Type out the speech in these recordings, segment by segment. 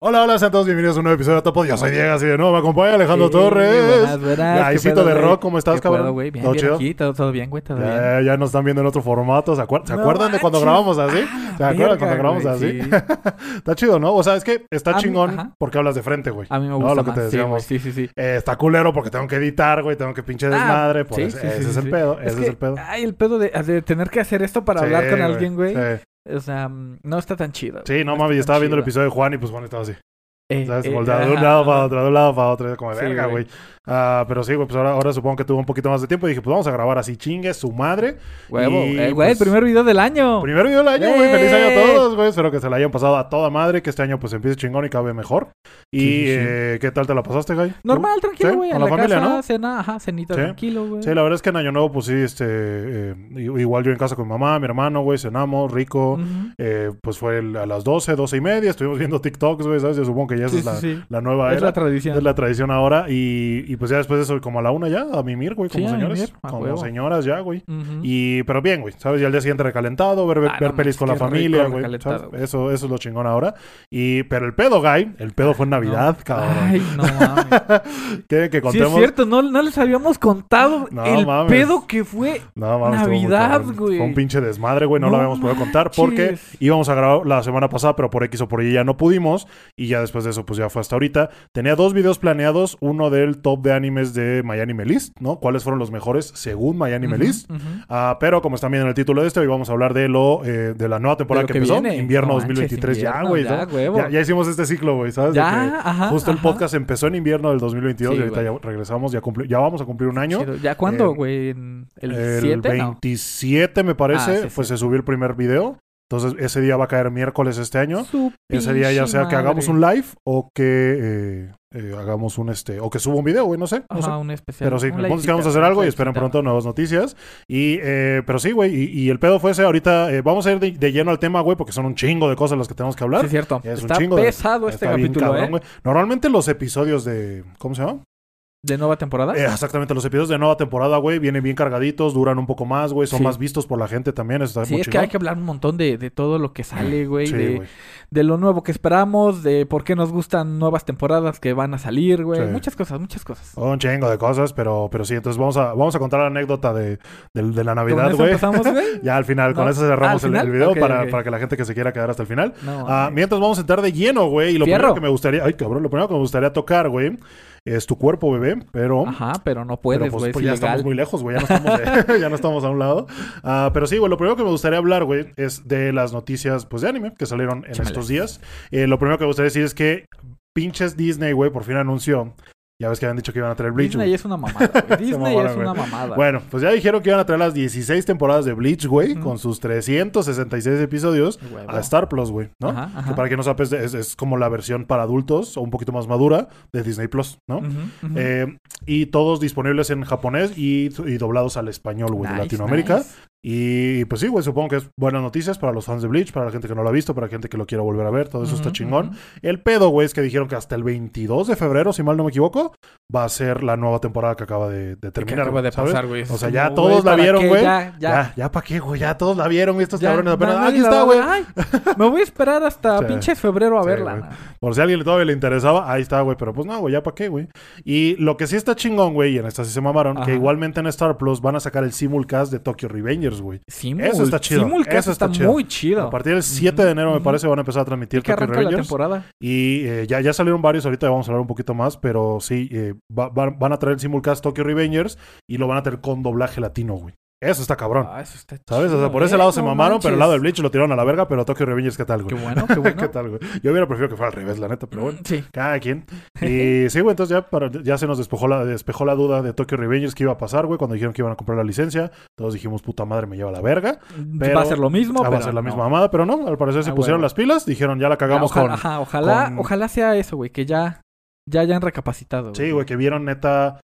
Hola, hola, sean todos bienvenidos a un nuevo episodio de Topo. Yo soy Diego, así de nuevo me acompaña Alejandro Sí, Torres. buenas, buenas, Gaisito ¿qué pedo, de rock, ¿cómo estás, ¿Qué cabrón? Bien, ¿Todo bien chido? aquí, todo, todo bien, güey, todo bien. Ya, nos están viendo en otro formato. ¿Se, acuer- ¿se No acuerdan de cuando grabamos así? Ah, ¿Se acuerdan verga, cuando grabamos güey, así? sí. está chido, ¿no? O sea, es que está A chingón porque hablas de frente, güey. A mí me No, gusta lo que más, te sí, decíamos. sí, sí, sí. Eh, está culero porque tengo que editar, güey. Tengo que pinche Ah, desmadre. pues, ese es el pedo. ese que, es el pedo. Ay, el pedo de, de tener que hacer esto para hablar con alguien, güey. O sea, mm, no está tan chido. Sí, no mames, estaba viendo el episodio de Juan y pues Juan estaba así. Eh, ¿Sabes? eh, de un lado para otro, de un lado para otro. Como de Sí, verga, güey. Ah, pero sí, güey, pues ahora, ahora supongo que tuvo un poquito más de tiempo. Y dije, pues vamos a grabar así, chingue su madre. Huevo, Y, eh, güey, pues, el primer video del año. Primer video del año, güey. Feliz año a ¡Eh! todos, güey. Espero que se la hayan pasado a toda madre. Que este año pues empiece chingón y cabe mejor. Y Sí, sí, sí. eh, ¿qué tal te la pasaste, güey? Normal, tranquilo, Sí, güey. con la la, familia, casa, ¿no? cena, ajá, cenita Sí. tranquilo, güey. Sí, la verdad es que en Año Nuevo, pues sí, este. eh, igual yo en casa con mi mamá, mi hermano, güey, cenamos, rico. Eh, pues fue el- a las 12, 12 y media. Estuvimos viendo TikToks, güey, ¿sabes? Yo supongo que ya Sí, es la, sí, sí. la nueva Es era. la tradición. Es la tradición ahora. Y, y pues ya después de eso, como a la una ya, a mimir, güey, como Sí, señores. mimir, como huevo. señoras ya, güey. Y, pero bien, güey, ¿sabes? Y al día siguiente recalentado, ver, ver, Ah, ver no pelis con la familia, güey. Eso, eso es lo chingón ahora. Y, pero el pedo, guy, el pedo fue en Navidad, No. cabrón. Ay, no mames. ¿Quieren que Sí, contemos? es cierto, no, no les habíamos contado No el mames. pedo que fue. Mames, Navidad, güey. Fue un pinche desmadre, güey. No, lo habíamos podido contar porque íbamos a grabar la semana pasada, pero por X o por Y ya no pudimos. Y ya después de eso, pues ya fue hasta ahorita. Tenía dos videos planeados. Uno del top de animes de My Anime List, ¿no? ¿Cuáles fueron los mejores según My Anime List? Ah, pero como están viendo en el título de este, hoy vamos a hablar de lo eh, de la nueva temporada que, que empezó, viene. invierno No manches, 2023 ya, güey. ya. Ya, ya hicimos este ciclo, güey, ¿sabes? De Ya, que ajá. justo el podcast empezó en invierno del 2022 Sí, y ahorita ya regresamos, ya, cumpli- ya vamos a cumplir un año. ¿Ya cuándo, Eh, güey? ¿En ¿El El 7? No. 27 me parece, Ah, sí, pues sí. se subió el primer video. Entonces ese día va a caer miércoles este año. Su Ese día ya sea que hagamos un live o que eh, eh, hagamos un este o que suba un video, güey, no sé, no sé. Un especial. Pero sí, un el punto es que vamos a hacer un algo y esperen pronto nuevas noticias. Y, eh, pero sí, güey, y, y el pedo fue ese. Ahorita eh, vamos a ir de, de lleno al tema, güey, porque son un chingo de cosas las que tenemos que hablar. Sí, es cierto. Es un Está chingo de- pesado este capítulo. Normalmente los episodios de. ¿Cómo se llama? De nueva temporada. Eh, exactamente, los episodios de nueva temporada, güey, vienen bien cargaditos, duran un poco más, güey, son Sí. más vistos por la gente también. Eso está sí, muy es que hay que hablar un montón de, de todo lo que sale, güey. Sí, de, de lo nuevo que esperamos, de por qué nos gustan nuevas temporadas que van a salir, güey. Sí. Muchas cosas, muchas cosas. Un chingo de cosas, pero, pero sí, entonces vamos a, vamos a contar la anécdota de, de, de la ¿Con Navidad, güey. Ya al final, con eso cerramos Ah, ¿al el, video para, para que la gente que se quiera quedar hasta el final. No, Ah, mientras vamos a entrar de lleno, güey. Y lo Fierro. primero que me gustaría, ay cabrón, lo primero que me gustaría tocar, güey, es tu cuerpo, bebé. Pero, Ajá, pero no pero puedes, pues, pues es ya ilegal. estamos muy lejos, güey. Ya, no estamos, ya no estamos a un lado. Ah, pero sí, güey, lo primero que me gustaría hablar, güey, es de las noticias, pues, de anime que salieron en estos días. Eh, lo primero que me gustaría decir es que pinches Disney, güey, por fin anunció. Ya ves que habían dicho que iban a traer Bleach, Disney es una mamada, güey. Disney mamaron, es una mamada. Bueno, pues ya dijeron que iban a traer las 16 temporadas de Bleach, güey, con sus 366 episodios a Star Plus, güey, ¿no? Ajá, ajá. Que para quien no sepa, es, como la versión para adultos o un poquito más madura de Disney Plus, ¿no? Eh, y todos disponibles en japonés y, y doblados al español, güey, de Latinoamérica. nice. Y pues sí, güey, supongo que es buenas noticias para los fans de Bleach, para la gente que no lo ha visto, para la gente que lo quiera volver a ver, todo eso está chingón. El pedo, güey, es que dijeron que hasta el 22 de febrero, si mal no me equivoco, va a ser la nueva temporada que acaba de, de Que terminar. acaba de pasar, güey. O sea, ya todos la ¿para vieron, güey. Ya, ya. Ya, ya, ¿para qué, güey? Ya todos la vieron, estos cabrones apenas. Aquí está, güey. me voy a esperar hasta Sí. pinches febrero a Sí, verla. Por si a alguien todavía le interesaba, ahí está, güey. Pero pues no, güey, ya para qué, güey. Y lo que sí está chingón, güey, y en esta sí se mamaron, que igualmente en Star Plus van a sacar el simulcast de Tokyo Revengers, güey. Simul, Eso está chido, Simulcast eso está está, chido. muy chido. A partir del 7 de enero, me parece, van a empezar a transmitir Tokyo arranca la Revengers. temporada. Y eh, ya, ya salieron varios, ahorita vamos a hablar un poquito más, pero sí, eh, va- va- van a traer el simulcast Tokyo Revengers y lo van a traer con doblaje latino, güey. Eso está cabrón. Ah, eso está ¿Sabes? O sea, chido, por ese eh, lado se no mamaron, pero el lado de. Bleach lo tiraron a la verga, pero Tokyo Revengers, ¿qué tal, Qué güey? bueno, qué bueno. ¿Qué tal, güey? Yo hubiera preferido que fuera al revés, la neta, pero bueno. Sí. Cada quien. Y sí, güey, entonces ya, para- ya se nos despejó la, despejó la duda de Tokyo Revengers que iba a pasar, güey, cuando dijeron que iban a comprar la licencia. Todos dijimos, puta madre, me lleva la verga. Pero- va a ser lo mismo, Ah, va a ser la no. misma mamada, pero no, al parecer se Ah, pusieron las pilas, dijeron, ya la cagamos ojalá, con... ajá, ojalá, con- ojalá sea eso, güey, que ya, ya hayan recapacitado. Sí, güey, que vieron neta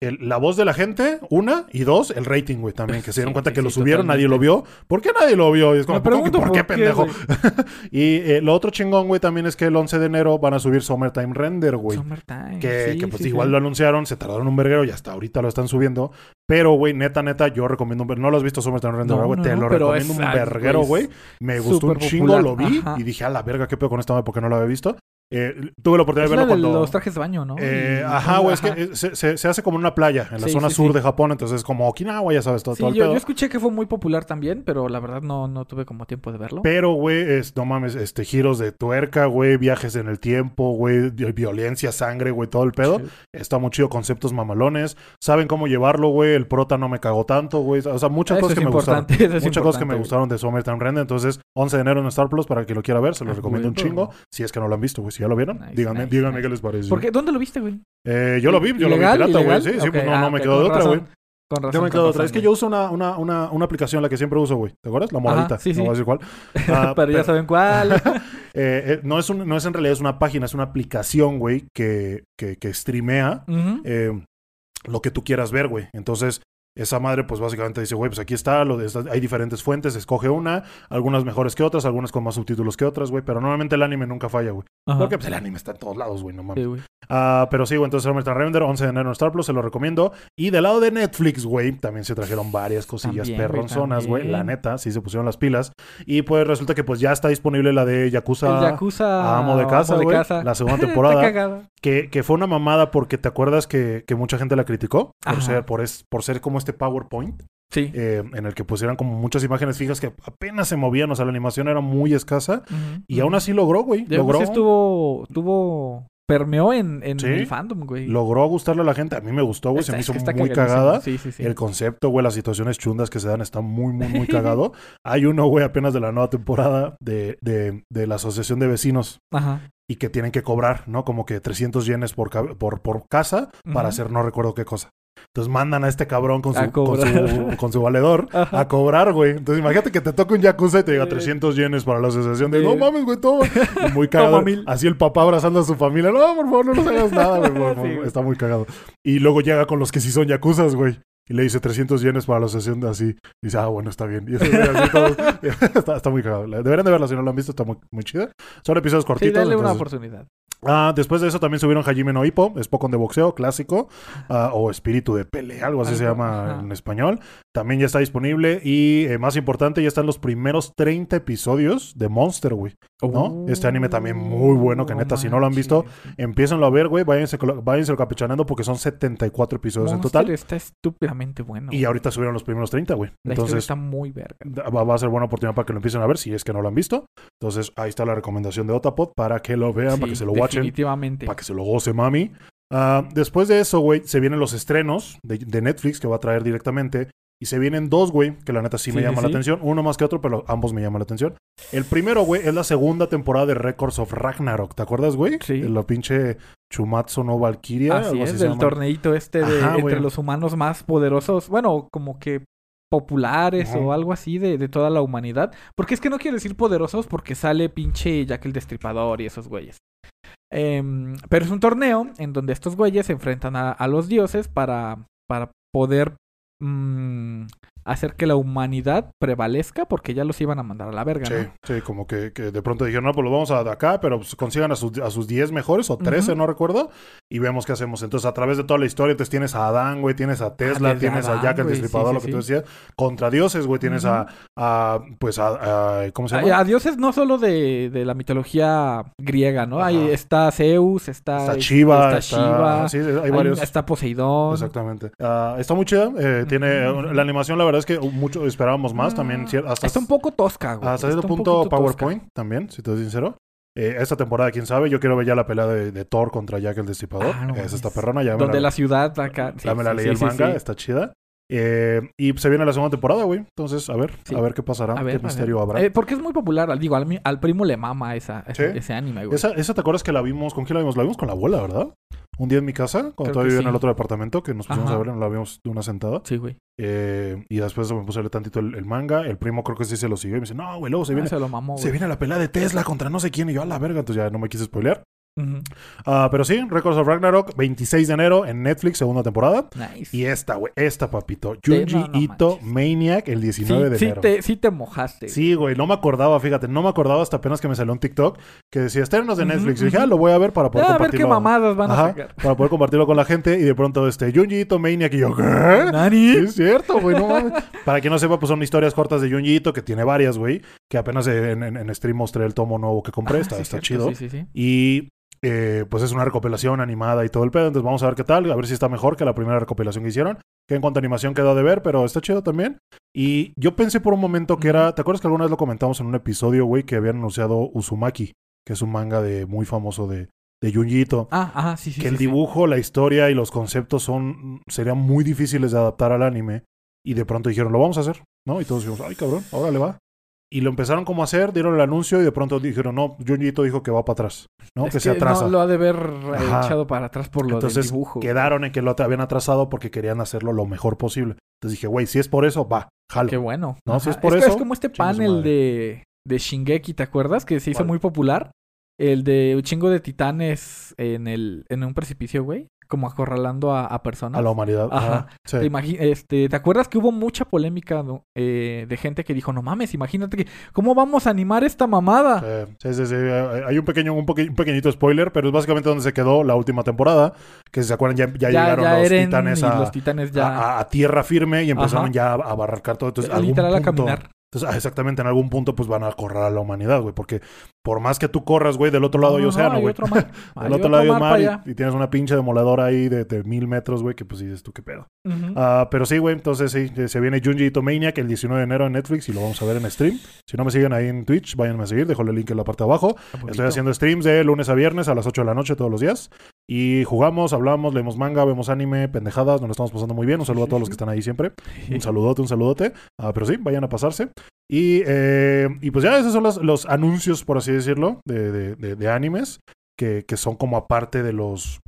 el- la voz de la gente, una, y dos, el rating, güey, también, que se dieron Sí, cuenta sí, que lo subieron, nadie lo vio. ¿Por qué nadie lo vio? Y es como, pregunto ¿por qué, por qué, pendejo? y eh, lo otro chingón, güey, también es que el 11 de enero van a subir Summertime Render, güey. Summertime. Que, sí, que, pues igual lo anunciaron, se tardaron un verguero y hasta ahorita lo están subiendo. Pero, güey, neta, neta, yo recomiendo un No lo has visto Summertime Render, güey. no, Te no, lo recomiendo es- un ay, verguero, güey. Me gustó un chingo, lo vi ajá. y dije, a la verga, qué pedo con esta porque no lo había visto. Eh, tuve la oportunidad Es de verlo cuando... los trajes de baño, ¿no? Eh, ajá, güey, es que se, se- se hace como en una playa, en la Sí, zona sí, sur sí. de Japón, entonces es como Okinawa, ya sabes, todo, el yo, pedo. yo escuché que fue muy popular también, pero la verdad no, no tuve como tiempo de verlo. Pero, güey, no mames, este, giros de tuerca, güey, viajes en el tiempo, güey, vi- violencia, sangre, güey, todo el pedo. Está muy chido, conceptos mamalones. Saben cómo llevarlo, güey. El prota no me cagó tanto, güey. O sea, muchas Eso cosas que me gustaron. Muchas cosas que me gustaron de Summertime Render. Entonces, 11 de enero en Star Plus para que lo quiera ver. Se lo Ah, recomiendo un chingo. Si es que no lo han visto, güey. Ya lo vieron, Nice, díganme, nice, díganme nice. qué les parece. ¿Por qué? ¿Dónde lo viste, güey? Eh, yo lo vi, yo lo vi pirata, güey. Sí, sí, pues no, no ah, me ok, quedó de otra, güey. Con razón. Yo me quedo de otra. Es que yo uso una, una, una, una aplicación la que siempre uso, güey. ¿Te acuerdas? La moradita. sí, sí. No voy a decir cuál. Ah, pero ya saben cuál. eh, eh, no, es un- no es en realidad es una página, es una aplicación, güey, que, que, que streamea eh, lo que tú quieras ver, güey. Entonces, esa madre, pues básicamente dice, güey, pues aquí está, lo de hay diferentes fuentes, escoge una, algunas mejores que otras, algunas con más subtítulos que otras, güey. Pero normalmente el anime nunca falla, güey. Porque pues, el anime está en todos lados, güey, no mames. Sí. Ah, pero sí, güey, entonces Summertime Render, 11 de enero en Star Plus, se lo recomiendo. Y del lado de Netflix, güey, también se trajeron varias cosillas También, perronzonas, güey. La neta, sí se pusieron las pilas. Y pues resulta que pues ya está disponible la de Yakuza. Yakuza. Amo de casa, güey. La segunda temporada. que, que fue una mamada porque te acuerdas que, que mucha gente la criticó por Ajá. ser, por, es, por ser como este PowerPoint, Sí. eh, en el que pusieran como muchas imágenes fijas que apenas se movían, o sea, la animación era muy escasa. Y aún así logró, güey. Ya, Logró, pues, estuvo, tuvo, permeó en, en Sí. el fandom, güey. logró gustarle a la gente. A mí me gustó, güey. Se me es hizo que muy cagada. Sí, sí, sí. El concepto, güey, las situaciones chundas que se dan está muy, muy, muy cagado. Hay uno, güey, apenas de la nueva temporada de, de, de la Asociación de Vecinos Ajá. y que tienen que cobrar, ¿no? Como que 300 yenes por, por, por casa para hacer no recuerdo qué cosa. Entonces mandan a este cabrón con su, con su, con su valedor Ajá. a cobrar, güey. Entonces imagínate que te toca un yakuza y te diga Sí. 300 yenes para la asociación. De, Sí. no mames, güey, todo. Y muy cagado. Así el papá abrazando a su familia. No, por favor, no nos hagas nada, güey. Sí, favor". güey. Está muy cagado. Y luego llega con los que sí son yakuzas, güey. Y le dice 300 yenes para la asociación de así. Y dice, ah, bueno, está bien. Y eso, así todos- está, está muy cagado. Deberían de verla si no lo han visto, está muy, muy chida. Son episodios Sí, cortitos. dale una oportunidad. Ah, después de eso también subieron Hajime no Ippo, Spokon de boxeo clásico, ah, o espíritu de pelea, algo así se llama en español. También ya está disponible y eh, más importante, ya están los primeros 30 episodios de Monster, güey. ¿No? Este anime también muy bueno, que neta, si no lo han visto. Empiezan a ver, güey, váyanse, váyanse capichaneando porque son 74 episodios en total. está estúpidamente bueno. Y ahorita subieron los primeros 30, güey. Entonces está muy verga. va, va a ser buena oportunidad para que lo empiecen a ver si es que no lo han visto. Entonces ahí está la recomendación de Otapod para que lo vean, para que se lo watchen. Definitivamente. Para que se lo goce, mami. Ah, después de eso, güey, se vienen los estrenos de, de Netflix que va a traer directamente. Y se vienen dos, güey, que la neta sí, me sí, la atención. Uno más que otro, pero ambos me llaman la atención. El primero, güey, es la segunda temporada de Records of Ragnarok. ¿Te acuerdas, güey? Sí. De la pinche Chumatsu no Valkyria. Así algo es, así del llama. torneito este de Ajá, güey. entre los humanos más poderosos. Bueno, como que populares Ajá. o algo así de, de toda la humanidad. Porque es que no quiero decir poderosos porque sale pinche Jack el Destripador y esos güeyes. Em, pero es un torneo en donde estos güeyes se enfrentan a, a los dioses para, para poder mm, hacer que la humanidad prevalezca porque ya los iban a mandar a la verga, Sí, ¿no? sí, como que, que de pronto dijeron, no, pues lo vamos a de acá, pero pues consigan a sus, a sus 10 mejores o 13, Ujú. no recuerdo, y vemos qué hacemos. Entonces, a través de toda la historia, entonces tienes a Adán, güey, tienes a Tesla, desde tienes a Jack el sí, Destripador, sí, lo que sí. tú decías, contra dioses, güey, tienes a, a, pues, a, a- ¿cómo se llama? a dioses no solo de, de la mitología griega, ¿no? Ahí Ajá. está Zeus, está, Está este, Shiva, está está, Shiva, sí, hay varios. está Poseidón. Exactamente. Ah, está muy chida. eh, tiene la animación, la verdad es que mucho esperábamos más también. cier- Hasta, Está un poco tosca, güey. hasta cierto punto tosca. PowerPoint también, si te soy sincero. Eh, esta temporada, quién sabe, yo quiero ver ya la pelea de, de Thor contra Jack el Destripador. Ah, no es esta perrona, ya me Donde la, la ciudad acá. ya me la sí, leí sí, el manga, sí. está chida. Eh, y se viene la segunda temporada, güey. Entonces, a ver, Sí. a ver qué pasará, A ver, qué a ver. misterio habrá. Eh, porque es muy popular. Digo, al, primo le mama esa, ese, ese anime, güey. esa, esa te acuerdas que la vimos, ¿con quién la vimos? La vimos con la abuela, ¿verdad? Un día en mi casa, cuando todavía vivía en el otro departamento, que nos pusimos Ajá. a ver, la vimos de una sentada. Sí, güey. Eh, y después me puse a leer tantito el, el manga. El primo creo que sí se lo siguió. Y me dice, no, güey, luego se Ah, viene, se lo mamó, se viene la pelea de Tesla contra no sé quién. Y yo, a la verga, entonces ya no me quise spoilear. Ah, pero sí, Records of Ragnarok, 26 de enero en Netflix, segunda temporada. Nice. Y esta, güey, esta, papito. Junji no, no Ito manches. Maniac, el sí, 19 de sí enero. te, sí te mojaste. Sí, güey, no me acordaba, fíjate, no me acordaba hasta apenas que me salió un TikTok que decía estrenos de Netflix. Y dije, ah, lo voy a ver para poder Ah, a ver qué compartirlo. mamadas van a sacar. para poder compartirlo con la gente. Y de pronto, este, Junji Ito Maniac. Y yo, ¿qué? ¿Nani? Sí, es cierto, güey, no mames. Para quien no sepa, pues son historias cortas de Junji Ito, que tiene varias, güey. Que apenas en, en- en stream mostré el tomo nuevo que compré. Ah, está sí, está cierto, chido. Sí, sí, sí. Y eh, pues es una recopilación animada y todo el pedo. Entonces vamos a ver qué tal. A ver si está mejor que la primera recopilación que hicieron. Que en cuanto a animación quedó de ver, pero está chido también. Y yo pensé por un momento que era. ¿Te acuerdas que alguna vez lo comentamos en un episodio, güey? Que habían anunciado Uzumaki, que es un manga de muy famoso de, de Junji Ito. Ah, ajá, sí, sí. que el sí, sí. dibujo, la historia y los conceptos son. serían muy difíciles de adaptar al anime. Y de pronto dijeron, lo vamos a hacer, ¿no? Y todos dijimos, ay cabrón, ahora le va. Y lo empezaron como a hacer, dieron el anuncio y de pronto dijeron, no, Junji Ito dijo que va para atrás, ¿no? Es que, se atrasa. No, lo ha de haber eh, Ajá. echado para atrás por lo Entonces del dibujo. quedaron en que lo habían atrasado porque querían hacerlo lo mejor posible. Entonces dije, güey, si es por eso, va, jalo. Qué bueno. No, si es por eso, Es como este panel de, de Shingeki, ¿te acuerdas? Que se hizo ¿Cuál? muy popular. El de un chingo de titanes en el en un precipicio, güey. Como acorralando a, a personas. A la humanidad. Ajá. Sí. ¿Te, este, ¿Te acuerdas que hubo mucha polémica no? Eh, de gente que dijo, no mames, imagínate que, ¿cómo vamos a animar esta mamada? Sí, sí, sí, sí. Hay un pequeño, un, poque- un pequeñito spoiler, pero es básicamente donde se quedó la última temporada. Que si se acuerdan, ya, ya, ya llegaron ya los Eren titanes a, los titanes ya a- a tierra firme y empezaron Ajá. ya a abarcar todo. Entonces, algún literal a punto- caminar. Entonces, ah, exactamente, en algún punto, pues van a correr a la humanidad, güey. Porque por más que tú corras, güey, del otro lado hay No, no, océano, hay güey. otro mar. Hay Del otro otro lado hay mar y- tienes una pinche demoledora ahí de, de mil metros, güey, que pues dices tú qué pedo. Ah, pero sí, güey, entonces sí, se viene Junji Ito Maniac el 19 de enero en Netflix y lo vamos a ver en stream. Si no me siguen ahí en Twitch, váyanme a seguir, dejo el link en la parte de abajo. Estoy haciendo streams de lunes a viernes a las 8 de la noche todos los días. Y jugamos, hablamos, leemos manga, vemos anime, pendejadas, nos lo estamos pasando muy bien. Un saludo a todos los que están ahí siempre. Un saludote, un saludote. Ah, pero sí, vayan a pasarse. Y, eh, y pues ya esos son los, los anuncios, por así decirlo, de, de, de- de animes, que, que son como aparte de los,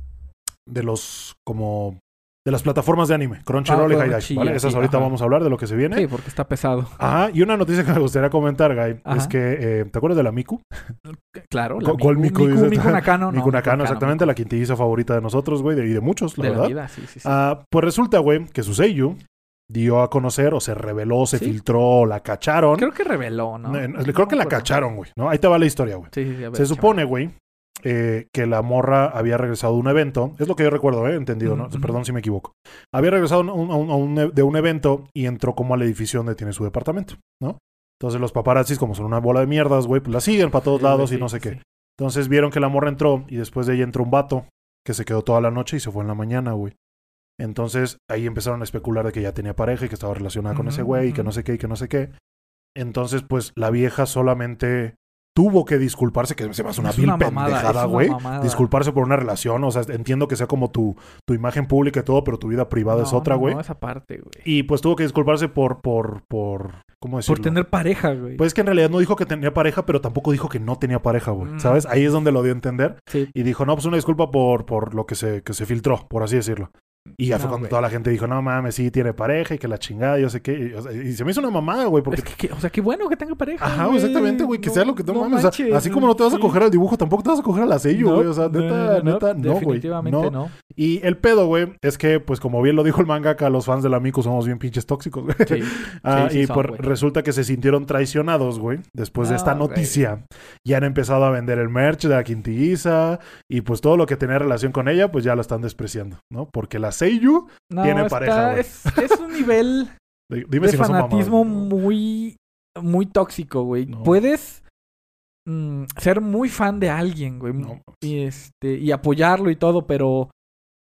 de los, como, de las plataformas de anime, Crunchyroll Ah, y Crunchy, Dive, ¿vale? Esas sí, ahorita ajá. vamos a hablar de lo que se viene. Sí, porque está pesado. Ajá, y una noticia que me gustaría comentar, Guy, Ajá. es que, eh, ¿te acuerdas de la Miku? Claro. ¿Cu- cuál Miku Miku? Miku Nakano. no, Miku Nakano, Miku exactamente, la quintilliza favorita de nosotros, güey, y de muchos, la de verdad. la vida, sí, sí, sí. Ah, pues resulta, güey, que su Seiyu dio a conocer, o se reveló, se Sí. filtró, o la cacharon. Creo que reveló, ¿no? Creo que la cacharon, güey, ¿no? Ahí te va la historia, güey. Sí, sí, sí. a ver, Se supone, güey, eh, que la morra había regresado de un evento. Es lo que yo recuerdo, ¿eh? Entendido, ¿no? Perdón si me equivoco. Había regresado a un- a un- a un e- de un evento y entró como al edificio donde tiene su departamento, ¿no? Entonces los paparazzis, como son una bola de mierdas, güey, pues la siguen para todos Sí, lados sí, y no sé sí, qué. Entonces vieron que la morra entró y después de ella entró un vato que se quedó toda la noche y se fue en la mañana, güey. Entonces ahí empezaron a especular de que ya tenía pareja y que estaba relacionada con ese güey y que no sé qué y que no sé qué. Entonces, pues la vieja solamente tuvo que disculparse, que se me hace una Es vil una pendejada, güey. Disculparse por una relación, o sea, entiendo que sea como tu, tu imagen pública y todo, pero tu vida privada es No, otra, no, güey. No, esa parte, güey. Y pues tuvo que disculparse por, por, por, ¿cómo decirlo? Por tener pareja, güey. Pues es que en realidad no dijo que tenía pareja, pero tampoco dijo que no tenía pareja, güey. Mm. ¿Sabes? Ahí es donde lo dio a entender. sí. Y dijo, no, pues una disculpa por, por lo que se, que se filtró, por así decirlo. Y ya fue cuando toda la gente dijo, no mames, sí tiene pareja y que la chingada, yo sé qué. Y, o sea, y se me hizo una mamada, güey, porque. Es que, que- o sea, qué bueno que tenga pareja. Ajá, güey. exactamente, güey, que sea lo que no, mames. o sea, así como no te vas a coger al dibujo, tampoco te vas a coger a la sello, güey. O sea, neta, neta, no, güey. Definitivamente No. Y el pedo, güey, es que, pues como bien lo dijo el mangaka, los fans de la Miku somos bien pinches tóxicos, güey. Sí. Ah, Sí, sí y son, resulta que se sintieron traicionados, güey, después de esta noticia. Y han empezado a vender el merch de la quintilliza y pues todo lo que tenía relación con ella, pues ya lo están despreciando, ¿no? Porque la Seiyu, No, Tiene está- pareja, es, es un nivel dime de si no fanatismo muy, muy tóxico, güey. No. Puedes mm, ser muy fan de alguien, güey. No, y, este, y apoyarlo y todo, pero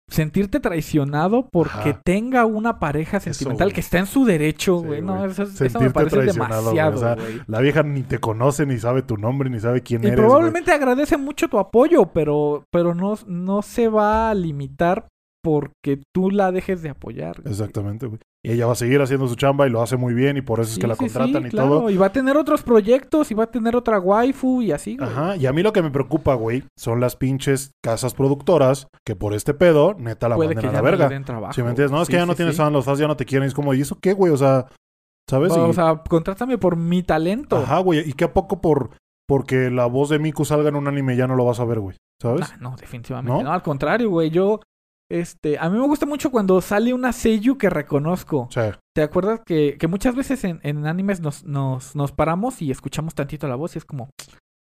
sentirte traicionado porque Ajá. tenga una pareja sentimental que está en su derecho, Sí, güey. no, güey. eso, eso me parece demasiado, O sea, güey. La vieja ni te conoce, ni sabe tu nombre, ni sabe quién Y eres. probablemente agradece mucho tu apoyo, pero, pero no, no se va a limitar porque tú la dejes de apoyar. güey. Exactamente, güey. Y ella va a seguir haciendo su chamba y lo hace muy bien y por eso es Sí, que la sí, sí, contratan y claro. todo. Y va a tener otros proyectos y va a tener otra waifu y así, güey. Ajá, y a mí lo que me preocupa, güey, son las pinches casas productoras que por este pedo, neta, la Puede manden que a la verga. trabajo. Si me entiendes, no, es que ya no tienes fan, los fans ya no te quieren. Y es como, ¿y eso qué, güey? O sea, ¿sabes? O Y- sea, contrátame por mi talento. Ajá, güey. ¿Y qué a poco por, porque la voz de Miku salga en un anime ya no lo vas a ver, güey. ¿Sabes? Nah, no, definitivamente. ¿No? ¿No? al contrario, güey. Yo, este, a mí me gusta mucho cuando sale una Seiyu que reconozco. Sea, ¿Te acuerdas que, que muchas veces en, en animes nos, nos, nos paramos y escuchamos tantito la voz y es como,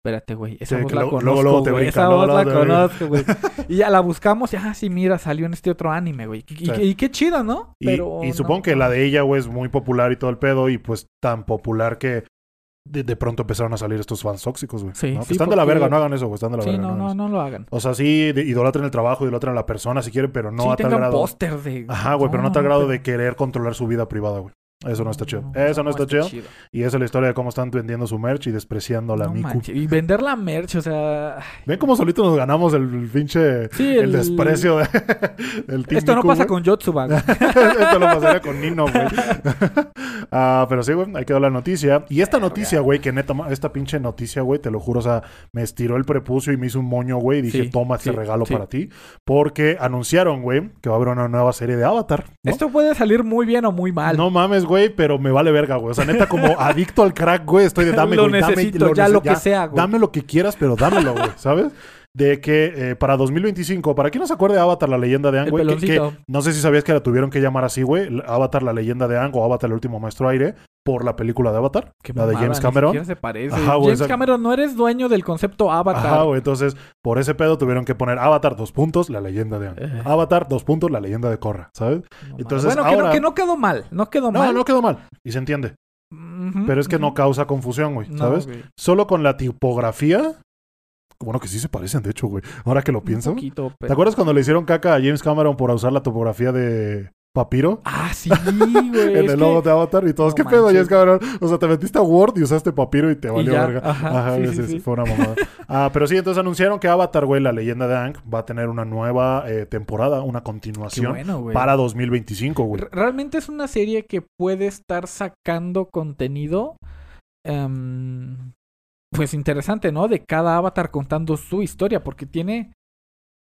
espérate, güey, esa Sí, voz la conozco, luego- brinca, esa luego- voz la conozco, güey. y ya la buscamos y, ah, sí, mira, salió en este otro anime, güey. Y, Sí. qué chido, ¿no? y, Pero y no, supongo que la de ella, güey, es muy popular y todo el pedo, y pues tan popular que de, de pronto empezaron a salir estos fans tóxicos, güey. Sí, ¿no? Que están de la verga, no hagan eso, güey, están de la Sí, verga. no, no, eso. no lo hagan. O sea, sí, de- idolatren el trabajo, idolatren a la persona si quieren, pero no a tal grado. póster de... Ajá, güey, pero no a tal grado pero- de querer controlar su vida privada, güey. Eso no está chido. no, Eso no está chido. Y esa es la historia de cómo están vendiendo su merch y despreciando la No Miku. Y vender la merch, o sea... Ven cómo solito nos ganamos el pinche... Sí, El, desprecio de- del Team Esto no pasa con Yotsuba. Esto lo pasaría con Nino, güey. Ah, pero sí, güey, ahí quedó la noticia. Y esta noticia, güey, que neta, esta pinche noticia, güey, te lo juro, o sea, me estiró el prepucio y me hizo un moño, güey, y dije, Sí, toma este sí, regalo sí. para ti. Porque anunciaron, güey, que va a haber una nueva serie de Avatar. Esto puede salir muy bien o muy mal. No mames, güey, pero me vale verga, güey. O sea, neta, como adicto al crack, güey, estoy de dame, Lo güey, dame, necesito, ya lo que sea, güey. Dame lo que quieras, pero dámelo, güey, ¿sabes? De que eh, para 2025, para quien no se acuerde de Avatar, la leyenda de güey, que, que no sé si sabías que la tuvieron que llamar así, güey, Avatar, la leyenda de Aang o Avatar, el último maestro aire, por la película de Avatar, Qué la de James ni Cameron. siquiera se parece. Ajá, James Cameron, no eres dueño del concepto Avatar. Ajá, güey. Entonces, por ese pedo tuvieron que poner Avatar, dos puntos, la leyenda de. Eh. Avatar, dos puntos, la leyenda de Korra, ¿sabes? No Entonces, bueno, que, ahora- no, que no quedó mal. No quedó No, mal. no quedó mal. Y se entiende. Pero es que no causa confusión, güey, No, ¿sabes? güey. Solo con la tipografía. Bueno, que sí se parecen, de hecho, güey. Ahora que lo pienso. poquito, ¿Te acuerdas cuando le hicieron caca a James Cameron por usar la topografía de Papiro? Ah, sí, güey. en es el que- logo de Avatar y todos, No ¿qué pedo, manches. James Cameron? O sea, te metiste a Word y usaste Papiro y te valió ya, verga. ajá, güey, sí, sí, sí, sí. fue una mamada. ah, pero sí, entonces anunciaron que Avatar, güey, la leyenda de Aang, va a tener una nueva eh, temporada, una continuación bueno, para 2025, güey. Re- Realmente es una serie que puede estar sacando contenido. em, pues interesante, ¿no? De cada avatar contando su historia. Porque tiene.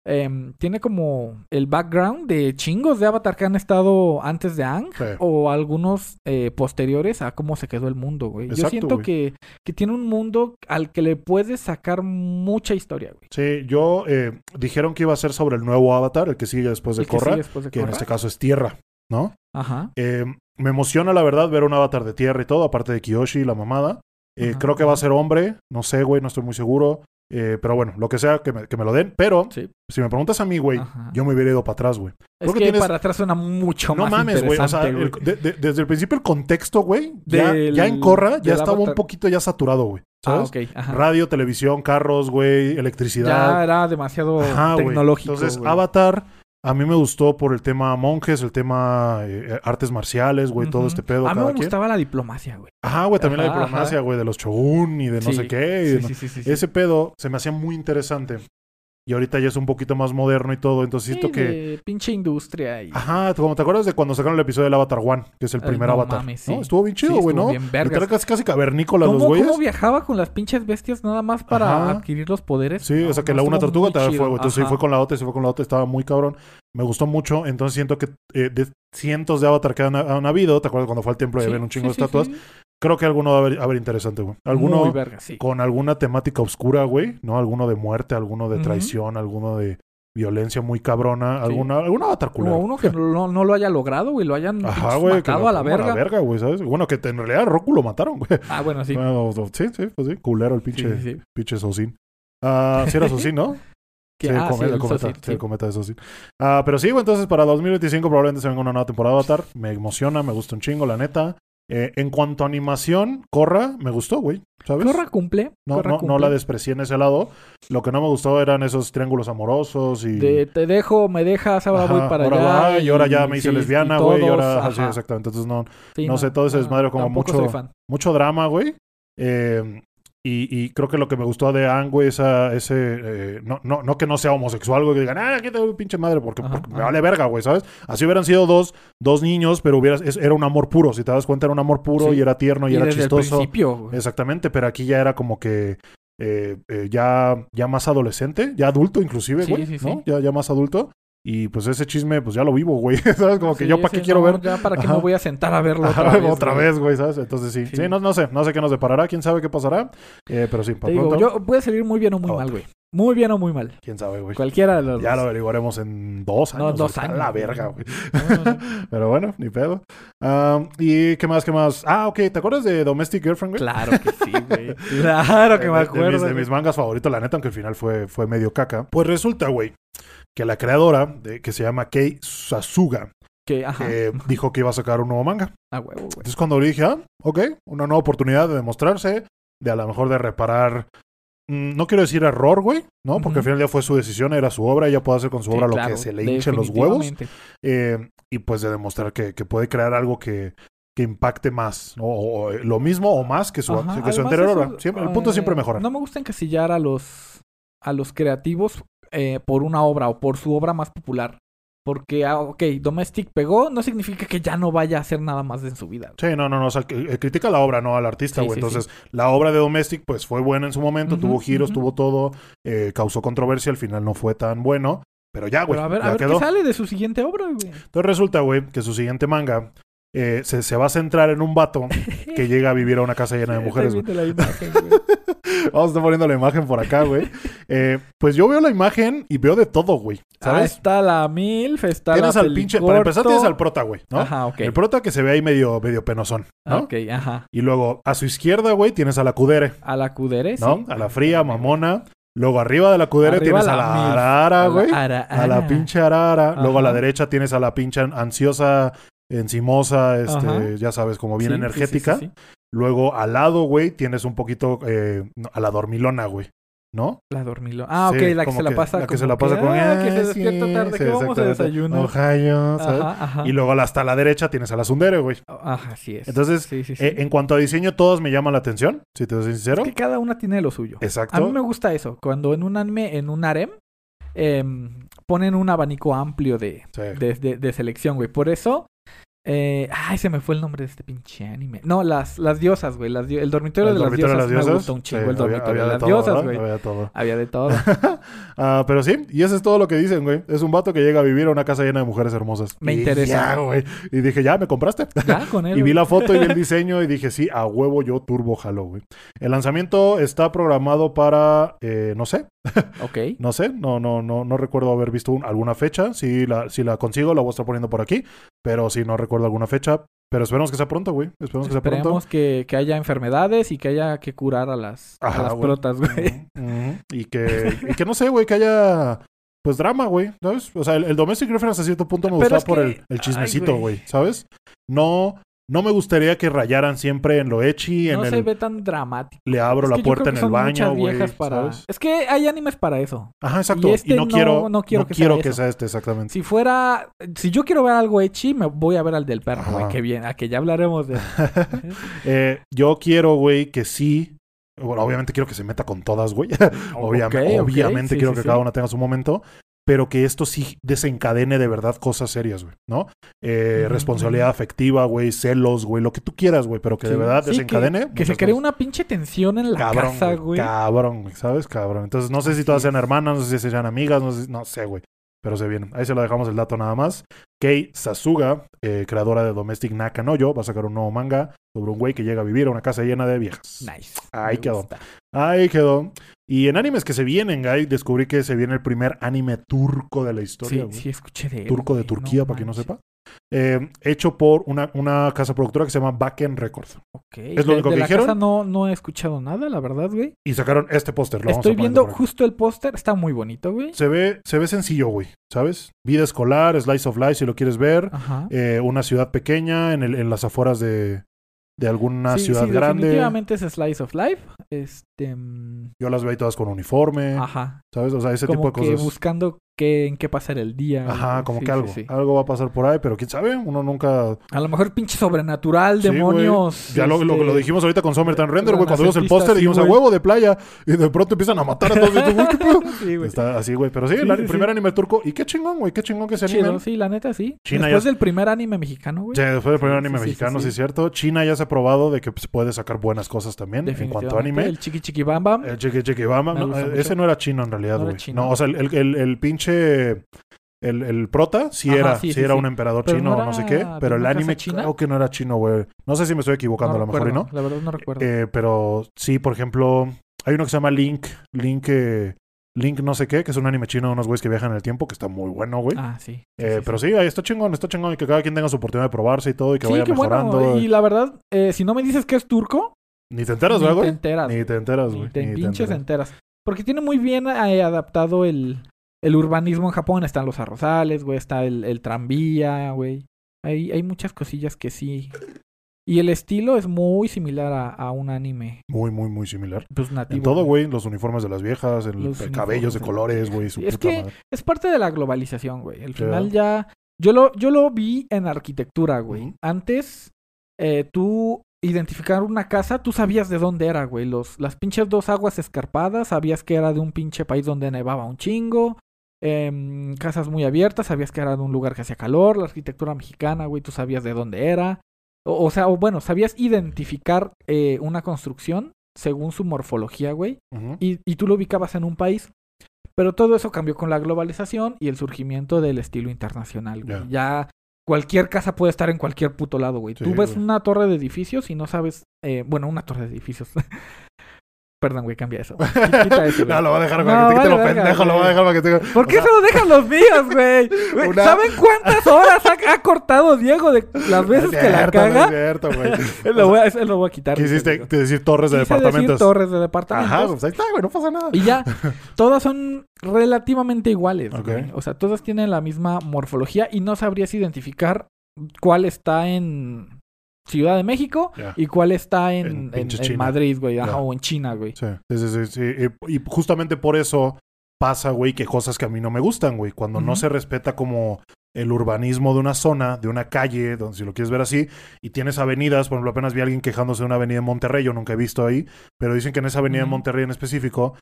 Em, tiene como el background de chingos de avatar que han estado antes de Ang. Sí. O algunos eh, posteriores a cómo se quedó el mundo, güey. Yo siento güey. que, que tiene un mundo al que le puedes sacar mucha historia, güey. Sí, yo eh, dijeron que iba a ser sobre el nuevo Avatar, el que sigue después de El Korra, sigue después de que en este caso es Tierra, ¿no? Ajá. Eh, me emociona, la verdad, ver un avatar de tierra y todo, aparte de Kiyoshi y la mamada. Eh, creo que va a ser hombre, no sé, güey, no estoy muy seguro. Eh, pero bueno, lo que sea, que me, que me lo den. Pero, Sí. si me preguntas a mí, güey, yo me hubiera ido para atrás, güey. Es que, que tienes- para atrás suena mucho No más mames, güey. O sea, interesante, el- güey. de- de- desde el principio el contexto, güey, ya, ya en Corra ya estaba un poquito ya saturado, güey. Ah, ¿Sabes? ok. Ajá. Radio, televisión, carros, güey, electricidad. Ya era demasiado Ajá, tecnológico. Entonces. Avatar, a mí me gustó por el tema monjes, el tema eh, artes marciales, güey, todo este pedo. A mí me quien. gustaba la diplomacia, güey. Ajá, güey, también la Ajá, diplomacia, güey, de los shogun y de no Sí, sé qué. Sí, no- sí, sí, sí, sí. Ese pedo se me hacía muy interesante. Y ahorita ya es un poquito más moderno y todo, entonces Sí, siento que... pinche industria y... Ajá, como te acuerdas de cuando sacaron el episodio del Avatar One, que es el primer no Avatar. mames, ¿no? sí. Estuvo bien chido, Sí, güey, estuvo ¿no? bien vergas. Casi, casi cavernícolas los ¿Cómo, güeyes. ¿Cómo viajaba con las pinches bestias nada más para Ajá. adquirir los poderes? Sí, No, o sea que no, la una tortuga da chido. fuego. Entonces se Ajá. fue con la otra se fue con la otra. Estaba muy cabrón. Me gustó mucho. Entonces siento que eh, de cientos de Avatar que han, han habido, ¿te acuerdas cuando fue al templo y Sí, habían un chingo sí, de sí, estatuas? Creo que alguno va a haber, a haber interesante, güey. Alguno Muy verga, sí. con alguna temática oscura, güey, ¿no? Alguno de muerte, alguno de traición, alguno de violencia muy cabrona, Sí. alguna, alguna avatar Como uno que no, no lo haya logrado, güey. Lo hayan Ajá, que matado lo a la verga. verga, güey, ¿sabes? Bueno, que en realidad a Roku lo mataron, güey. Ah, bueno, sí. Bueno, sí, sí, pues sí. Culero el pinche, sí, sí. pinche Socin. Ah, sí era Socin, ¿no? Que- Sí, ah, cometa, sí, el cometa, Socin, sí, sí. el cometa de Socin. Ah, pero sí, güey, entonces para 2025 probablemente se venga una nueva temporada de Avatar. Me emociona, me gusta un chingo, la neta. Eh, en cuanto a animación, Corra, me gustó, güey. ¿Sabes? Corra cumple. no, Corra no, cumple. no la desprecié en ese lado. Lo que no me gustó eran esos triángulos amorosos y... De te dejo, me dejas, ahora Ajá, voy para ahora allá. va, y ahora ya me hice sí, lesbiana, güey, y ahora... ajá, sí, exactamente. Entonces no, Sí, no sé, todo ese desmadre como mucho- mucho drama, güey. Eh, y, y creo que lo que me gustó de Ang, güey, esa, ese... eh, no, no, no que no sea homosexual, güey, que digan, ah, qué te pinche madre, porque, Ajá, porque me vale verga, güey, ¿sabes? Así hubieran sido dos, dos niños, pero hubiera, es- era un amor puro. Si te das cuenta, era un amor puro Sí. y era tierno y, Y era desde el chistoso. principio, güey. Exactamente, pero aquí ya era como que... eh, eh, ya, ya más adolescente, ya adulto inclusive, Sí, güey, sí, ¿no? Ya, ya más adulto. Y pues ese chisme, pues ya lo vivo, güey. ¿Sabes? Como que Sí, yo para qué quiero no, ver. Ya para qué Ajá. me voy a sentar a verlo otra Ajá, vez. otra güey. vez, güey, ¿sabes? Entonces sí. Sí, Sí. no, no sé. No sé qué nos deparará. ¿Quién sabe qué pasará? Eh, pero sí, Te para digo, pronto. yo puede salir muy bien o muy Oh. mal, güey. Muy bien o muy mal. ¿Quién sabe, güey? Cualquiera de los Ya lo dos. averiguaremos en dos No, años. dos güey. Está años. la verga, güey. No, no, no. Pero bueno, ni pedo. Am, ¿Y qué más, qué más? Ah, ok. ¿Te acuerdas de Domestic Girlfriend, güey? Claro que sí, güey. Claro que De- me acuerdo. De mis, de mis mangas favoritos, la neta, aunque al final fue, fue medio caca. Pues resulta, güey, que la creadora, de, que se llama Kei Sasuga, Que, ajá. eh, dijo que iba a sacar un nuevo manga. A huevo, güey. Entonces cuando le dije, ah, ok, una nueva oportunidad de demostrarse, de a lo mejor de reparar, mm, no quiero decir error, güey, ¿no? Porque al final ya fue su decisión, era su obra, ella puede hacer con su Sí, obra lo que se le hinchen los huevos. eh, y pues de demostrar que, que puede crear algo que, que impacte más, ¿no? o, o, eh, lo mismo o más que su, Ajá, que su anterior eso, obra. Siempre- el punto es siempre mejorar. No me gusta encasillar a los, a los creativos eh, por una obra o por su obra más popular. Porque, ah, ok, Domestic pegó, no significa que ya no vaya a hacer nada más en su vida. Sí, no, no, no. O sea, que, eh, critica la obra, no al artista, Sí, güey. sí, Entonces, la obra de Domestic, pues fue buena en su momento, tuvo giros, tuvo todo, eh, causó controversia, al final no fue tan bueno. Pero ya, güey. Pero a ver, ya a ver quedó. qué sale de su siguiente obra, güey. Entonces resulta, güey, que su siguiente manga eh, se, se va a centrar en un vato que llega a vivir a una casa llena de mujeres, güey. La imagen, güey. Vamos a estar poniendo la imagen por acá, güey. Eh, pues yo veo la imagen y veo de todo, güey. Ah, ¿Sabes? está la MILF, está tienes la al pinche. Para empezar, tienes al prota, güey, ¿no? Ajá, ok. El prota que se ve ahí medio, medio penosón, ¿no? Ok, ajá. Y luego a su izquierda, güey, tienes a la Kudere. A la Cudere, ¿no? sí. A la fría, mamona. Luego arriba de la cudere Arriba tienes a la arara, A la güey. A la pinche arara. Luego a la derecha tienes a la pinche ansiosa, encimosa, este, Ajá. ya sabes, como bien Sí, energética. sí, sí. Luego al lado, güey, tienes un poquito eh, a la dormilona, güey. ¿no? La dormilo. Ah, ok, la que se la pasa La que se la pasa con... ah, que se "Ah, despierta tarde, que vamos a desayunar. Ohio, ¿sabes? Ajá, ajá. Y luego hasta la derecha tienes a la Sundere, güey. Ajá, así es. Entonces. Eh, en cuanto a diseño, todos me llaman la atención, si te soy sincero. Es que cada una tiene lo suyo. Exacto. A mí me gusta eso. Cuando en un anime, en un harem, em, ponen un abanico amplio de, Sí. de, de- de selección, güey. Por eso. Eh, ay, se me fue el nombre de este pinche anime. No, las, las diosas, güey. Las, el dormitorio El de las diosas. de las Me gusta un chingo Sí, el dormitorio había de de las todo, diosas, güey. Había de todo. Había de todo. Ah, pero sí, y eso es todo lo que dicen, güey. Es un vato que llega a vivir a una casa llena de mujeres hermosas. Me Y interesa. ya, güey. Y dije, ya, ¿me compraste? ya, con él. Y vi la foto y vi el diseño y dije, sí, a huevo yo turbo jalo, güey. El lanzamiento está programado para, eh, no sé, Ok. no sé, no, no, no, no recuerdo haber visto un- alguna fecha. Si la, si la consigo, la voy a estar poniendo por aquí. Pero si no recuerdo alguna fecha. Pero esperemos que sea pronto, güey. Esperemos que sea pronto. Esperemos que, que haya enfermedades y que haya que curar a las, a las güey. protas, güey. Y que, y que no sé, güey, que haya pues drama, güey, ¿sabes? O sea, el, el domestic reference a cierto punto me Pero gustaba por que- el, el chismecito, güey, ¿sabes? No, no me gustaría que rayaran siempre en lo echi, en No se el ve tan dramático. le abro Es la que puerta en que el baño, güey, para... Es que hay animes para eso. Ajá, exacto. Y Y, este no, no- quiero, no quiero que sea quiero que eso. sea este, exactamente. Si fuera... Si yo quiero ver algo echi, me voy a ver al del perro, güey. Qué bien. A que ya hablaremos de... Eh, yo quiero, güey, que sí. Bueno, obviamente quiero que se meta con todas, güey. obviamente ok, obviamente sí, quiero sí, que sí. cada una tenga su momento. Pero que esto sí desencadene de verdad cosas serias, güey, ¿no? Eh, responsabilidad afectiva, güey, celos, güey, lo que tú quieras, güey, pero que de verdad Sí, desencadene. Que, que se cree una pinche tensión en la Cabrón, casa, güey. Cabrón, güey, ¿sabes? Cabrón. Entonces, no sé si todas sean hermanas, no sé si sean amigas, no sé, no sé, güey. Pero se vienen. Ahí se lo dejamos el dato nada más. Kei Sasuga, eh, creadora de Domestic Nakanoyo, va a sacar un nuevo manga sobre un güey que llega a vivir a una casa llena de viejas. Nice. Ahí quedó. gusta. Ahí quedó. Y en animes que se vienen, güey, descubrí que se viene el primer anime turco de la historia. Sí, güey. sí, escuché de él, Turco de. Turquía, para quien no sepa. Eh, hecho por una, una casa productora que se llama Backen Records. Ok. Es lo De- único de que la dijeron. casa no, no he escuchado nada, la verdad, güey. Y sacaron este póster. lo vamos a Estoy viendo justo el póster. Está muy bonito, güey. Se ve, se ve sencillo, güey, ¿sabes? Vida escolar, slice of life, si lo quieres ver. Ajá. Eh, una ciudad pequeña en, el- en las afueras de, de alguna Sí, ciudad sí, grande. Definitivamente es Slice of Life. Este. mm, Yo las veo ahí todas con uniforme, Ajá. ¿sabes? O sea, ese Como tipo de que cosas. buscando qué, en qué pasar el día. Ajá, como Sí, que sí, algo. sí. Algo va a pasar por ahí, pero quién sabe, uno nunca. A lo mejor pinche sobrenatural, Sí, demonios. Ya lo, lo, este, lo dijimos ahorita con Summertime Render, güey. Cuando vimos el póster, sí, dijimos a huevo de playa. Y de pronto empiezan a matar a todos. Güey, ¿qué pedo? Sí, güey. Está así, güey. Pero sí, el Sí, sí, primer sí. anime turco. Y qué chingón, güey. Qué chingón que se. Chido, sí, la neta, sí. China Después ya- del primer anime mexicano, güey. Ya, después del primer Sí, anime sí, sí, mexicano, sí, sí, sí. es cierto. China ya se ha probado de que se puede sacar buenas cosas también en cuanto a anime. El Chiqui Chiqui Bam Bam. El. Me no, gusta eh, ese no era chino en realidad, güey. No, o sea, el, el pinche. el, el prota sí Ajá, era, sí, era sí. un emperador Pero chino no o no sé qué, pero el anime china. creo que no era chino, güey. No sé si me estoy equivocando, a lo mejor y no. La verdad no recuerdo. Eh, pero sí, por ejemplo, hay uno que se llama Link, Link, eh, Link no sé qué, que es un anime chino de unos güeyes que viajan en el tiempo, que está muy bueno, güey. ah, sí. Eh, pero sí. ahí está chingón, está chingón y que cada quien tenga su oportunidad de probarse y todo y que vaya mejorando. bueno. Y la verdad, eh, si no me dices que es turco, Ni te enteras, ni ¿verdad, te güey? enteras. Ni te enteras, Ni güey. te ni te pinches enteras. enteras. Porque tiene muy bien adaptado el, el urbanismo en Japón. Están los arrozales, güey. Está el, el tranvía, güey. Hay, hay muchas cosillas que sí. Y el estilo es muy similar a, a un anime. Muy, muy, muy similar. Pues nativo. En todo, güey, los uniformes de las viejas, el, Los el cabellos de colores, güey, su es puta que- madre. Es parte de la globalización, güey. Al final ya. Yo lo, yo lo vi en arquitectura, güey. Antes, eh, tú identificar una casa, tú sabías de dónde era, güey. Los, las pinches dos aguas escarpadas, sabías que era de un pinche país donde nevaba un chingo. Em, casas muy abiertas, sabías que era de un lugar que hacía calor. La arquitectura mexicana, güey, tú sabías de dónde era. O, o sea, o bueno, sabías identificar eh, una construcción según su morfología, güey y, y tú lo ubicabas en un país. Pero todo eso cambió con la globalización y el surgimiento del estilo internacional, güey. Ya. Ya cualquier casa puede estar en cualquier puto lado, güey. Sí, tú ves güey. una torre de edificios y no sabes... eh, bueno, una torre de edificios. Perdón, güey, cambia eso. Quita eso, güey. No, lo va a dejar No, para que te quite lo vale verga, pendejo, lo va a dejar para que te ¿Por qué o sea, se lo dejan los míos, güey? Güey, Una- ¿Saben cuántas horas ha, ha cortado Diego de las veces no es que la cierto, no es caga? cierto, güey. lo, voy a, eso lo voy a quitar. Quisiste Diego. decir torres de Quise decir departamentos. torres de departamentos. Ajá, pues ahí está, güey, no pasa nada. Y ya, todas son relativamente iguales. Güey. O sea, todas tienen la misma morfología y no sabrías identificar cuál está en Ciudad de México y cuál está En en, en- en. Madrid, güey. Ya. o en China, güey. Sí, sí, sí. Y, justamente por eso pasa, güey, que cosas que a mí no me gustan, güey. Cuando no se respeta como el urbanismo de una zona, de una calle, donde si lo quieres ver así, y tienes avenidas, por ejemplo, apenas vi a alguien quejándose de una avenida en Monterrey, yo nunca he visto ahí, pero dicen que en esa avenida en Ujú. Monterrey en específico,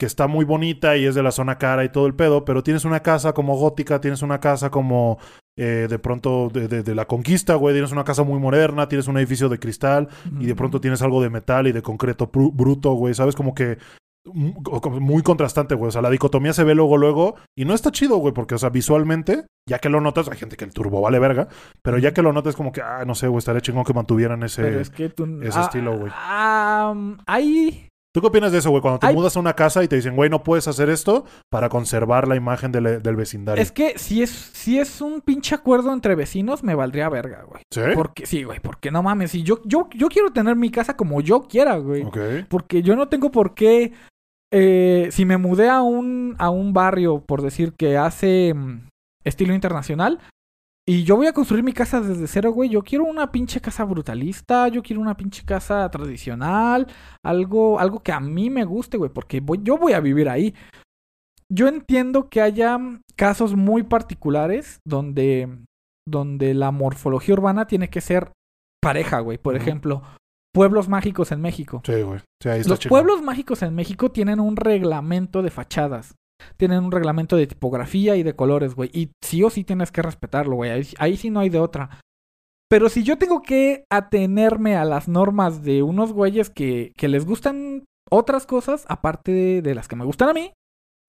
que está muy bonita y es de la zona cara y todo el pedo, pero tienes una casa como gótica, tienes una casa como eh, de pronto de, de- de la conquista, güey, tienes una casa muy moderna, tienes un edificio de cristal, y de pronto tienes algo de metal y de concreto bruto, güey, ¿sabes? Como que mm, muy contrastante, güey. O sea, la dicotomía se ve luego, luego, y no está chido, güey, porque, o sea, visualmente, ya que lo notas, hay gente que el turbo vale verga, pero ya que lo notas, como que, ah, no sé, güey, estaría chingón que mantuvieran ese. Pero es que tú... ese estilo, güey. ah, hay... ¿Tú qué opinas de eso, güey? Cuando te mudas a una casa y te dicen, güey, no puedes hacer esto para conservar la imagen del, del vecindario. Es que si es, si es un pinche acuerdo entre vecinos, me valdría verga, güey. ¿Sí? Porque, sí, güey, porque no mames. Si yo, yo, yo quiero tener mi casa como yo quiera, güey. Ok. Porque yo no tengo por qué. eh, si me mudé a un, a un barrio, por decir que hace mm, estilo internacional, y yo voy a construir mi casa desde cero, güey. Yo quiero una pinche casa brutalista, yo quiero una pinche casa tradicional, algo, algo que a mí me guste, güey, porque voy, yo voy a vivir ahí. Yo entiendo que haya casos muy particulares donde, donde la morfología urbana tiene que ser pareja, güey. Por ejemplo, pueblos mágicos en México. Sí, güey. Sí, ahí está Los pueblos mágicos en México tienen un reglamento de fachadas. Tienen un reglamento de tipografía y de colores, güey. Y sí o sí tienes que respetarlo, güey. Ahí, ahí sí no hay de otra. Pero si yo tengo que atenerme a las normas de unos güeyes que, que les gustan otras cosas, aparte de, de las que me gustan a mí,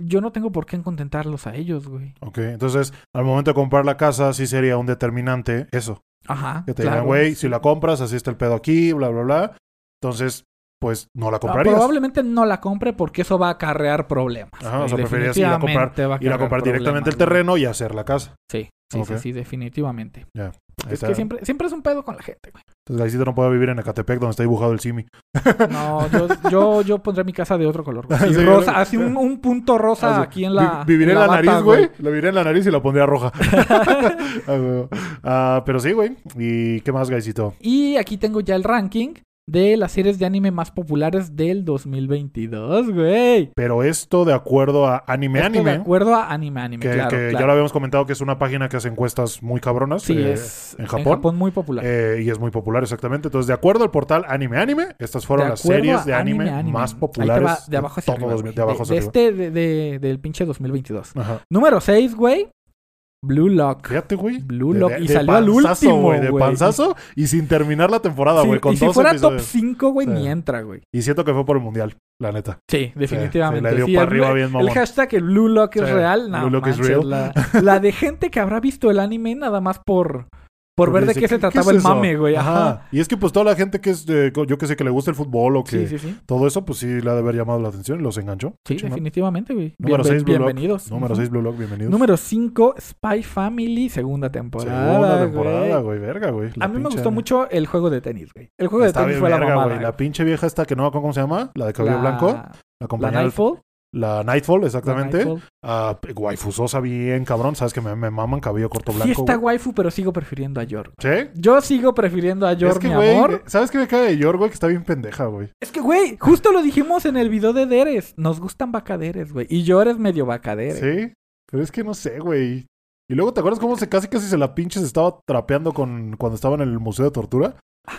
yo no tengo por qué contentarlos a ellos, güey. Ok, entonces, al momento de comprar la casa, sí sería un determinante eso. Ajá. Que te claro. digan, güey, si la compras, así está el pedo aquí, bla, bla, bla. Entonces, pues no la Ah, comprarías. Probablemente no la compre porque eso va a acarrear problemas. Ajá, o sea, preferirías ir a comprar- Ir a directamente el terreno y hacer la casa. Sí, sí, sí, sí, definitivamente. Es que siempre, siempre es un pedo con la gente, güey. Entonces, Gaisito no puede vivir en Ecatepec, donde está dibujado el simi. No, yo, yo, yo pondré mi casa de otro color, güey. Sí, Sí, rosa, así un, un punto rosa Así, aquí en la. vi- Viviré en la, nariz, güey. La viviré en la nariz y la pondría roja. Ah. Ah, pero sí, güey. ¿Y qué más, Gaisito? Y aquí tengo ya el ranking de las series de anime más populares del 2022, güey. Pero esto de acuerdo a Anime Esto Anime. de acuerdo a Anime Anime, que, claro, que ya lo habíamos comentado que es una página que hace encuestas muy cabronas. Sí, eh, es en Japón. muy popular. eh, y es muy popular, exactamente. Entonces, de acuerdo al portal Anime Anime, estas fueron De las series de anime, Anime, más populares va de abajo hacia todo arriba, dos- güey. de abajo de, hacia de arriba. este, de, de- del pinche 2022. Ajá. Número 6, güey. Blue Lock. Fíjate, güey. Blue De Lock. Y salió al último, güey. De panzazo. Y, sin terminar la temporada, güey. Sí, y si fuera episodios. top 5, güey, Sí. ni entra, güey. Y siento que fue por el mundial, la neta. Sí, definitivamente. sí, le dio Sí, pa' el- arriba bien El mamón. hashtag el Blue Lock es real. No, Blue Lock is manches, real. La, la de gente que habrá visto el anime nada más por, por ver de qué se es trataba el mame, güey. Ajá. Y es que pues toda la gente que es, de- yo que sé, que le gusta el fútbol o que Sí, sí, sí. todo eso, pues sí le ha de haber llamado la atención y los enganchó. Sí, definitivamente, güey. Número Bienven- 6, Blue Lock. Bienvenidos. Número Ujú. 6, Blue Lock, bienvenidos. Número 5, Spy Family, segunda temporada. Segunda temporada, güey. verga, güey. La A mí me gustó mucho el juego de tenis, güey. El juego de tenis bien fue la mamada. güey. La pinche vieja esta que no me acuerdo cómo se llama, la de cabello La- blanco, la La compañera. Nightfall. La Nightfall, exactamente. Nightfall. Ah, waifusosa bien, cabrón. Sabes que me, me maman cabello corto Sí blanco. está güey. waifu, pero sigo prefiriendo a Yor. ¿Sí? Yo sigo prefiriendo a Yor, es que, mi güey, amor. ¿sabes qué me cae de Yor, güey? Que está bien pendeja, güey. Es que, güey, justo lo dijimos en el video de Deres. Nos gustan bacaderes, güey. Y Yor es medio bacadere. Sí, pero es que no sé, güey. Y luego, ¿te acuerdas cómo se casi casi se la pinche se estaba trapeando con cuando estaba en el Museo de Tortura?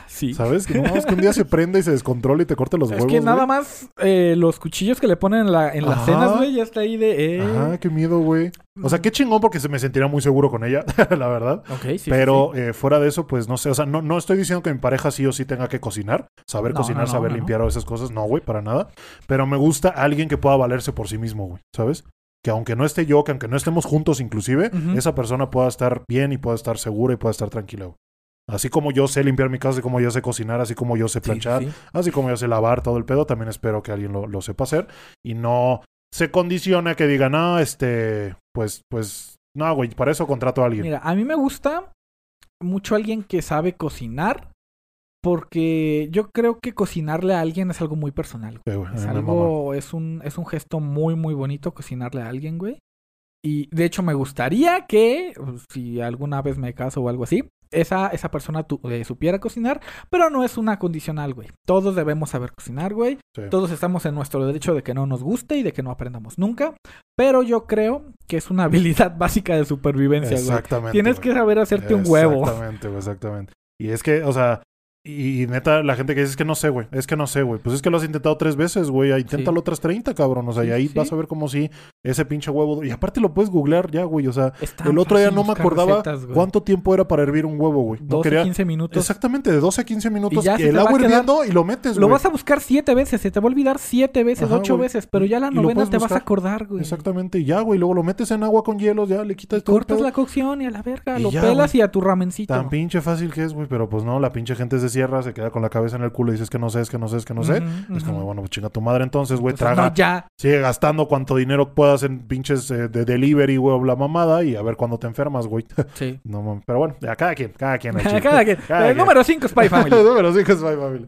Sí. ¿Sabes? Que no, es que un día se prende y se descontrola y te corta los Es huevos. que nada güey. más eh, los cuchillos que le ponen en, la, en las cenas, güey, ya está ahí de... Eh. Ajá, qué miedo, güey. O sea, qué chingón porque se me sentiría muy seguro con ella, la verdad. Ok, sí, Pero sí. eh, fuera de eso, pues no sé. O sea, no, no estoy diciendo que mi pareja sí o sí tenga que cocinar. Saber No, cocinar, no, no, saber limpiar o esas cosas. No, güey, para nada. Pero me gusta alguien que pueda valerse por sí mismo, güey. ¿Sabes? Que aunque no esté yo, que aunque no estemos juntos inclusive, esa persona pueda estar bien y pueda estar segura y pueda estar tranquila, güey. Así como yo sé limpiar mi casa, así como yo sé cocinar, así como yo sé planchar, sí. así como yo sé lavar todo el pedo, también espero que alguien lo, lo sepa hacer y no se condicione a que diga, no, este, pues, pues, no, güey, para eso contrato a alguien. Mira, a mí me gusta mucho alguien que sabe cocinar. Porque yo creo que cocinarle a alguien es algo muy personal. güey. Sí, güey, a Es algo, es un, es un gesto muy, muy bonito cocinarle a alguien, güey. Y de hecho me gustaría que, pues, si alguna vez me caso o algo así, esa, esa persona tu- eh, supiera cocinar, pero no es una condicional, güey. Todos debemos saber cocinar, güey. Sí. Todos estamos en nuestro derecho de que no nos guste y de que no aprendamos nunca. Pero yo creo que es una habilidad básica de supervivencia, güey. Exactamente. Tienes güey. que saber hacerte un huevo. Exactamente, güey, exactamente. Y es que, o sea, y, neta, la gente que dice es que no sé, güey, es que no sé, güey. Pues es que lo has intentado tres veces, güey. Inténtalo Sí. otras 30, cabrón. O sea, Sí, y ahí sí. vas a ver como si ese pinche huevo. Y aparte lo puedes googlear ya, güey. O sea, Es el otro día no me acordaba recetas, cuánto tiempo era para hervir un huevo, güey. No 12, quería. 15 minutos. Exactamente, de 12 a 15 minutos. Y ya el agua quedar- hirviendo y lo metes, Lo güey. vas a buscar siete veces, se te va a olvidar siete veces, Ajá, ocho veces, pero ya la lo novena te vas a acordar, güey. Exactamente, y ya, güey. Luego lo metes en agua con hielos, ya le quitas todo. Cortas la cocción y a la verga, lo pelas y a tu ramencito. Tan pinche fácil que es, güey. Pero pues no, la pinche gente se cierra, se queda con la cabeza en el culo y dices que no sé, es que no sé, es que no sé. Es como, bueno, pues chinga tu madre entonces, güey. Traga, No, ya. sigue gastando cuanto dinero puedas en pinches eh, de delivery, güey, o la mamada. Y a ver cuándo te enfermas, güey. Sí. no. Pero bueno, ya, cada quien, cada quien. Cada quien. Cada Eh, quien. Número 5, Spy Family. Número cinco es Spy Family.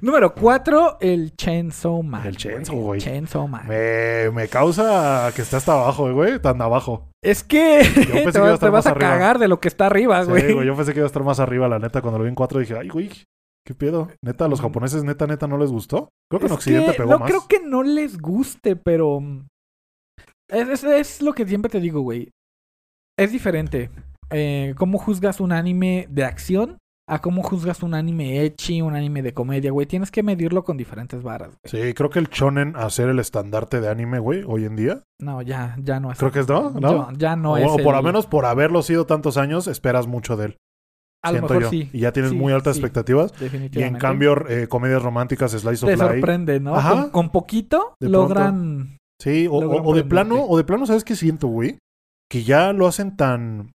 Número 4, el Chainsaw Man. El Chainsaw, güey. Chainsaw Man. Me, me causa que está hasta abajo, güey. Tan abajo. Es que pensé te, que iba a vas- estar te vas más a arriba. cagar de lo que está arriba, Sí, güey. güey. Yo pensé que iba a estar más arriba, la neta. Cuando lo vi en cuatro dije, ay, güey. ¿Qué pedo? Neta, a los Mm. japoneses, neta, neta, ¿no les gustó? Creo que en Occidente que pegó no más. creo que no les guste, pero mm, es, es- es lo que siempre te digo, güey. Es diferente. Eh, ¿Cómo juzgas un anime de acción a cómo juzgas un anime ecchi, un anime de comedia, güey? Tienes que medirlo con diferentes varas. güey. Sí, creo que el shonen a ser el estandarte de anime, güey, hoy en día. No, ya, ya no es. Creo que es no, ¿no? Yo- ya no o, es. o por lo el- menos por haberlo sido tantos años, esperas mucho de él. a lo mejor yo. sí. Y ya tienes Sí, muy altas sí, expectativas. Y Definitivamente. en cambio, eh, comedias románticas, Slice of te Life. sorprende, ¿no? Ajá. Con, con poquito De logran. Sí, o, logran o- o de plano, o de plano, ¿sabes qué siento, güey? Que ya lo hacen tan,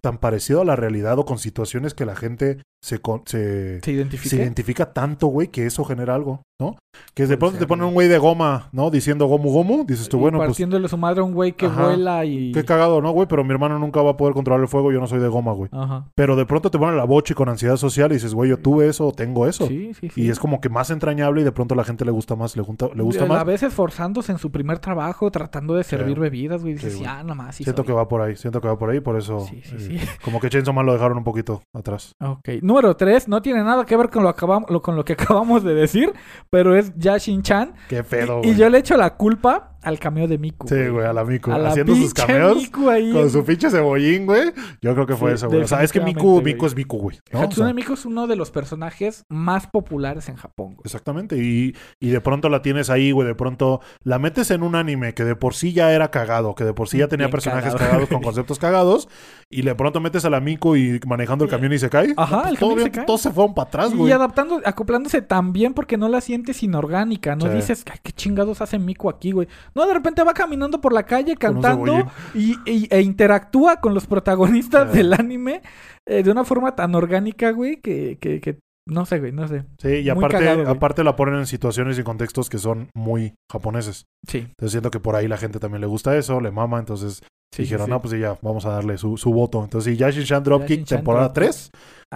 tan parecido a la realidad o con situaciones que la gente se, con- se, Se identifica. se identifica tanto, güey, que eso genera algo, ¿no? Que de Puede pronto ser, te ponen un güey de goma, ¿no? Diciendo gomu gomu, dices tú, Y bueno, pues partiéndole su madre a un güey que Ajá. vuela y. qué cagado, ¿no, güey? Pero mi hermano nunca va a poder controlar el fuego, yo no soy de goma, güey. Ajá. Pero de pronto te ponen la bocha y con ansiedad social y dices, güey, yo tuve eso o tengo eso. Sí, sí, sí. Y es como que más entrañable y de pronto a la gente le gusta más, le, junta- le gusta A más. veces esforzándose en su primer trabajo, tratando de servir bebidas, güey. Dices, ya, nomás. Sí siento soy". que va por ahí, siento que va por ahí, por eso. Sí, sí, eh, sí. Como que Chainsaw Man lo dejaron un poquito atrás. Ok. Número 3, no tiene nada que ver con lo, acabamos, lo- con lo que acabamos de decir, pero es Yashin Chan. Qué pedo, y yo le echo la culpa al cameo de Miku. Sí, güey, a la Miku. A la Haciendo sus cameos. Miku ahí. Con su pinche cebollín, güey. Yo creo que fue Sí, eso, güey. O sea, es que Miku, Miku güey. es Miku, güey. ¿no? O Hatsune sea, Miku es uno de los personajes más populares en Japón, güey. Exactamente. Y, y de pronto la tienes ahí, güey. De pronto la metes en un anime que de por sí ya era cagado, que de por sí ya tenía Bien personajes cagado. cagados con conceptos cagados. Y de pronto metes a la Miku y manejando el camión y se cae. Ajá, pues el todo camión bien, se cae. Todos se fueron para atrás, Y güey. adaptando, acoplándose tan bien porque no la sientes inorgánica. No Sí. dices, "Ay, ¿qué chingados hace Miku aquí, güey? No, de repente va caminando por la calle cantando y, y- e interactúa con los protagonistas Sí. del anime eh, de una forma tan orgánica, güey, que, que, que no sé, güey, no sé. Sí, y aparte, cagado, aparte la ponen en situaciones y contextos que son muy japoneses. Sí, Entonces siento que por ahí la gente también le gusta eso, le mama. Entonces sí. dijeron, sí, no, pues ya, vamos a darle su, su voto. Entonces, sí, Yashin-chan Dropkick, Yashin-chan temporada Dropkick. 3.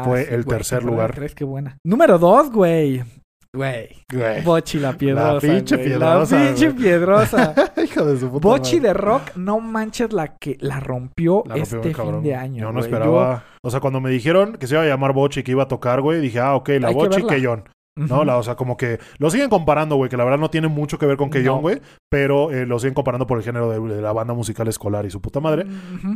fue el güey, tercer lugar. tres, qué buena. Número dos, güey. Güey. Güey. Bochi la piedrosa. pinche güey. piedrosa, La pinche güey. piedrosa. Hijo de su puta Bochi madre. de Rock, no manches la que la rompió La rompió este fin cabrón. de año. Yo no güey. esperaba. O sea, cuando me dijeron que se iba a llamar Bochi y que iba a tocar, güey, dije, ah, ok, la Hay que Bochi y verla. Keyon. ¿No? La, o sea, como que lo siguen comparando, güey, que la verdad no tiene mucho que ver con Keyon, No. güey, pero eh, lo siguen comparando por el género de, de la banda musical escolar y su puta madre.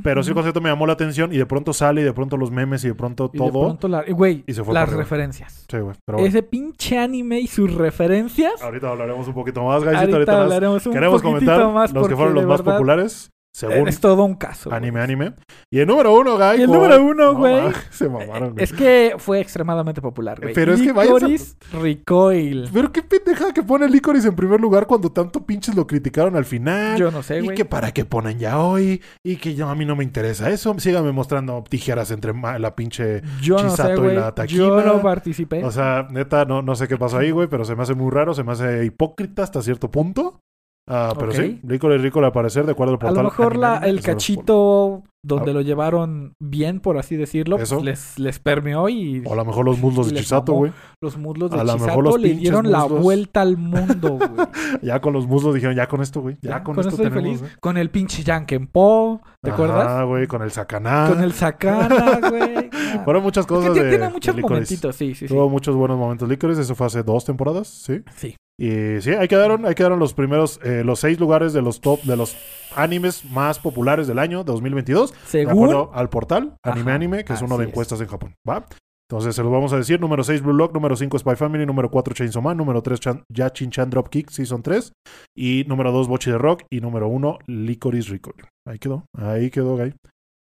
Pero sí el concepto me llamó la atención y de pronto sale y de pronto los memes y de pronto Y de todo. pronto la- Güey, y se fue las arriba. referencias. Sí, güey. Pero Ese pinche anime y sus referencias. ahorita hablaremos un poquito más, guys. Ahorita, Ahorita, más- hablaremos un queremos poquitito comentar más los que fueron los más verdad populares, según Es todo un caso. güey. anime, anime. Y el número uno, guy. Y el número uno, No, güey. se mamaron, güey. Es que fue extremadamente popular, güey. Pero es que vaya a- Recoil. Pero qué pendeja que pone Licorice en primer lugar cuando tanto pinches lo criticaron al final. Yo no sé, y güey. que para qué ponen ya hoy. Y que yo, a mí no me interesa eso. Síganme mostrando tijeras entre la pinche. Yo no sé, Chisato y güey. la Taquina. Yo no participé. O sea, neta, no, no sé qué pasó ahí, güey. Pero se me hace muy raro. Se me hace hipócrita hasta cierto punto. Ah, pero sí, Licorice Recoil al parecer, de acuerdo al a portal. lo mejor la, el cachito donde Ah. lo llevaron bien, por así decirlo, Eso. les, les permeó y O a lo mejor los muslos de Chisato, güey. los muslos de a lo mejor Chisato los le dieron la vuelta al mundo, güey. Ya con los muslos dijeron, ya con esto, güey. Ya, con, esto estoy tenemos. feliz. güey. Con el pinche Yankenpo, ¿te acuerdas? Ah, güey, con el Sacaná. Con el Sakana, güey. Fueron muchas Es que cosas de, tiene muchos momentitos, sí, sí, sí. Tuvo muchos buenos momentos Licorice, eso fue hace dos temporadas, sí. Sí. Y sí, ahí quedaron, ahí quedaron los primeros, eh, los seis lugares de los top, de los animes más populares del año 2022. De Según acuerdo al portal Anime Ajá, Anime, que es uno de es. encuestas en Japón, ¿va? Entonces se los vamos a decir. Número 6, Blue Lock. Número 5, Spy Family. Número 4, Chainsaw Man. Número 3, Chan Yachin Chan Dropkick Season 3. Y número 2, Bochi de Rock. Y número 1, Licorice Recoil. Ahí quedó. Ahí quedó, Guy.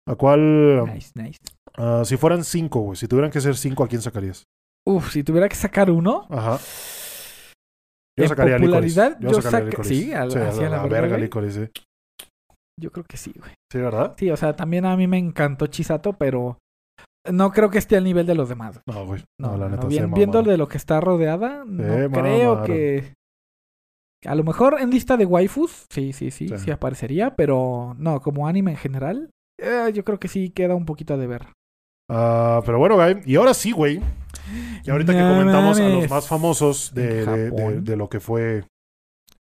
¿A cuál? Nice, nice. ah, si fueran 5, güey. Si tuvieran que ser 5, ¿a quién sacarías? Uf, si tuviera que sacar uno, Ajá. Yo En sacaría popularidad, Licorice. yo sacaría saca- sí, a- sí, hacia la, la verga, verga güey. Licorice, sí. yo creo que sí, güey. Sí, ¿verdad? Sí, o sea, también a mí me encantó Chisato, pero no creo que esté al nivel de los demás. güey. No, güey. No, No, la no, neta, bien- se viendo de lo que está rodeada, no creo que... A lo mejor en lista de waifus, sí, sí, sí, Sí. sí, aparecería, pero no, como anime en general, eh, yo creo que sí queda un poquito de ver. Ah, pero bueno, Guy. Y ahora sí, güey. Y ahorita que comentamos a los más famosos de, de- de- Japón. de lo que fue.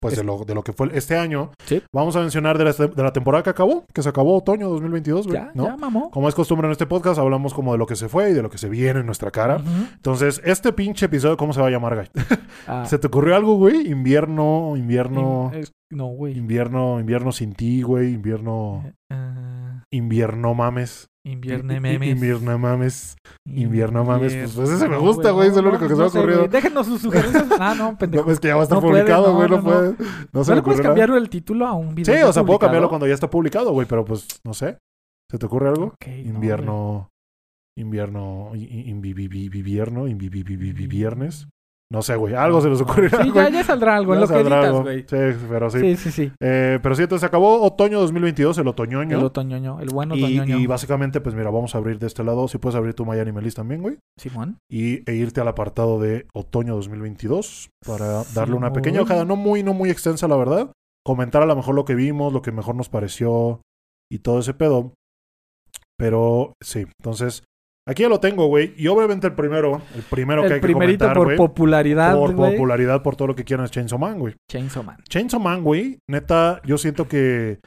Pues de lo, de lo que fue este año. Sí. Vamos a mencionar de la, de la temporada que acabó, que se acabó otoño 2022, güey. Ya, ¿no? ya, mamó. Como es costumbre en este podcast, hablamos como de lo que se fue y de lo que se viene en nuestra cara. Entonces, este pinche episodio, ¿cómo se va a llamar, Guy? Ah, ¿Se te ocurrió algo, güey? Invierno, invierno, in- no, güey. invierno, invierno sin ti, güey. Invierno, Ah, invierno mames. Invierno I- i- memes. Invierno mames. invierno mames, pues, pues, ese me No, gusta, güey, es el no, único que se me no ha ocurrido. Déjenos sus sugerencias. Ah, no, pendejo. No, es que ya va a estar No publicado, no, güey, no, no, puede. No, ¿No se le puedes cambiar el título a un video? Sí, o sea, puedo cambiarlo cuando ya está publicado, güey, pero pues, no sé. ¿Se te ocurre algo? No, invierno, invierno, i- i- invi- vi- vi- invierno, invi- No sé, güey, algo se les ocurrirá. Sí, güey. ya, ya saldrá algo en Ya lo que saldrá editas, algo. güey. Sí, pero sí. Sí, sí, sí. Eh, pero sí, entonces se acabó otoño 2022, el otoñoño. El otoñoño, el buen otoñoño. y básicamente, pues mira, vamos a abrir de este lado. Si puedes abrir tu My Anime List también, güey. Simón. y, e irte al apartado de otoño 2022 para darle una pequeña muy. hojada, no muy, no muy extensa, la verdad. Comentar a lo mejor lo que vimos, lo que mejor nos pareció y todo ese pedo. Pero sí, entonces, aquí ya lo tengo, güey. Y obviamente el primero, el primero que hay que comentar, por popularidad, por popularidad, por todo lo que quieran, es Chainsaw Man, güey. Chainsaw Man. Chainsaw Man, güey, neta, yo siento que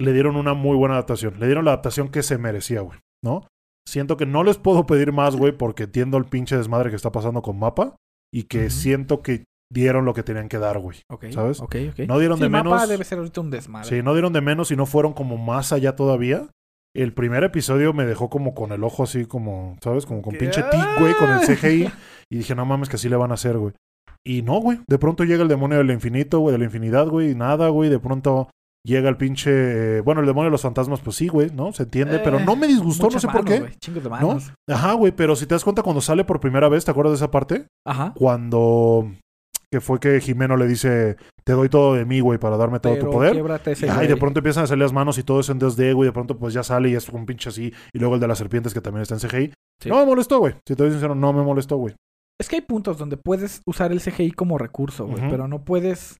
le dieron una muy buena adaptación. Le dieron la adaptación que se merecía, güey, ¿no? Siento que no les puedo pedir más, güey, porque entiendo el pinche desmadre que está pasando con Mapa y que siento que dieron lo que tenían que dar, güey. Ok, ¿Sabes? Ok, ok. No dieron Sí, de mapa menos. debe ser ahorita un desmadre. Sí, no dieron de menos y no fueron como más allá todavía. El primer episodio me dejó como con el ojo así, como, ¿sabes? Como con ¿Qué? pinche tic, güey, con el CGI. Y dije, no mames, que así le van a hacer, güey. Y no, güey. De pronto llega el demonio del infinito, güey, de la infinidad, güey. Y nada, güey. De pronto llega el pinche. eh, bueno, el demonio de los fantasmas, pues sí, güey, ¿no? Se entiende. pero Eh, no me disgustó, no sé por qué. Chingos de manos. Ajá, güey, pero si te das cuenta cuando sale por primera vez, ¿te acuerdas de esa parte? Ajá. Cuando. Que fue que Jimeno le dice, te doy todo de mí, güey, para darme todo Pero tu poder. ese y de güey. pronto empiezan a salir las manos y todo eso en 2D, güey. De pronto, pues ya sale y es un pinche así. Y luego el de las serpientes, que también está en CGI. Sí. No me molestó, güey. Si te doy sincero, no me molestó, güey. Es que hay puntos donde puedes usar el CGI como recurso, güey. Pero no puedes,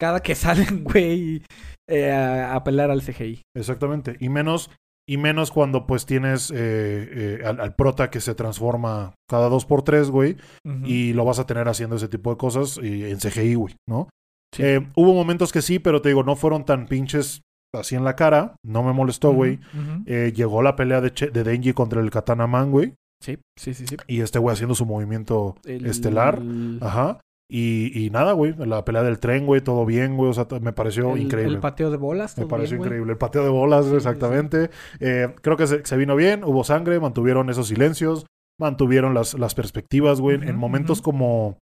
cada que salen, güey, eh, apelar al CGI. Exactamente. Y menos, y menos cuando pues tienes eh, eh, al, al prota que se transforma cada dos por tres, güey. Y lo vas a tener haciendo ese tipo de cosas y en CGI, güey, ¿no? Sí. Eh, hubo momentos que sí, pero te digo, no fueron tan pinches así en la cara. No me molestó, güey. Eh, llegó la pelea de, Che- de Denji contra el Katana Man, güey. Sí, sí, sí, sí. Y este güey haciendo su movimiento El- estelar. Ajá. Y, y nada, güey. La pelea del tren, güey. Todo bien, güey. O sea, me pareció el- increíble. El pateo de bolas. Me pareció bien, güey. increíble. El pateo de bolas, Sí, sí, exactamente. Eh, creo que se, se vino bien. Hubo sangre. Mantuvieron esos silencios. Mantuvieron las, las perspectivas, güey. en momentos como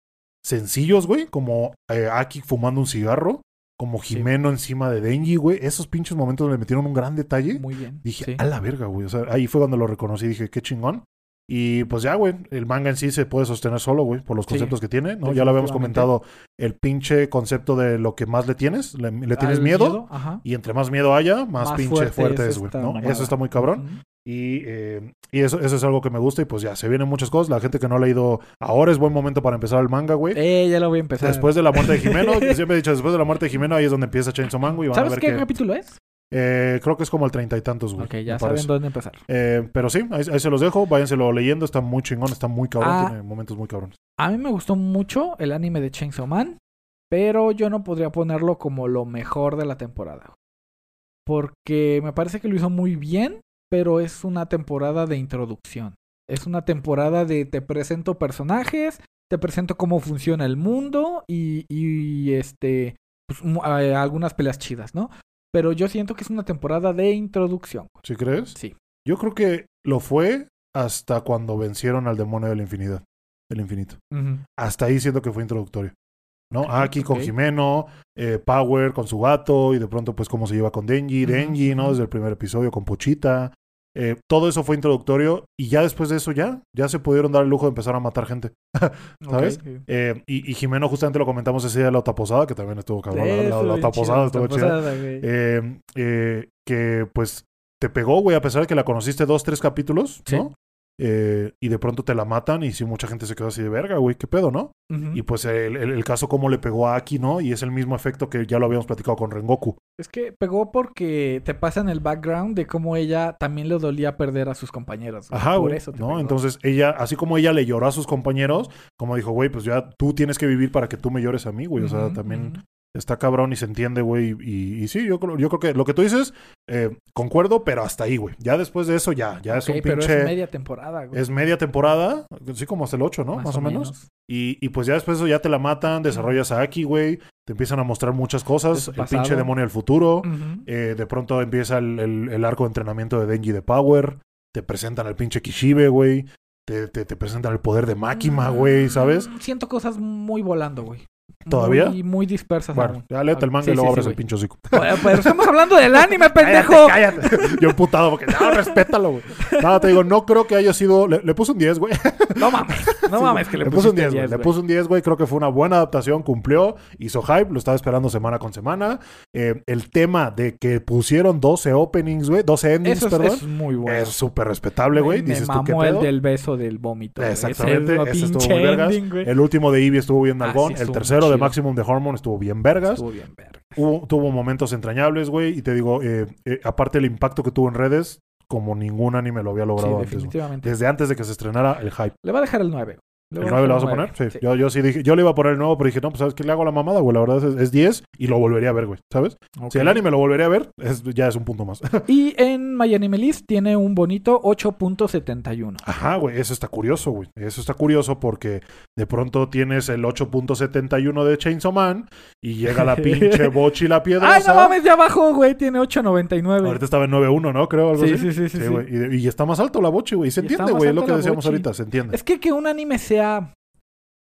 sencillos, güey. Como eh, Aki fumando un cigarro. Como Sí. Jimeno encima de Denji, güey. Esos pinches momentos le metieron un gran detalle. Muy bien. Dije, sí. a la verga, güey. O sea, ahí fue cuando lo reconocí. Dije, qué chingón. Y pues ya, güey, el manga en sí se puede sostener solo, güey, por los Sí, conceptos que tiene, ¿no? Ya lo habíamos comentado, el pinche concepto de lo que más le tienes, le, le tienes Al miedo, Ajá. y entre más miedo haya, más, pinche fuerte, es, güey, ¿no? Eso está muy cabrón. Ujú. Y, eh, y eso, eso es algo que me gusta y pues ya, se vienen muchas cosas. La gente que no ha leído, ahora es buen momento para empezar el manga, güey. Eh, ya lo voy a empezar. Después de la muerte de Jimeno, yo siempre he dicho, después de la muerte de Jimeno, ahí es donde empieza Chainsaw Man, güey. van a ¿Sabes ver qué que- capítulo es? Eh, creo que es como el treinta y tantos, güey. Ok, ya parece. saben dónde empezar. Eh, pero sí, ahí, ahí se los dejo. Váyanselo leyendo. Está muy chingón, está muy cabrón. Ah. Tiene momentos muy cabrones. A mí me gustó mucho el anime de Chainsaw Man, pero yo no podría ponerlo como lo mejor de la temporada. Porque me parece que lo hizo muy bien, pero es una temporada de introducción. Es una temporada de te presento personajes, te presento cómo funciona el mundo y, y este pues, eh, algunas peleas chidas, ¿no? Pero yo siento que es una temporada de introducción. ¿Sí crees? Sí. Yo creo que lo fue hasta cuando vencieron al demonio de la infinidad. Del infinito. Hasta ahí siento que fue introductorio. ¿No? Ok, Aki con. Jimeno, eh, Power con su gato, y de pronto, pues, cómo se lleva con Denji, Denji, ¿no? Desde el primer episodio con Pochita. Eh, todo eso fue introductorio, y ya después de eso, ya, ya se pudieron dar el lujo de empezar a matar gente. ¿Sabes? Eh, y, y Jimeno, justamente lo comentamos ese día de la otaposada, que también estuvo cabrón. La, la, la otaposada estuvo chida. Eh, eh, que pues te pegó, güey, a pesar de que la conociste dos, tres capítulos, Sí. ¿no? Eh, y de pronto te la matan y sí, mucha gente se quedó así de verga, güey, qué pedo, ¿no? Y pues el, el- el caso cómo le pegó a Aki, ¿no? Y es el mismo efecto que ya lo habíamos platicado con Rengoku. Es que pegó porque te pasan el background de cómo ella también le dolía perder a sus compañeros. güey. Ajá, Por güey, eso te ¿no? pegó. Entonces ella, así como ella le lloró a sus compañeros, como dijo, güey, pues ya tú tienes que vivir para que tú me llores a mí, güey. O sea, también. Está cabrón y se entiende, güey. Y, y sí, yo, creo- yo creo que lo que tú dices, eh, concuerdo, pero hasta ahí, güey. Ya después de eso, ya, ya es un pero pinche... es media temporada, güey. Es media temporada, sí, como hasta el 8, ¿no? Más, o menos. Y, y pues ya después de eso ya te la matan, desarrollas a Aki, güey. Te empiezan a mostrar muchas cosas. El pinche demonio del futuro. Eh, de pronto empieza el, el- el arco de entrenamiento de Denji de Power. Te presentan al pinche Kishibe, güey. Te, te, te presentan el poder de Makima, güey, ¿sabes? Mm, Siento cosas muy volando, güey. ¿Todavía? Muy, muy dispersas Bueno, aún. ya léete el manga Sí, y luego sí, abres sí, el güey. pinche hocico. Pero, estamos hablando del anime, pendejo. Cállate, cállate. Yo emputado porque no, respétalo, güey. No, te digo, no creo que haya sido. Le, le puse un 10, güey. No mames. No mames que le, Le puse un pusiste 10, güey. 10, Le puse un 10, güey. Creo que fue una buena adaptación. Cumplió. Hizo hype. Lo estaba esperando semana con semana. Eh, el tema de que pusieron 12 openings, güey. 12 endings, Eso es, perdón. es muy bueno. Es súper respetable, güey. Me Dices tú qué mamó el pedo. del beso del vómito. Exactamente, Ese ese estuvo muy vergas. ending, güey. El último de Eevee estuvo bien Ah, nalgón. el tercero de. Maximum de Hormone estuvo bien vergas. Estuvo bien verga. Hubo- tuvo momentos entrañables, güey. Y te digo, eh, eh, aparte el impacto que tuvo en redes, como ningún anime lo había Sí, logrado antes, güey. definitivamente. Desde antes de que se estrenara el hype. Le va a dejar el 9. ¿El voy 9 le vas a poner? Sí. sí. Yo, yo sí dije, yo le iba a poner el nuevo, pero dije, no, pues sabes qué le hago la mamada, güey. La verdad es, es 10 y lo volvería a ver, güey. ¿Sabes? Si el anime lo volvería a ver, es, ya es un punto más. Y en My Anime List tiene un bonito 8.71. Ajá, güey, eso está curioso, güey. Eso está curioso porque de pronto tienes el 8.71 de Chainsaw Man y llega la pinche Bochi la piedra. ¡Ay, no mames! De abajo, güey, tiene 8.99. Ahorita estaba en 9.1, ¿no? Creo, algo Sí, así. sí, sí, sí, sí. Y, está más alto la Bochi, güey. Y se Y entiende, güey. Es lo que decíamos Bochi. ahorita, se entiende. Es que que un anime sea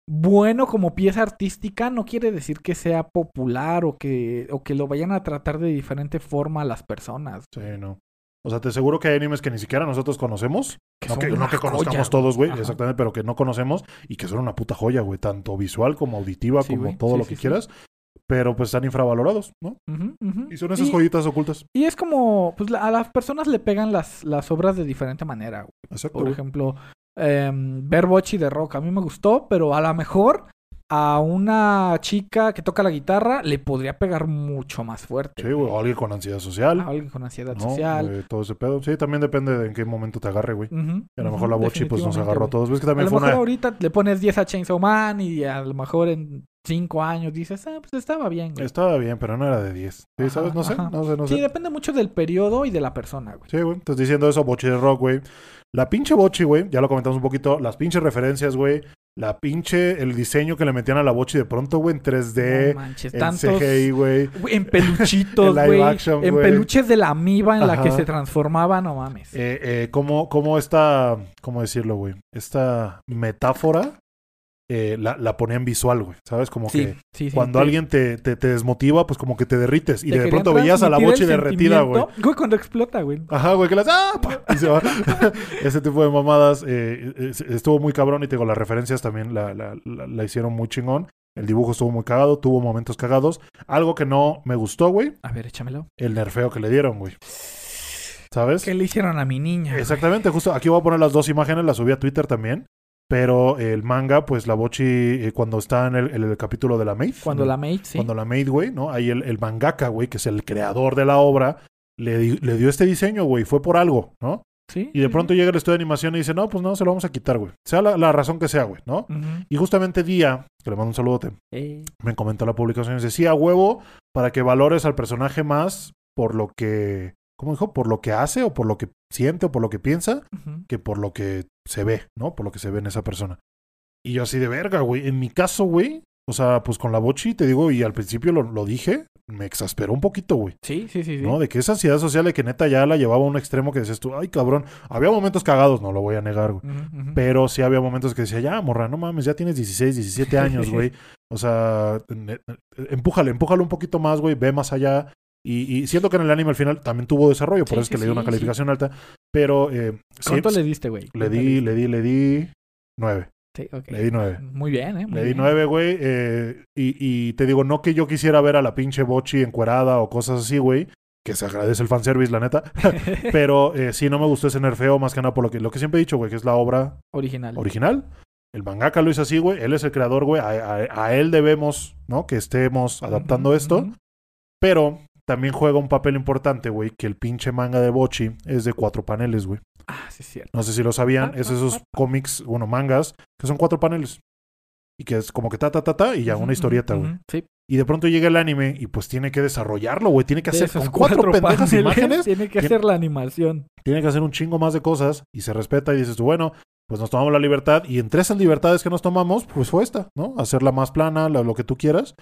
bueno como pieza artística no quiere decir que sea popular o que, o que lo vayan a tratar de diferente forma a las personas. Sí, no. O sea, te aseguro que hay animes que ni siquiera nosotros conocemos. Que no que, no una que conozcamos joya, todos, güey. Exactamente, pero que no conocemos y que son una puta joya, güey. Tanto visual como auditiva, Sí, como todo Sí, lo sí, que quieras. Pero pues están infravalorados, ¿no? Y son esas Y- joyitas ocultas. Y es como, pues a las personas le pegan las, las obras de diferente manera. güey. Exacto. Por ejemplo, em, ver Bochi de rock a mí me gustó, pero a lo mejor a una chica que toca la guitarra le podría pegar mucho más fuerte. Sí, güey. O alguien con ansiedad social. A alguien con ansiedad ¿no? social. Eh, todo ese pedo. Sí, también depende de en qué momento te agarre, güey. Y a lo mejor la Bochi pues nos agarró a todos. Ves que A también lo fue mejor una... ahorita le pones 10 a Chainsaw Man y a lo mejor en 5 años dices, ah, pues estaba bien. güey". Estaba bien, pero no era de 10. Sí, Ajá, ¿sabes? No sé, ajá. no sé, no Sí, sé. depende mucho del periodo y de la persona, güey. Sí, güey. Estás diciendo eso, Bochi de Rock, güey. La pinche Bochi, güey, ya lo comentamos un poquito. Las pinches referencias, güey. La pinche, el diseño que le metían a la Bochi de pronto, güey, en 3D, No manches, en tantos... CGI, güey. En peluchitos, güey. En peluches de la amiba en la que se transformaba, no mames. Eh, eh, ¿cómo, cómo esta, cómo decirlo, güey? Esta metáfora eh, la, la ponían visual, güey. ¿Sabes? Como sí, que sí, sí. cuando alguien te, te, te desmotiva, pues como que te derrites. Y te de pronto veías a la el derretida, güey. Güey, cuando explota, güey. Ajá, güey, que las... ¡Ah! pa! Y se va. Ese tipo de mamadas eh, eh, estuvo muy cabrón y te digo, las referencias también la, la, la- hicieron muy chingón. El dibujo estuvo muy cagado, tuvo momentos cagados. Algo que no me gustó, güey, A ver, échamelo. el nerfeo que le dieron, güey. ¿Sabes? ¿Qué le hicieron a mi niña? güey? Exactamente, justo aquí voy a poner las dos imágenes, las subí a Twitter también. Pero el manga, pues la Bochi, eh, cuando está en el, capítulo de la Maid. Cuando la mate, sí. Cuando la Maid, güey, ¿no? Ahí el, el mangaka, güey, que es el creador de la obra, le, di- le dio este diseño, güey, fue por algo, ¿no? Sí. Y de sí, pronto llega el estudio de animación y dice, no, pues no, se lo vamos a quitar, güey. Sea la, la razón que sea, güey, ¿no? Y justamente Día, que le mando un saludote, Eh, me comentó la publicación y dice, sí, a huevo, para que valores al personaje más por lo que, ¿cómo dijo? Por lo que hace o por lo que siente o por lo que piensa, que por lo que se ve, ¿no? Por lo que se ve en esa persona. Y yo así de verga, güey. En mi caso, güey, o sea, pues con la Bochi, te digo, y al principio lo, lo dije, me exasperó un poquito, güey. Sí, sí, sí. sí. ¿No? De que esa ansiedad social de que neta ya la llevaba a un extremo que decías tú, ay, cabrón. Había momentos cagados, no lo voy a negar, güey. Pero sí había momentos que decía, ya, morra, no mames, ya tienes 16, 17 años, güey. O sea, ne- empújale, empújale un poquito más, güey, ve más allá. Y, y siento que en el anime al final también tuvo desarrollo, por Sí, eso es que sí, le di una sí, calificación alta. Pero eh, ¿Cuánto sí, le diste, güey? le di, le di, le di nueve. Sí, ok. Le di nueve. Muy bien, ¿eh? Muy Le di bien. nueve, güey. eh, y, y te digo, no que yo quisiera ver a la pinche Bochi encuerada o cosas así, güey. Que se agradece el fanservice, la neta. Pero eh, sí, no me gustó ese nerfeo, más que nada por lo que, lo que siempre he dicho, güey, que es la obra Original. original. El mangaka lo hizo así, güey. Él es el creador, güey. A, a- a él debemos, ¿no? Que estemos adaptando esto. Pero también juega un papel importante, güey, que el pinche manga de Bochi es de cuatro paneles, güey. Ah, sí, es cierto. No sé si lo sabían. Ah, Es ah, esos ah. cómics, bueno, mangas, que son cuatro paneles. Y que es como que ta, ta, ta, ta, y ya, una historieta, güey. Sí. Y de pronto llega el anime y pues tiene que desarrollarlo, güey. Tiene que hacer con cuatro, pendejas paneles, imágenes. Tiene que tiene- hacer la animación. Tiene que hacer un chingo más de cosas y se respeta y dices bueno, pues nos tomamos la libertad y entre esas libertades que nos tomamos, pues fue esta, ¿no? Hacerla más plana, la- lo que tú quieras.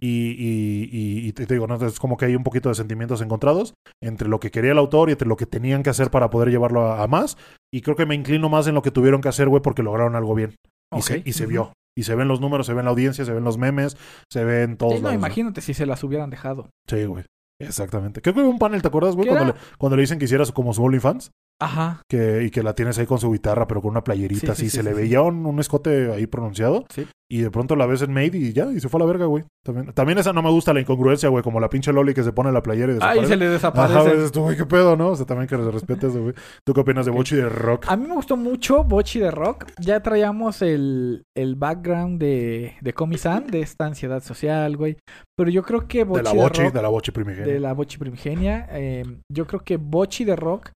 Y, y, y- y te digo, ¿no? es como que hay un poquito de sentimientos encontrados entre lo que quería el autor y entre lo que tenían que hacer para poder llevarlo a, a más. Y creo que me inclino más en lo que tuvieron que hacer, güey, porque lograron algo bien. Y, se, y se vio. Y se ven los números, se ven la audiencia, se ven los memes, se ven todos Sí, no, lados, imagínate si se las hubieran dejado. Sí, güey. Exactamente. Creo que hubo un panel, ¿te acuerdas, güey? ¿Qué Cuando le, cuando le dicen que hicieras como su OnlyFans Ajá. que, y que la tienes ahí con su guitarra, pero con una playerita Sí, así. sí, se sí, le veía un, un escote ahí pronunciado. Sí. Y de pronto la ves en Made y ya, y se fue a la verga, güey. También, también esa no me gusta la incongruencia, güey. Como la pinche Loli que se pone la playera y Ay, desaparece. se le Ajá, desaparece. dices tú, güey, qué pedo, ¿no? O sea, también que se respete eso, güey. ¿Tú qué opinas de. Bochi de Rock? A mí me gustó mucho Bochi de Rock. Ya traíamos el, el background de, de Komi-san, de esta ansiedad social, güey. Pero yo creo que Bochi de de, la Bochi, Rock, de la Bochi primigenia. de la Bochi primigenia, eh, yo creo que Bochi de Rock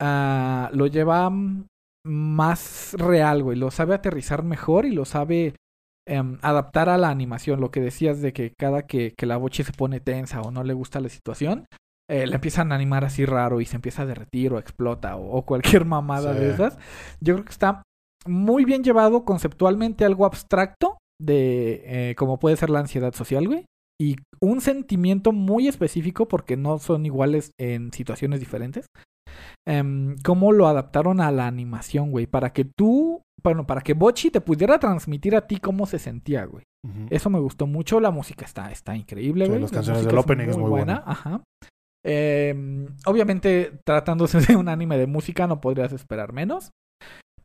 ah, lo lleva más real, güey. Lo sabe aterrizar mejor y lo sabe em, adaptar a la animación. Lo que decías de que cada que, que la boche se pone tensa o no le gusta la situación, eh, la empiezan a animar así raro y se empieza a derretir o explota o, o cualquier mamada Sí. de esas. Yo creo que está muy bien llevado conceptualmente algo abstracto de eh, como puede ser la ansiedad social, güey. Y un sentimiento muy específico porque no son iguales en situaciones diferentes. Em, cómo lo adaptaron a la animación, güey. Para que tú, bueno, para que Bochi te pudiera transmitir a ti cómo se sentía, güey. Eso me gustó mucho. La música está, está increíble, Sí, güey. las La canciones música del opening es muy buena. Ajá. Eh, obviamente, tratándose de un anime de música, no podrías esperar menos.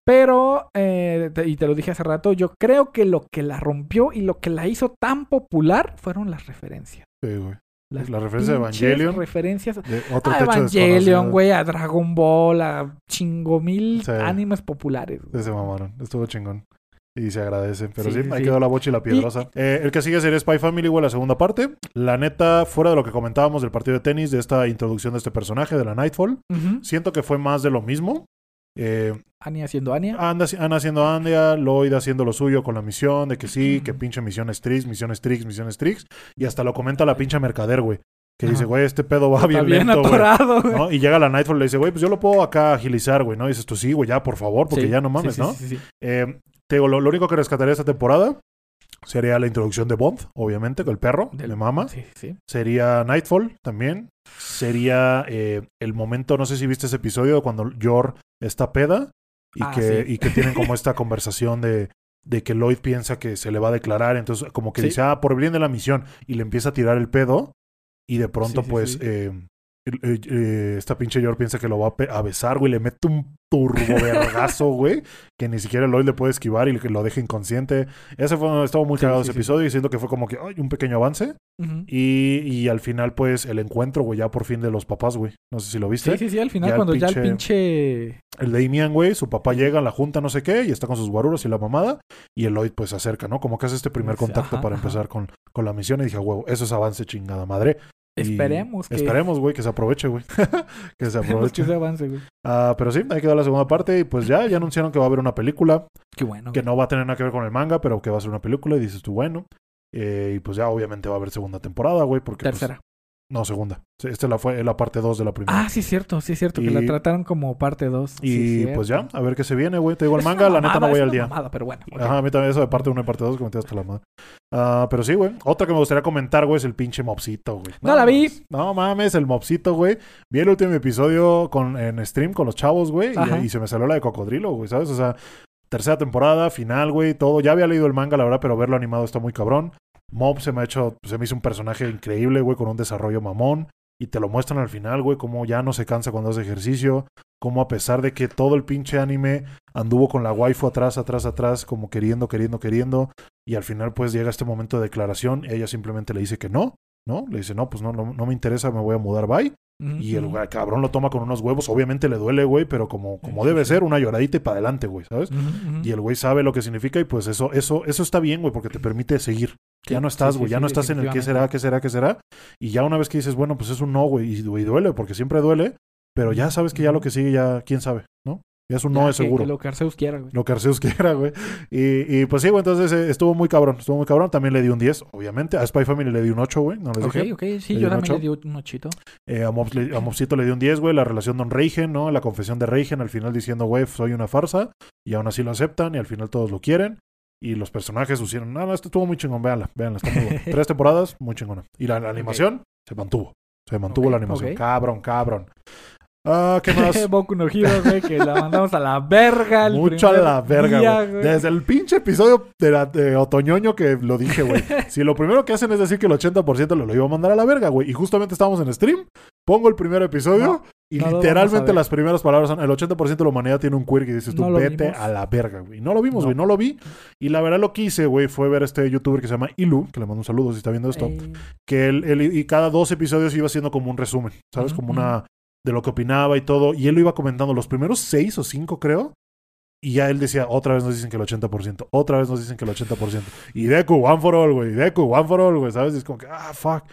Pero, eh, te- y te lo dije hace rato, yo creo que lo que la rompió y lo que la hizo tan popular fueron las referencias. Sí, güey. Las La referencia de Evangelion. referencias De otro a techo Evangelion, güey, a Dragon Ball, a chingo mil Sí. animes populares. güey. Sí, se mamaron. Estuvo chingón. Y se agradece. Pero Sí, sí, sí, ahí sí. quedó la bocha y la piedrosa. Eh, el que sigue sería Spy Family, güey, la segunda parte. La neta, fuera de lo que comentábamos del partido de tenis, de esta introducción de este personaje, de la Nightfall, siento que fue más de lo mismo. Eh, Anya haciendo Anya. anda, Ana haciendo Andia, Lloyd haciendo lo suyo con la misión, de que sí, que pinche misiones Trix, misiones Trix, misiones Trix. Y hasta lo comenta la pinche mercader, güey. Que dice, güey, este pedo va bien, lento, güey. atorado, güey. ¿no? Y llega la Nightfall y le dice, güey, pues yo lo puedo acá agilizar, güey, ¿no? Y dices tú, sí, güey, ya, por favor, porque Sí, ya no mames, sí, ¿no? sí, sí, sí. Eh, te digo, lo, lo único que rescataría esta temporada sería la introducción de Bond, obviamente, con el perro de Mama. Sí, sí. Sería Nightfall también. Sería eh, el momento, no sé si viste ese episodio, cuando Yor está peda y, Ah, que, sí. y que tienen como esta conversación de, de que Lloyd piensa que se le va a declarar. Entonces, como que Sí. dice, ah, por el bien de la misión. Y le empieza a tirar el pedo. Y de pronto, Sí, pues, eh, eh, eh, esta pinche Yor piensa que lo va a, besar, güey. Le mete un turbovergazo, güey. Que ni siquiera Lloyd le puede esquivar y que lo deja inconsciente. Ese fue, estaba muy Sí, cagado sí, ese sí. episodio y siento que fue como que, ay, un pequeño avance. Y, y al final, pues, el encuentro, güey, ya por fin de los papás, güey. No sé si lo viste. Sí, sí, sí, al final Ya el cuando ya el pinche-. El Damian, güey, su papá llega a la junta, no sé qué, y está con sus guaruras y la mamada. Y el Lloyd, pues, se acerca, ¿no? Como que hace este primer contacto ajá, para ajá. empezar con, con la misión. Y dije, huevo, eso es avance chingada madre. Esperemos que... Esperemos, güey, que se aproveche, güey. que se aproveche. que se avance, güey. Ah, pero sí, ahí quedó la segunda parte. Y pues ya, ya anunciaron que va a haber una película. Qué bueno. Que güey. no va a tener nada que ver con el manga, pero que va a ser una película. Y dices tú, bueno. Eh, y pues ya, obviamente, va a haber segunda temporada, güey. Porque, pues, Tercera. No, segunda. Esta la fue la parte 2 de la primera. Ah, sí, es cierto, sí, es cierto. Que la trataron como parte 2. y pues ya, a ver qué se viene, güey. Te digo, el manga, la neta, no voy al día. Mamada, pero bueno. Ajá, a mí también eso de parte 1 y parte 2 que metí hasta la madre. Ah, pero sí, güey. Otra que me gustaría comentar, güey, es el pinche mopsito, güey. No la vi. No mames, el mopsito, güey. Vi el último episodio con, en stream con los chavos, güey. Y, y se me salió la de cocodrilo, güey, ¿sabes? O sea, tercera temporada, final, güey, todo. Ya había leído el manga, la verdad, pero verlo animado está muy cabrón. Mob se me ha hecho, se me hizo un personaje increíble, güey, con un desarrollo mamón. Y te lo muestran al final, güey, cómo ya no se cansa cuando hace ejercicio. Cómo a pesar de que todo el pinche anime anduvo con la waifu atrás, atrás, atrás, como queriendo, queriendo, queriendo. Y al final, pues llega este momento de declaración. Ella simplemente le dice que no, ¿no? Le dice, no, pues no, no, no me interesa, me voy a mudar, bye. Y el güey, cabrón lo toma con unos huevos. Obviamente le duele, güey, pero como, como debe ser, una lloradita y para adelante, güey, ¿sabes? Y el güey sabe lo que significa y pues eso, eso, eso está bien, güey, porque te permite seguir. Sí, ya no estás, sí, güey, sí, ya sí, no estás en el qué será, qué será, qué será. Y ya una vez que dices, bueno, pues es un no, güey, y, y duele, porque siempre duele, pero ya sabes que ya lo que sigue, ya, quién sabe, ¿no? Ya es un no, es que- seguro. Que lo que Arceus quiera, güey. Lo que Arceus quiera, güey. Y, y pues sí, güey, entonces eh, estuvo muy cabrón, estuvo muy cabrón. También le di un 10, obviamente. A Spy Family le di un 8, güey, no les Ok, dije. ok, sí, ¿Le yo también le ocho? di un ochito. Eh, a, Mobs le- a Mobsito le dio un 10, güey. La relación Don Reigen, ¿no? La confesión de Reigen al final diciendo, güey, soy una farsa. Y aún así lo aceptan y al final todos lo quieren. Y los personajes hicieron, no, no, esto estuvo muy chingón, véanla, véanla, está muy bueno. Tres temporadas, muy chingona. Y la, la animación se mantuvo. Se mantuvo la animación. Cabrón, cabrón. Ah, ¿qué más? Boku no Hero, güey, que la mandamos a la verga. el Mucho a la verga, día, güey. Desde el pinche episodio de, la, de Otoñoño que lo dije, güey. si lo primero que hacen es decir que el 80% lo, lo iba a mandar a la verga, güey. Y justamente estábamos en stream, pongo el primer episodio No, y no a literalmente las primeras palabras son, el 80% de la humanidad tiene un queer que dices tú, No vete vimos. a la verga, güey. No lo vimos, güey, no. lo vi. Y la verdad lo que hice, güey, fue ver este youtuber que se llama Ilu, que le mando un saludo si está viendo esto. Que él, él- y cada dos episodios iba haciendo como un resumen, ¿sabes? Como una de lo que opinaba y todo. Y él lo iba comentando los primeros seis o cinco, creo. Y ya él decía, otra vez nos dicen que el 80%, otra vez nos dicen que el 80%. Y Deku, one for all, güey, Deku, one for all, güey, ¿sabes? Y es como que, ah, fuck.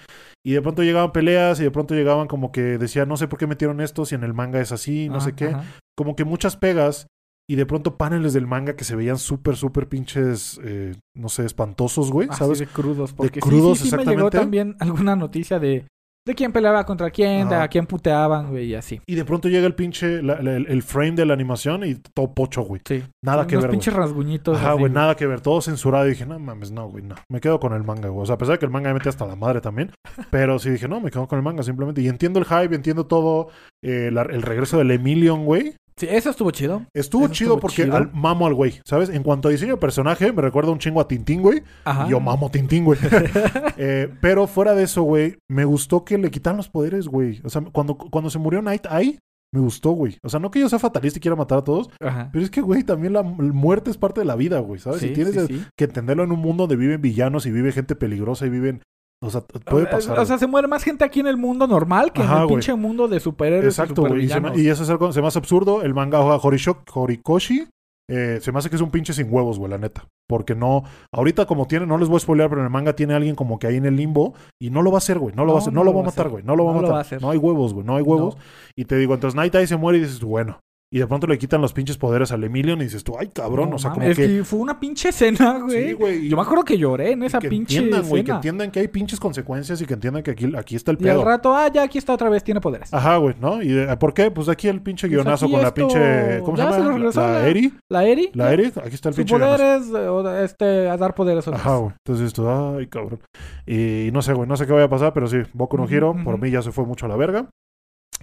Y de pronto llegaban peleas y de pronto llegaban como que decía, no sé por qué metieron esto si en el manga es así, no ajá, sé qué. ajá. Como que muchas pegas. y de pronto paneles del manga que se veían súper, súper pinches, eh, no sé, espantosos, güey, Así ¿sabes? de crudos. Porque sí, crudos, sí, sí me llegó también alguna noticia de, de quién peleaba contra quién, de a quién puteaban, güey, y así. Y de pronto llega el pinche, la- la- el, el frame de la animación y todo pocho, güey. Sí. Nada que Unos ver, güey. pinches rasguñitos. Ajá, así, güey, nada que ver, todo censurado. Y dije, no mames, no, güey, no. Me quedo con el manga, güey. O sea, a pesar de que el manga me mete hasta la madre también. Pero sí dije, no, me quedo con el manga simplemente. Y entiendo el hype, entiendo todo. eh, la- el regreso del Emilion, güey. Sí, eso estuvo chido. Estuvo Eso chido estuvo porque chido. al- mamo al güey, ¿sabes? En cuanto a diseño de personaje, me recuerda un chingo a Tintín, güey. Ajá. Yo mamo a Tintín, güey. Eh, pero fuera de eso, güey, me gustó que le quitan los poderes, güey. O sea, cuando, cuando se murió Night Eye, me gustó, güey. O sea, no que yo sea fatalista y quiera matar a todos, Ajá. pero es que, güey, también la muerte es parte de la vida, güey, ¿sabes? Sí, y tienes sí, sí. que entenderlo en un mundo donde viven villanos y vive gente peligrosa y viven... O sea, puede pasar. O sea, se muere más gente aquí en el mundo normal que en el pinche mundo de superhéroes Exacto, y güey. Y, y eso es algo, se me hace absurdo. El manga Horisho- Horikoshi eh, se me hace que es un pinche sin huevos, güey, la neta. Porque no, ahorita como tiene, no les voy a spoilear, pero en el manga tiene alguien como que ahí en el limbo y no lo va a hacer, güey. No lo va a hacer, no, lo va a matar, güey. No lo va a No matar. No hay huevos, güey. No hay huevos. Y te digo, entonces Night Eye se muere y dices, bueno. Y de pronto le quitan los pinches poderes al Emilion y dices tú, ay, cabrón. No o sea, como mames, que. es que fue una pinche escena, güey. Sí, güey. Yo me acuerdo que lloré en esa que pinche entiendan, güey, que entiendan que hay pinches consecuencias y que entiendan que aquí, aquí está el y al pedo. rato, ah, ya aquí está otra vez, tiene poderes. Ajá, güey, ¿no? ¿Y de- por qué? Pues aquí el pinche Pues guionazo con la pinche. ¿Cómo se ya se llama? la la- Eri. La Eri. La Eri, aquí está el Su pinche poder guionazo. es eh, este, a dar poderes a otros. Ajá, güey. Entonces tú, ay, cabrón. Y no sé, güey, no sé qué vaya a pasar, pero sí, Boku no ujú. por mí ya se fue mucho a la verga.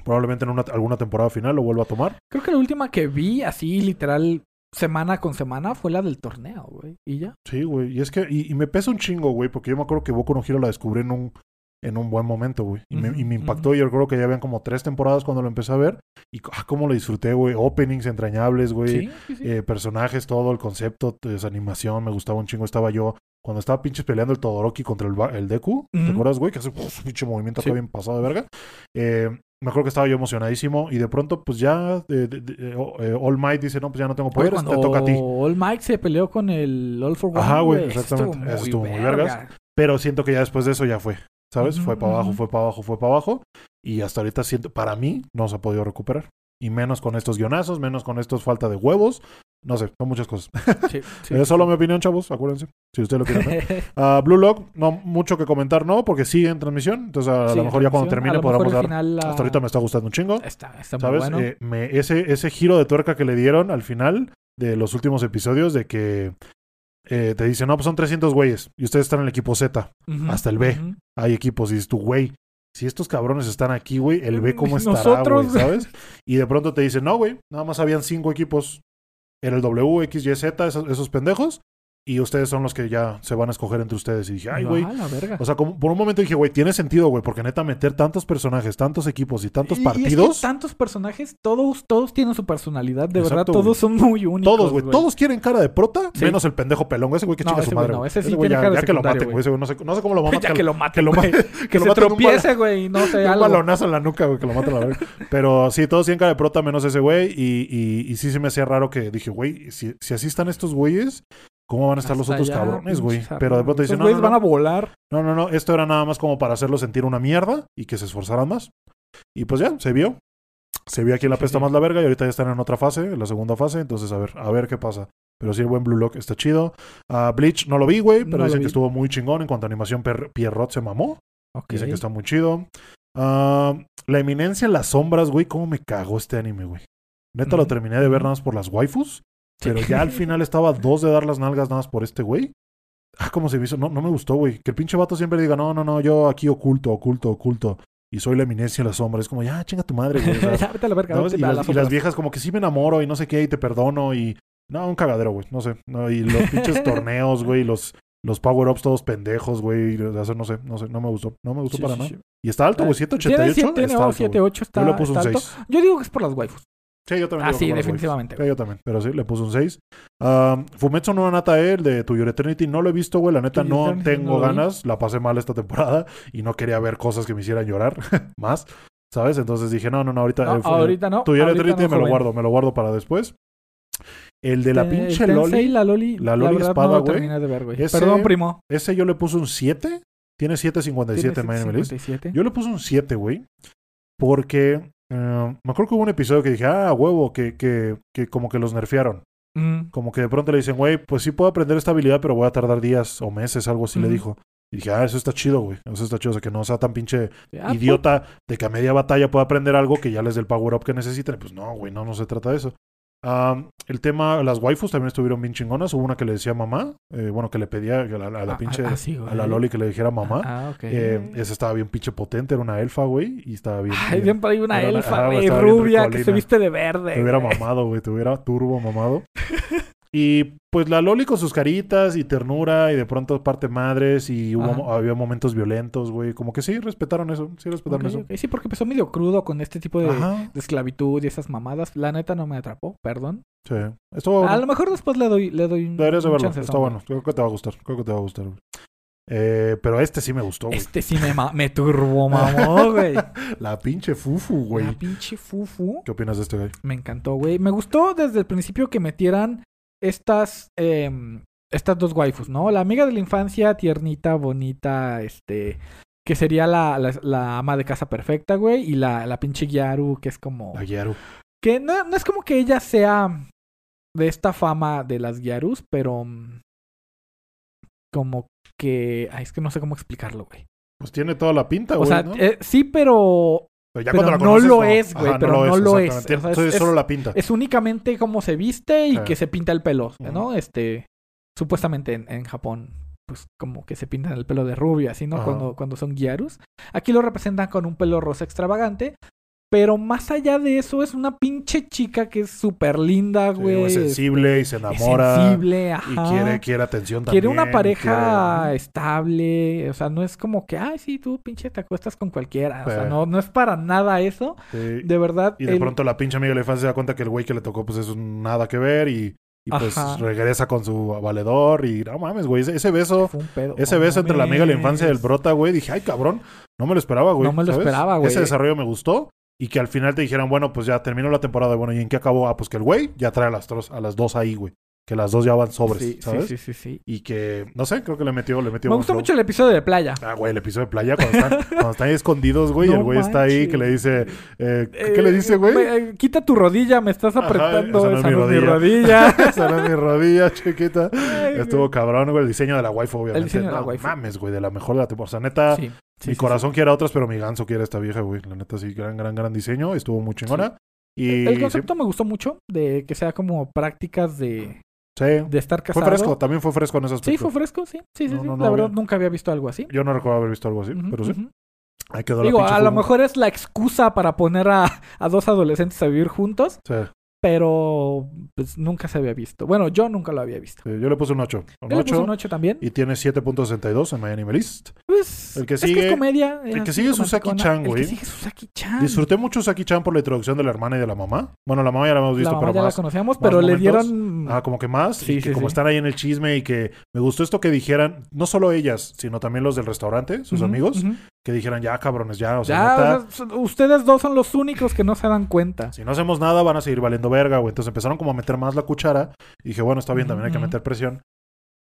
Probablemente en una, alguna temporada final lo vuelva a tomar. Creo que la última que vi, así literal, semana con semana, fue la del torneo, güey. Y ya. Sí, güey. Y es que, y, y me pesa un chingo, güey, porque yo me acuerdo que Boku no Hero la descubrí en un, en un buen momento, güey. Y, me, Ujú, y me impactó. Y yo creo que ya habían como tres temporadas cuando lo empecé a ver. Y ah, cómo lo disfruté, güey. Openings entrañables, güey. Sí, sí, sí. eh, personajes, todo el concepto, esa animación, me gustaba un chingo. Estaba yo cuando estaba pinches peleando el Todoroki contra el, el Deku. ¿Te Ujú. acuerdas, güey? Que hace un pinche movimiento acá bien pasado de verga. Eh, me acuerdo que estaba yo emocionadísimo y de pronto, pues ya eh, eh, eh, All Might dice, no, pues ya no tengo poderes, te toca a ti. All Might se peleó con el All for One. Ajá, güey, exactamente. Eso estuvo muy verga. vergas. Pero siento que ya después de eso ya fue, ¿sabes? Fue para abajo, fue para abajo, fue para abajo. Y hasta ahorita siento, para mí, no se ha podido recuperar. Y menos con estos guionazos, menos con estos falta de huevos. No sé, son muchas cosas. Sí, sí, es solo sí. mi opinión, chavos, acuérdense. Si ustedes lo quieren ver. Ah, Blue Lock, no mucho que comentar, ¿no? Porque sigue en transmisión. Entonces, a lo mejor ya cuando termine podremos dar. final, Hasta ahorita me está gustando un chingo. Está, está muy ¿Sabes? bueno. Eh, me- ese, ese giro de tuerca que le dieron al final de los últimos episodios de que eh, te dicen, no, pues son 300 güeyes y ustedes están en el equipo Z. Hasta el B. Hay equipos y dices tú, güey, si estos cabrones están aquí, güey, el B cómo estará, güey, ¿sabes? Y de pronto te dicen, no, güey, nada más habían cinco equipos. Era el W, X, Y, Z, esos, esos pendejos. Y ustedes son los que ya se van a escoger entre ustedes. Y dije, ay, güey. O sea, como, por un momento dije, güey, tiene sentido, güey, porque neta meter tantos personajes, tantos equipos y tantos Y- y es que partidos. tantos personajes, todos, todos tienen su personalidad. De Exacto, verdad, todos son muy únicos. Todos, güey. Todos quieren cara de prota, Sí. menos el pendejo pelón. Ese güey que No, chinga ese su madre. no, ese sí güey tiene ya, cara ya que lo maten, güey. Ese no sé, no sé cómo lo matan. ya que lo maten, que maten. Que, lo se maten tropiece, güey. No sé, un algo. balonazo en la nuca, güey, que lo matan a la verga. Pero sí, todos tienen cara de prota menos ese güey. Y, y, y sí se me hacía raro que dije, güey, si, si así están estos güeyes, ¿cómo van a estar los otros allá, cabrones, güey? Pero de pronto dicen, no, güeyes no, van a no, volar. no, no, no, esto era nada más como para hacerlos sentir una mierda y que se esforzaran más. Y pues ya, se vio. Se vio aquí la Sí, pesta sí. más la verga y ahorita ya están en otra fase, en la segunda fase. Entonces, a ver, a ver qué pasa. Pero sí, el buen Blue Lock está chido. Ah, Bleach no lo vi, güey, pero No dicen que estuvo muy chingón. En cuanto a animación, Pierrot se mamó. Ok. Dicen que está muy chido. Ah, la eminencia en las sombras, güey. ¿Cómo me cagó este anime, güey? Neta lo terminé de ver nada más por las waifus. Pero ya al final estaba a dos de dar las nalgas nada más por este güey. Ah, cómo se me hizo. No, no me gustó, güey. Que el pinche vato siempre diga, no, no, no, yo aquí oculto, oculto, oculto. Y soy la eminencia en las sombras. Es como, ya, chinga tu madre, güey. Ya, vete a la y, las, y viejas como que sí me enamoro y no sé qué y te perdono y... No, un cagadero, güey. No sé. No, y los pinches torneos, güey. Los, los power-ups todos pendejos, güey. o sea, no sé, no sé. No me gustó. No me gustó Sí, para sí, nada. sí. Y está alto, güey. Tiene 788. 7, está no, alto, 7, güey. 8 está, Yo le puse un está alto. 6. Yo digo que es por las waifus. Sí, yo también. Ah, sí, definitivamente. Sí, yo también, pero sí, le puse un 6. Um, Fumetsu no Nata el de To Your Eternity, no lo he visto, güey. La neta no tengo no ganas. La pasé mal esta temporada y no quería ver cosas que me hicieran llorar más, ¿sabes? Entonces dije, no, no, no, ahorita. No, eh, ahorita no. To Your ahorita Eternity no, me lo guardo, me lo guardo para después. El de la Eh, pinche Loli, La Loli, la Loli espada, güey. Perdón, primo. ese yo le puse un 7. Tiene 7.57 en Tienes My Anime List. 57. Yo le puse un 7, güey. Porque Eh, me acuerdo que hubo un episodio que dije, ah, huevo, que, que, que como que los nerfearon. Mm. Como que de pronto le dicen, güey, pues sí puedo aprender esta habilidad, pero voy a tardar días o meses, algo así le dijo. Y dije, ah, eso está chido, güey. Eso está chido. O sea, que no sea tan pinche Ah, idiota de que a media batalla pueda aprender algo que ya les dé el power up que necesitan. Pues no, güey, no, no se trata de eso. Am, el tema, las waifus también estuvieron bien chingonas. Hubo una que le decía mamá, eh, bueno, que le pedía a la, a la Ah, pinche, ah, sí, a la Loli que le dijera mamá. Ah, ok. Eh, esa estaba bien pinche potente, era una elfa, güey, y estaba bien. Ay, bien- hay una elfa, güey, bien rubia, que se viste de verde. Te hubiera mamado, güey, te hubiera turbo mamado. Y pues la Loli con sus caritas y ternura y de pronto parte madres y hubo, había momentos violentos, güey. Como que sí, respetaron eso, sí respetaron eso. Sí, porque empezó medio crudo con este tipo de, esclavitud y esas mamadas. La neta no me atrapó, perdón. sí. Estuvo A lo mejor después le doy, le doy un. Deberías de un verlo, está bueno. Creo que te va a gustar, creo que te va a gustar. güey. Eh, pero este sí me gustó, güey. Este sí me, me turbo mamó, güey. La pinche fufu, güey. La pinche fufu. ¿Qué opinas de este güey? Me encantó, güey. Me gustó desde el principio que metieran estas, em, estas dos waifus, ¿no? La amiga de la infancia, tiernita, bonita, este, que sería la, la, la ama de casa perfecta, güey, y la, la pinche Gyaru, que es como... La Gyaru. Que no, no es como que ella sea de esta fama de las Gyarus, pero... mm, Como que... Ay, es que no sé cómo explicarlo, güey. Pues tiene toda la pinta, O güey. sea, ¿no? eh, sí, pero pero ya pero cuando la no conoces, lo es, güey, Ajá, pero no lo es. exactamente. O sea, es- solo la pinta. es únicamente cómo se viste y Sí. que se pinta el pelo, ¿no? Este, supuestamente en, en Japón, pues como que se pintan el pelo de rubio, así, ¿no? Cuando, cuando son gyarus. Aquí lo representan con un pelo rosa extravagante. Pero más allá de eso, es una pinche chica que es súper linda, Sí, güey. güey, sensible y se es enamora. sensible, Y ajá. quiere, quiere atención también. Quiere una pareja quiere- estable, o sea, no es como que, ay, sí, tú pinche te acuestas con cualquiera, o sea, Sí. no, no es para nada eso, Sí. de verdad. Y de el- pronto la pinche amiga de la infancia se da cuenta que el güey que le tocó, pues eso nada que ver. Y, y pues Ajá. regresa con su valedor. Y no mames, güey. Ese, beso, fue un pedo. ese beso entre la amiga de la infancia y el mames. brota, güey. Dije, ay, cabrón. No me lo esperaba, güey. No me lo ¿sabes? esperaba, güey. Ese desarrollo me gustó. Y que al final te dijeran, bueno, pues ya terminó la temporada. Bueno, ¿y en qué acabó? Ah, pues que el güey ya trae a las, dos- a las dos ahí, güey. Que las dos ya van sobres, Sí, ¿sabes? sí, sí, sí, sí. Y que, no sé, creo que le metió, le metió Me gustó flow. mucho el episodio de playa. Ah, güey, el episodio de playa cuando están, cuando están ahí escondidos, güey, y el güey está ahí que le dice, eh, ¿qué le dice, Eh, güey? me- eh, quita tu rodilla, me estás Ajá, apretando. esa no es esa mi no es mi rodilla. Esa no es mi rodilla, chiquita. Ay, Estuvo cabrón, güey, el diseño de la waifu, obviamente. diseño de la No waifu. mames, güey, de la mejor de la temporada. O sea, neta, Sí, sí, mi sí, corazón quiere a otras, pero mi ganso quiere a esta vieja, güey. La neta, sí, gran, gran, gran diseño. Estuvo muy chingona. Y El concepto me gustó mucho de que sea como prácticas de, sí, de estar fue casado. fresco, también fue fresco en aspecto. Sí, fue fresco, sí. Sí, sí, No, sí. no, no la verdad, había- nunca había visto algo así. Yo no recuerdo haber visto algo así, pero sí. ujú. Ahí quedó Digo, la a lo mejor es la excusa para poner a, a dos adolescentes a vivir juntos, Sí, pero pues nunca se había visto. Bueno, yo nunca lo había visto. sí, yo le puse un 8. Un Yo le puse 8 un 8 también. y tiene 7.62 en My Animalist. Pues, El que es que sigue- es comedia. el que sigue es romanticona. Usaki-chan, El güey. que sigue es Usaki-chan. Disfruté mucho Saki-chan por la introducción de la hermana y de la mamá. Bueno, la mamá ya la hemos La visto, mamá pero ya más. la conocíamos, pero le dieron... Ah, como que más. Sí, y que sí, como sí. están ahí en el chisme y que me gustó esto que dijeran, no solo ellas, sino también los del restaurante, sus amigos, que dijeran, ya cabrones, ya, o sea, Ya, neta, o sea, son- ustedes dos son los únicos que no se dan cuenta. si no hacemos nada van a seguir valiendo verga, güey. Entonces empezaron como a meter más la cuchara y dije, bueno, está bien, también hay que meter presión.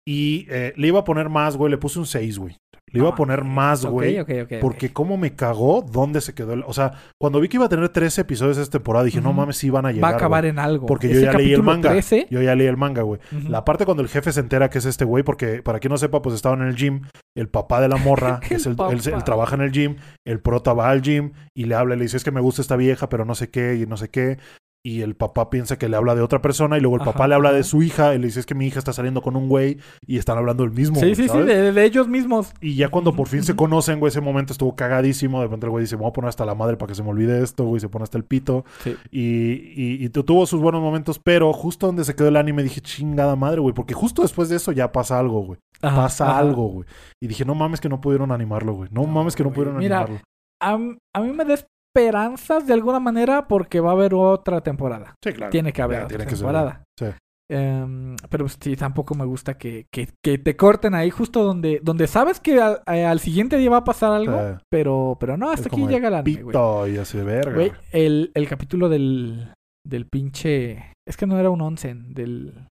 Y eh, le iba a poner más, güey, le puse un 6, güey. Le iba a No, poner más, güey. ok, ok, ok. Porque cómo me cagó dónde se quedó el... O sea, cuando vi que iba a tener tres episodios esta temporada, dije, no mames, sí van a Va llegar. a acabar en algo. Porque yo ya leí el manga. 13, Yo ya leí el manga, güey. La parte cuando el jefe se entera que es este güey, porque para quien no sepa, pues estaban en el gym, el papá de la morra, El es el, él, él trabaja en el gym, el prota va al gym y le habla, y le dice, es que me gusta esta vieja, pero no sé qué, y no sé qué. Y el papá piensa que le habla de otra persona, y luego el Ajá, papá le habla de su hija, y le dice, es que mi hija está saliendo con un güey, y están hablando del mismo. Sí, güey, sí, sí, de, de ellos mismos. Y ya cuando por fin se conocen, güey, ese momento estuvo cagadísimo. De repente el güey dice, me voy a poner hasta la madre para que se me olvide esto, güey. Se pone hasta el pito. Sí. Y, y, y tu- tuvo sus buenos momentos, pero justo donde se quedó el anime dije, chingada madre, güey. Porque justo después de eso ya pasa algo, güey. Ajá, Pasa algo, güey. Y dije, no mames que no pudieron animarlo, güey. No, mames que no pudieron Mira, animarlo. A, a mí me da esperanzas de alguna manera porque va a haber otra temporada. Sí, claro. Tiene que haber Ya, otra tiene que temporada. sí. Em, pero pues, sí, tampoco me gusta que, que, que te corten ahí justo donde, donde sabes que al, eh, al siguiente día va a pasar algo, Sí. pero, pero no, hasta Es aquí llega el güey. Pito y así de verga. Güey, el, el capítulo del, del pinche... Es que no era un onsen, del,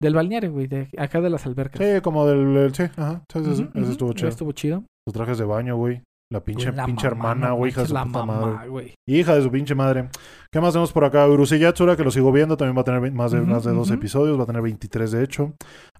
del balneario, güey, de acá de las albercas. Sí, como del... el- sí, ajá. Sí, Ese estuvo chido. Estuvo chido. Los trajes de baño, güey. La pinche, la pinche mamá, hermana, güey, hija de su puta mamá, madre. Hija de su pinche madre. ¿Qué más tenemos por acá? Urusei Yatsura, que lo sigo viendo, también va a tener más de, más de dos episodios, va a tener 23 de hecho.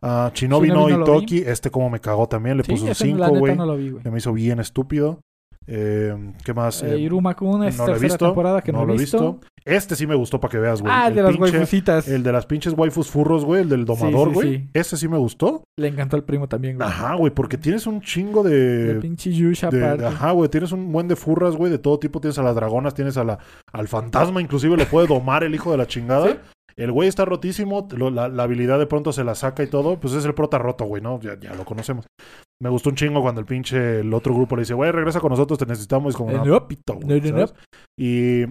Ah, Shinobi, Shinobi no. Itoki, este como me cagó también, le Sí, puso un ese la 5, neta güey. no. Se me hizo bien estúpido. Eh, ¿Qué más? Eh, Eh, Iruma-kun es no lo he tercera visto. temporada que no, lo he visto. Este sí me gustó para que veas, güey. Ah, el de las pinche- waifusitas. El de las pinches waifus furros, güey. El del domador, sí, güey. sí. Ese sí me gustó. Le encantó al primo también, güey. Ajá, güey, porque tienes un chingo De de... pinche Yusha de- aparte. ajá, güey, tienes un buen de furras, güey, de todo tipo. Tienes a las dragonas, tienes a la, al fantasma, inclusive le puede domar el hijo de la chingada. El güey está rotísimo, lo- la, la habilidad de pronto se la saca y todo. Pues es el prota roto, güey, ¿no? Ya, ya lo conocemos. Me gustó un chingo cuando el pinche, el otro grupo le dice, güey, regresa con nosotros, te necesitamos. Y es como, "No, no. pito, güey", No. Y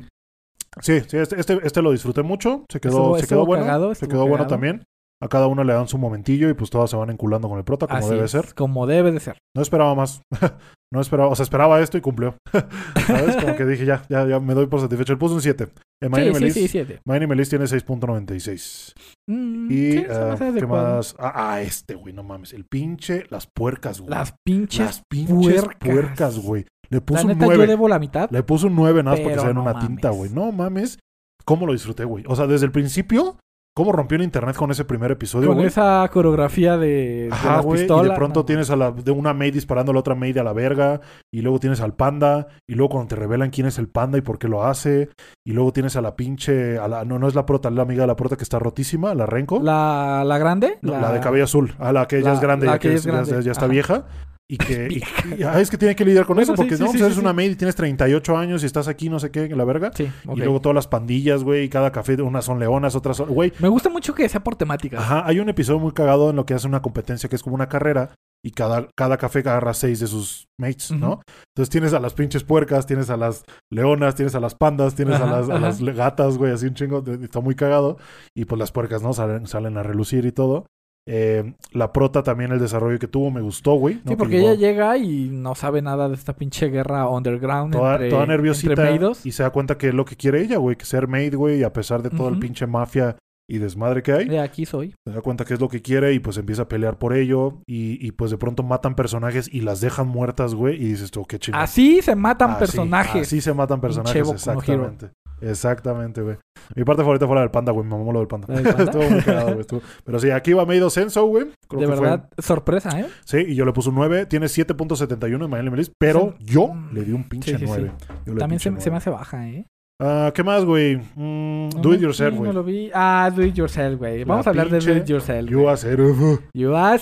sí, sí, este, este, este lo disfruté mucho. Se quedó, Estuvo- se quedó bueno. cagado, se quedó bueno también. A cada uno le dan su momentillo y pues todas se van enculando con el prota, como Así debe es, ser. Como debe de ser. No esperaba más. no esperaba, o sea, esperaba esto y cumplió. ¿Sabes? Como que dije, ya, ya, ya me doy por satisfecho. Él puso un 7. En My Sí, sí, List- sí. My List tiene 6.96. Mm, Y, hace ¿qué más? Ah, ah, este, güey, no mames. El pinche, las puercas, güey. Las pinches Las pinches puercas. güey. Le La puso un neta, yo 9. debo la mitad. Le puso un 9 nada más porque Pero se en no una tinta, mames. güey. No mames. ¿Cómo lo disfruté, güey? O sea, desde el principio, ¿cómo rompió el internet con ese primer episodio, Con güey? esa coreografía de, de Ajá, las güey, y pistolas. de pronto no, tienes a la, de una maid disparando a la otra maid a la verga, y luego tienes al panda, y luego cuando te revelan quién es el panda y por qué lo hace, y luego tienes a la pinche, a la, no, no es la prota, es la amiga de la prota que está rotísima, la Renko, la, La, la grande. de cabello azul, a la que la- es grande, la ya que es ya- grande. ya, ya está Ajá. vieja, y que, y- y- ah, es que tiene que lidiar con Bueno, eso, porque sí, no, sí, pues sí, eres una maid y tienes 38 años y estás aquí, no sé qué, la verga, y luego todas las pandillas, güey, y cada café, unas son leonas, otras son, güey, Me gusta mucho que sea por temática. Ajá, hay un episodio muy cagado en lo que hace una competencia que es como una carrera y cada, cada café agarra seis de sus mates, ¿no? Entonces tienes a las pinches puercas, tienes a las leonas, tienes a las pandas, tienes a las, a las gatas, güey, así un chingo, está muy cagado. Y pues las puercas, ¿no? Salen, salen a relucir y todo. Eh, la prota también, el desarrollo que tuvo, me gustó, güey. ¿no? Sí, Que porque ella llega y no sabe nada de esta pinche guerra underground toda, entre, toda nerviosita entre maidos. y se da cuenta que es lo que quiere ella, güey, que ser maid, güey, y a pesar de todo el Ujú. pinche mafia y desmadre que hay. De aquí soy. se da cuenta que es lo que quiere y pues empieza a pelear por ello y, y, pues de pronto matan personajes y las dejan muertas, güey, y dices tú, qué chingón. Así se matan Así, personajes. Así se matan personajes, exactamente. Exactamente, güey. Mi parte favorita fue la del panda, güey. Me mamó lo del panda. ¿La del panda? estuvo muy cagado, güey. estuvo- Pero sí, aquí va Meido Senso, güey. Creo de que fue- verdad, sorpresa, ¿eh? Sí, y yo le puse un 9. Tiene 7.71 en My Anime List, pero yo le di un pinche Sí, sí, sí. 9. Yo le También se, se me 9. hace baja, ¿eh? Ah, ¿Qué más, güey? Mm, No do it yourself, güey. no lo vi. Ah, do it yourself, güey. La Vamos a hablar de do it yourself. You uh, You are.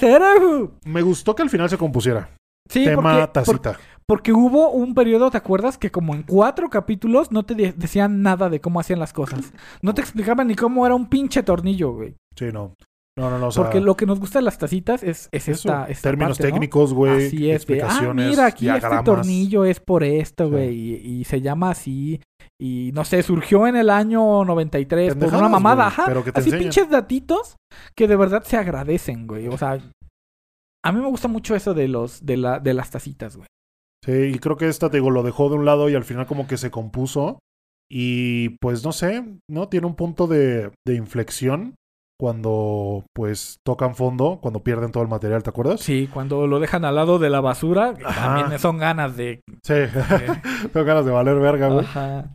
Me gustó que al final se compusiera. Sí, Tema porque, por- tacita. Porque hubo un periodo, ¿te acuerdas? Que como en cuatro capítulos no te de- decían nada de cómo hacían las cosas. No te explicaban ni cómo era un pinche tornillo, güey. Sí, no. No, no, no. O sea, Porque lo que nos gusta de las tacitas es, es esta, esta términos parte, ¿no? técnicos, güey. De, ah, explicaciones, mira, aquí este tornillo es por esto, Sí. güey, y, y se llama así, y no sé, surgió en el año 93 por una mamada, ajá, pero que te así enseñan. pinches datitos que de verdad se agradecen, güey, o sea, a mí me gusta mucho eso de los, de la, de las tacitas, güey. Sí, y creo que esta, te digo, lo dejó de un lado y al final como que se compuso. Y pues no sé, ¿no? Tiene un punto de, de inflexión cuando pues tocan fondo, cuando pierden todo el material, ¿te acuerdas? Sí, cuando lo dejan al lado de la basura, Ajá. también son ganas de... Sí, de- tengo ganas de valer verga, güey.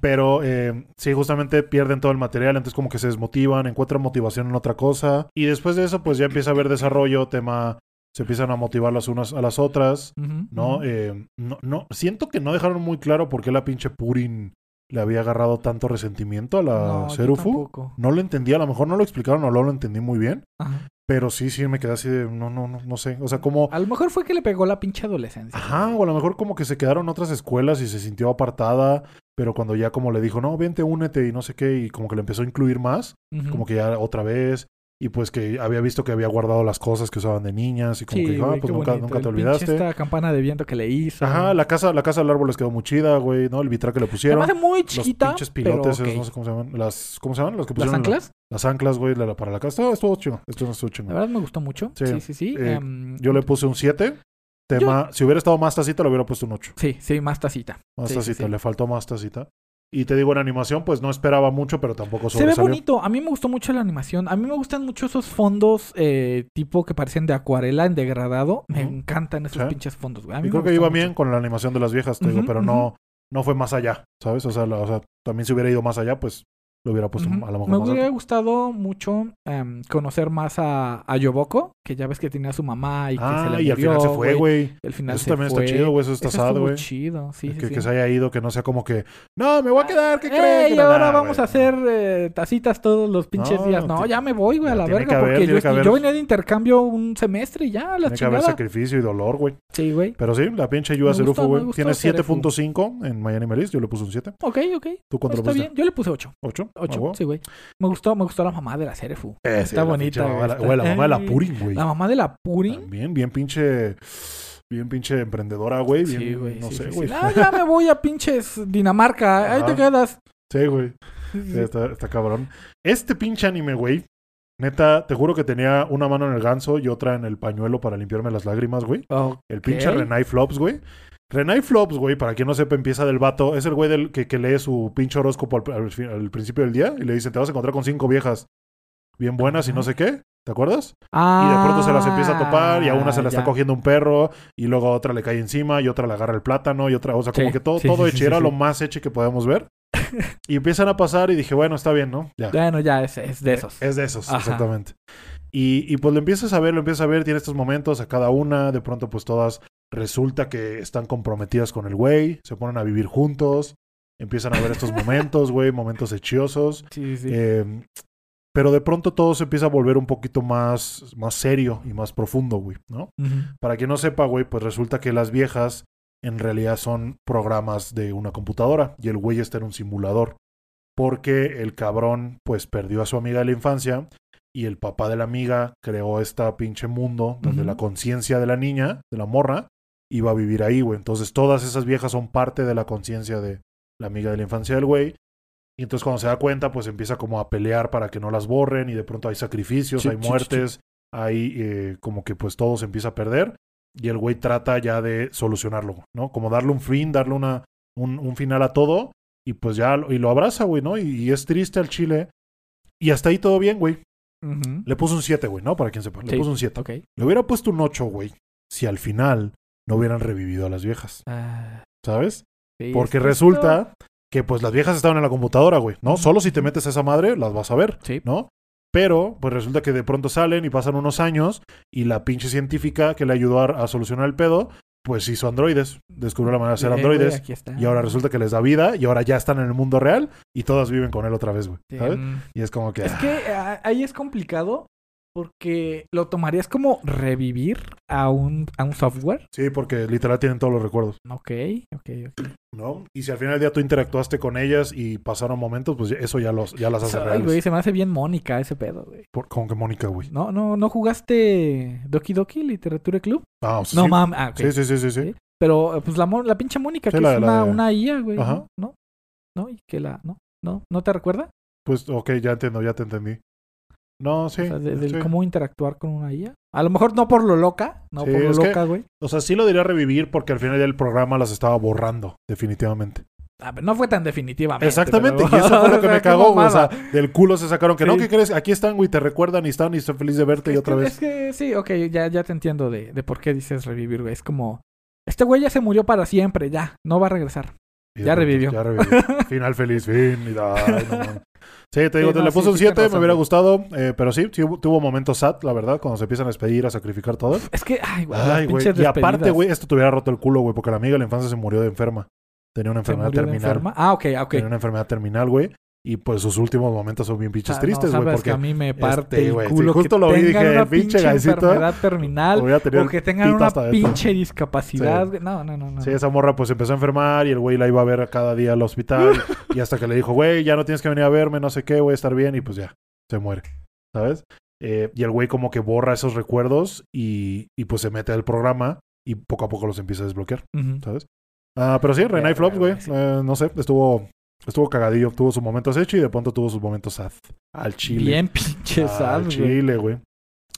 Pero eh, sí, justamente pierden todo el material, entonces como que se desmotivan, encuentran motivación en otra cosa. Y después de eso, pues ya empieza a haber desarrollo, tema, se empiezan a motivar las unas a las otras, ¿no? Eh, no, no, siento que no dejaron muy claro por qué la pinche Purin le había agarrado tanto resentimiento a la Serufu. No lo entendí, a lo mejor no lo explicaron o no lo entendí muy bien, Ajá. pero sí, sí me quedé así de, no, no, no, no sé. O sea, como... A lo mejor fue que le pegó la pinche adolescencia. Ajá, o a lo mejor como que se quedaron otras escuelas y se sintió apartada, pero cuando ya como le dijo, no, vente, únete y no sé qué, y como que le empezó a incluir más, como que ya otra vez, y pues que había visto que había guardado las cosas que usaban de niñas, y como Sí, que dijo, ah, pues nunca, te olvidaste. Esta campana de viento que le hizo. Ajá, la casa, la casa del árbol les quedó muy chida, güey, ¿no? El vitral que le pusieron. hace muy Los chiquita. pinches pilotes, pero esos, no sé cómo se llaman. Las, ¿Cómo se llaman? Las que ¿Las pusieron. en la- anclas? las anclas, güey, la- la- para la casa. Estuvo, estuvo chido. Esto estuvo La chido. verdad me gustó mucho. Sí. Sí, sí, sí. Eh, Em, Yo le puse un 7. Tema, si hubiera estado más tacita, le hubiera puesto un 8. Sí, sí, más tacita. Más Sí, tacita, le faltó más tacita. Y te digo, en animación, pues no esperaba mucho, pero tampoco Se ve sobresalió. bonito. A mí me gustó mucho la animación. A mí me gustan mucho esos fondos eh, tipo que parecen de acuarela en degradado. Me encantan esos Sí. pinches fondos, güey. A mí Y me creo que iba mucho. bien con la animación de las viejas, te digo, pero no, no fue más allá, ¿sabes? O sea, la- o sea, también si hubiera ido más allá, pues lo hubiera puesto a lo mejor Me más hubiera alto. gustado mucho em, conocer más a, a Yoboko, que ya ves que tenía a su mamá y que se Ah, le y al final murió, se fue, güey. El final Eso se también fue. está chido, güey. Eso está Eso sad, güey. chido, sí, que, sí, que sí. se haya ido, que no sea como que, no, me voy a quedar, ¿qué Eh, crees? y ahora vamos a hacer eh, tacitas todos los pinches No, días. No, ya me voy, güey, a la verga. haber, porque yo, yo venía de intercambio un semestre y ya, la Tiene que haber sacrificio y dolor, güey. Sí, güey. Pero sí, la pinche gustó, me güey. Tiene Cerefu. 7.5 en Miami Melis. Yo le puse un 7. Ok, ok. ¿Tú cuánto le pusiste? Yo le puse 8. 8. 8, sí, güey. Me gustó, me gustó la mamá de la Cerefu. Eh, Está bonita, Güey, la, mamá de la. Purin, güey. La mamá de la Purin. También, bien pinche. Bien pinche emprendedora, güey. Bien, Sí, güey. no sí, sé, sí, güey. sí. Ah, ya me voy a pinches Dinamarca. Ahí te quedas. Sí, güey. Sí, sí, Sí, sí. está, está cabrón. Este pinche anime, güey. Neta, te juro que tenía una mano en el ganso y otra en el pañuelo para limpiarme las lágrimas, güey. El pinche Renai Flops, güey. Renai Flops, güey, para quien no sepa, empieza del vato. Es el güey del que, que lee su pinche horóscopo al, al fin- al principio del día y le dice, te vas a encontrar con cinco viejas bien buenas y no sé qué. ¿Te acuerdas? Y de pronto se las empieza a topar y a una se la está Ah, cogiendo un perro y luego a otra le cae encima y otra le agarra el plátano y otra, o sea, como que todo, sí, todo sí, sí, hecho era lo más hecho que podemos ver. y empiezan a pasar y dije, bueno, está bien, ¿no? Ya. Bueno, ya, es, es de esos. Es de esos, Ajá. exactamente. Y, y pues lo empiezas a ver, lo empiezas a ver, tiene estos momentos a cada una, de pronto pues todas resulta que están comprometidas con el güey, se ponen a vivir juntos, empiezan a ver estos momentos, güey, momentos hechiosos. Sí, sí. Eh, pero de pronto todo se empieza a volver un poquito más, más serio y más profundo, güey, ¿no? Para quien no sepa, güey, pues resulta que las viejas en realidad son programas de una computadora y el güey está en un simulador. Porque el cabrón, pues perdió a su amiga de la infancia y el papá de la amiga creó esta pinche mundo donde la conciencia de la niña, de la morra, iba a vivir ahí, güey. Entonces todas esas viejas son parte de la conciencia de la amiga de la infancia del güey. Y entonces cuando se da cuenta, pues empieza como a pelear para que no las borren y de pronto hay sacrificios, Sí, hay sí, sí, muertes, hay eh, como que pues todo se empieza a perder y el güey trata ya de solucionarlo, ¿no? Como darle un fin, darle una, un, un final a todo y pues ya lo- y lo abraza, güey, ¿no? Y, y es triste al chile y hasta ahí todo bien, güey. Le puso un 7, güey, ¿no? Para quien sepa, le puso un 7. Ok. Le hubiera puesto un 8, güey, si al final no hubieran revivido a las viejas, Ah, ¿sabes? sí, Porque es que resulta que pues las viejas estaban en la computadora, güey, ¿no? Solo si te metes a esa madre las vas a ver, Sí. ¿no? Pero, pues resulta que de pronto salen y pasan unos años y la pinche científica que le ayudó a, a solucionar el pedo, pues hizo androides. Descubrió la manera de hacer Eh, androides. aquí está. Y ahora resulta que les da vida y ahora ya están en el mundo real y todas viven con él otra vez, güey. ¿Sabes? Em, Y es como que... Es que ah, ahí es complicado porque lo tomarías como revivir a un, a un software. Sí, porque literal tienen todos los recuerdos, Ok, ok, ok. ¿no? Y si al final del día tú interactuaste con ellas y pasaron momentos, pues eso ya, los, ya las hace Ay, reales. güey, se me hace bien Mónica ese pedo, güey. Por- como que Mónica, güey. ¿No, no, ¿No jugaste Doki Doki Literatura Club? Ah, sí. No mames. Ah. Sí, sí, sí, sí, sí. Pero eh, pues la, la pinche Mónica, Sí, que la- es la una, una IA, güey. Ajá. ¿no? ¿No? ¿No? Y que la... ¿No? ¿No? ¿No te recuerda? Pues, ok, ya entiendo, ya te entendí. No, sí. o sea, de- sí. cómo interactuar con una IA. A lo mejor no por lo loca, no Sí, por lo loca, güey. O sea, sí lo diría revivir porque al final del programa las estaba borrando, definitivamente. Ah, pero no fue tan definitivamente. Exactamente, pero- y eso fue lo que O sea, me cagó, güey. O sea, del culo se sacaron que no. ¿qué crees? Aquí están, güey, te recuerdan y están y estoy feliz de verte y otra que- vez. Es que sí, ok, ya, ya te entiendo de, de por qué dices revivir, güey. Es como, este güey ya se murió para siempre, ya, no va a regresar. Ya revivió. Ya revivió. Final feliz, fin. Y, ay, no, sí, te digo, Sí, te no, le puse un sí, tienes 7, me hubiera gustado, eh, pero sí, sí tuvo momentos sad, la verdad, cuando se empiezan a despedir, a sacrificar todo. Es que, ay, güey, Ay, Y aparte, güey, esto te hubiera roto el culo, güey, porque la amiga de la infancia se murió de enferma. Tenía una ¿Se enfermedad terminal. enferma? Ah, ok, ok. Tenía una enfermedad terminal, güey. Y pues sus últimos momentos son bien O pinches sea, tristes, güey, porque que a mí me parte este, el culo justo que lo vi, tengan dije, una pinche gancito, enfermedad terminal o que tengan una pinche discapacidad. Sí. No, no, no, no. Sí, esa morra pues empezó a enfermar y el güey la iba a ver cada día al hospital y hasta que le dijo, güey, ya no tienes que venir a verme, no sé qué, voy a estar bien y pues ya, se muere, ¿sabes? Eh, y el güey como que borra esos recuerdos y, y pues se mete al programa y poco a poco los empieza a desbloquear. ¿sabes? Ah, pero sí, Renai Flops, güey, güey, sí. eh, no sé, estuvo, estuvo cagadillo, tuvo sus momentos hecho y de pronto tuvo sus momentos sad. Al chile. Bien pinche sad, Al chile, güey.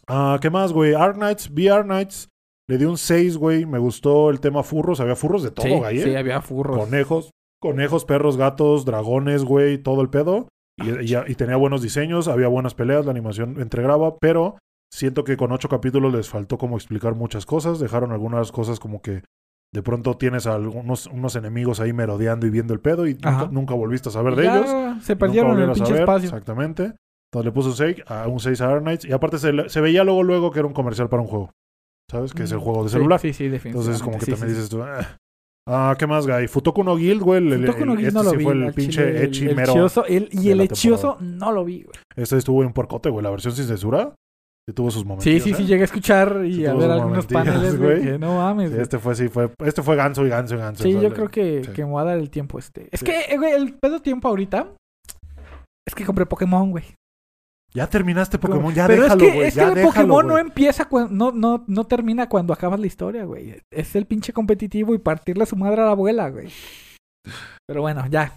Ah, ¿qué más, güey? Ark Knights, Ark Knights. Le di un 6, güey. Me gustó el tema furros. Había furros de todo, Sí, güey. sí, ¿eh? había furros. Conejos, conejos, perros, gatos, dragones, güey, todo el pedo. Y, y- y tenía buenos diseños, había buenas peleas, la animación entregaba, pero siento que con ocho capítulos les faltó como explicar muchas cosas. Dejaron algunas cosas como que de pronto tienes a algunos unos enemigos ahí merodeando y viendo el pedo y nunca, nunca volviste a saber de Ya ellos. Se perdieron en el pinche saber, espacio. Exactamente. Entonces le puso un 6 a un 6 a Iron Knights. Y aparte se, veía luego luego que era un comercial para un juego. ¿Sabes? Que es el Mm, juego de celular. Sí, sí, definitivamente. Entonces como que sí, también sí, dices tú... "Ah". Ah, ¿qué más, Guy? Futoku no Guild, güey. el- el- Futoku no el- Guild este no lo sí vi, fue el al pinche Echi el mero. el- y el la hechioso no lo vi, güey. Este estuvo en porcote, güey. La versión sin censura. Sí tuvo sus momentos. Sí, sí, sí, llegué a escuchar y Sí a ver algunos paneles, güey, güey. que no mames. güey. este fue, sí, fue... Este fue ganso y ganso y ganso. Sí, yo le- creo que, sí. que me voy a dar el tiempo este. Es Sí. que, eh, güey, el pedo tiempo ahorita es que compré Pokémon, güey. Ya terminaste Pokémon, ya Pero déjalo, es que, güey. es que el Pokémon no güey. empieza cuando, no, no, no termina cuando acabas la historia, güey. Es el pinche competitivo y partirle a su madre a la abuela, güey. Pero bueno, ya.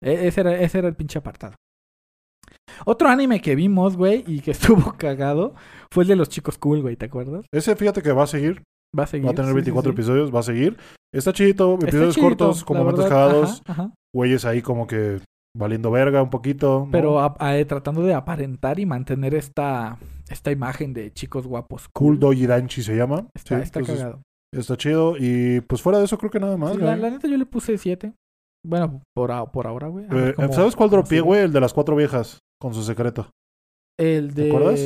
E- ese, era, ese era el pinche apartado. Otro anime que vimos, güey, y que estuvo cagado, fue el de los chicos cool, güey, ¿te acuerdas? Ese fíjate que va a seguir. Va a seguir. Va a tener sí, sí, 24 sí. episodios, va a seguir. Está chidito, Está episodios chidito, cortos, con momentos verdad, cagados, ajá, ajá. güeyes ahí como que valiendo verga un poquito. ¿no? Pero a- a- tratando de aparentar y mantener esta, esta imagen de chicos guapos. Cool Doji Danchi se llama. Está, Sí, está entonces, cagado. Está chido. Y pues fuera de eso creo que nada más. Sí, la, la neta yo le puse 7. Bueno, por, a- por ahora, güey. Eh, cómo- ¿Sabes cuál dropié, güey? El de las cuatro viejas, con su secreto. El de... ¿Te acuerdas?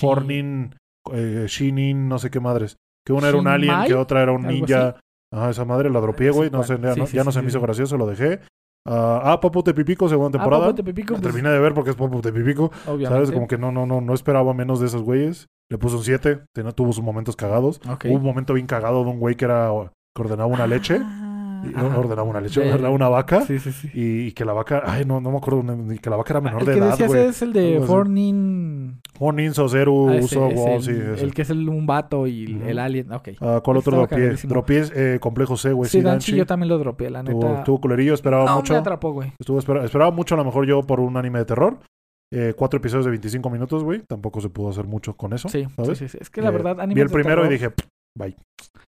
Fornin, eh, Shinin, no sé qué madres. Que una era un alien, que otra era un ninja. Ajá, esa madre la dropié, güey. No sé, ya, sí, no, sí, ya no sí, se me hizo gracioso, lo dejé. Ah, ah, Popo Tepipico, segunda Ah, temporada. Papo Tepipico, pues, terminé de ver porque es Popo Tepipico. obviamente. ¿Sabes? Como que no, no, no, no esperaba menos de esos güeyes. Le puso un 7. Tuvo sus momentos cagados. Hubo un momento bien cagado de un güey que era que ordenaba una leche. Ah, Y- ordenaba una leche, ordenaba una vaca. Sí, sí, sí. Y, y que la vaca, ay, no, no me acuerdo, ni que la vaca era menor el de que edad, decías güey. es el de. Fornin... Onin, Sozeru, Ah, Uso, el, sí, ese. el que es el, un vato y el alien. Ok. Ah, ¿Cuál otro dropié? Dropié eh, Complejo C, güey. sí, Danchi yo también lo dropeé, la neta. estuvo culerillo, esperaba no, mucho. me atrapó, güey. Estuvo, espera- esperaba mucho a lo mejor yo por un anime de terror. Eh, cuatro episodios de 25 minutos, güey. Tampoco se pudo hacer mucho con eso. Sí, sí, ¿sabes? sí, sí. Es que la Eh, verdad, Vi animes el primero terror, y dije, bye.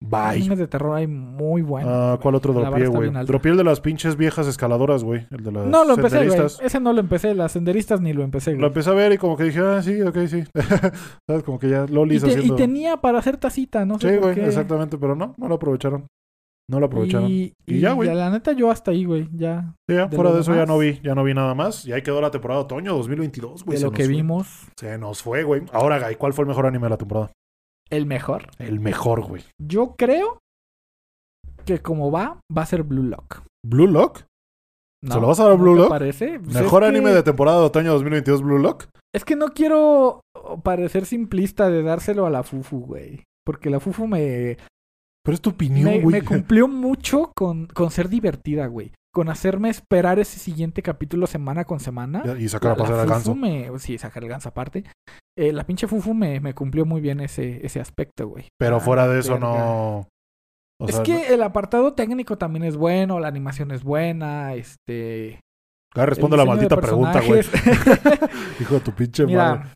Bye. Animes de terror hay muy buenos. Ah. ¿Cuál otro dropié, güey? Dropié el de las pinches viejas escaladoras, güey. El de las No, lo empecé, güey. Ese no lo empecé. Las senderistas ni lo empecé, Lo güey. empecé a ver y como que dije, ah, sí, ok, sí. ¿Sabes? Como que ya Y, Lolis te- y haciendo... tenía para hacer tacita, no sé Sí, güey, exactamente. Pero no, no lo aprovecharon. No lo aprovecharon. Y, Y ya, güey. La neta, yo hasta ahí, güey. Ya. Sí, ya, de fuera lo de eso ya no vi, ya no vi nada más. Y ahí quedó la temporada de otoño 2022, güey. de lo que fue. vimos, Se nos fue, güey. Ahora, Guy, ¿cuál fue el mejor anime de la temporada? El mejor. El mejor, güey. Yo creo que como va, va a ser Blue Lock. ¿Blue Lock? ¿No? ¿Se lo vas a dar a ¿No Blue Lock? parece? Pues ¿Mejor anime que- de temporada de otoño 2022, Blue Lock? Es que no quiero parecer simplista de dárselo a la Fufu, güey. Porque la Fufu me, Pero es tu opinión, me, güey. me cumplió mucho con, con ser divertida, güey. Con hacerme esperar ese siguiente capítulo semana con semana. Y sacar a pasar al ganso. me- sí, sacar el ganso aparte. Eh, la pinche Fufu me, me cumplió muy bien ese, ese aspecto, güey. Pero Ah, fuera de eso verga. no... o es sea, que el apartado técnico también es bueno, la animación es buena, este... Responde el la maldita pregunta, güey. Hijo de tu pinche madre. Mira,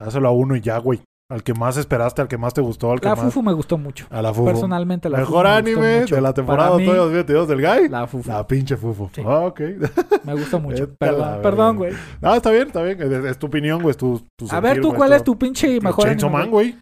Dáselo a uno y ya, güey. Al que más esperaste, al que más te gustó, al que la más... Fufu me gustó mucho. A la Fufu. Personalmente la Mejor Fufu me gustó anime de la temporada mí, otoño 2022 del Guy. La Fufu. La pinche Fufu. Sí. Ah, ok. Me gustó mucho. Perdón, perdón, güey. Ah, está bien, está bien. Es, es tu opinión, güey. Es tu, tu A sentir, ver, tú, güey, ¿cuál es tu pinche mejor Chainsaw anime, Man, güey.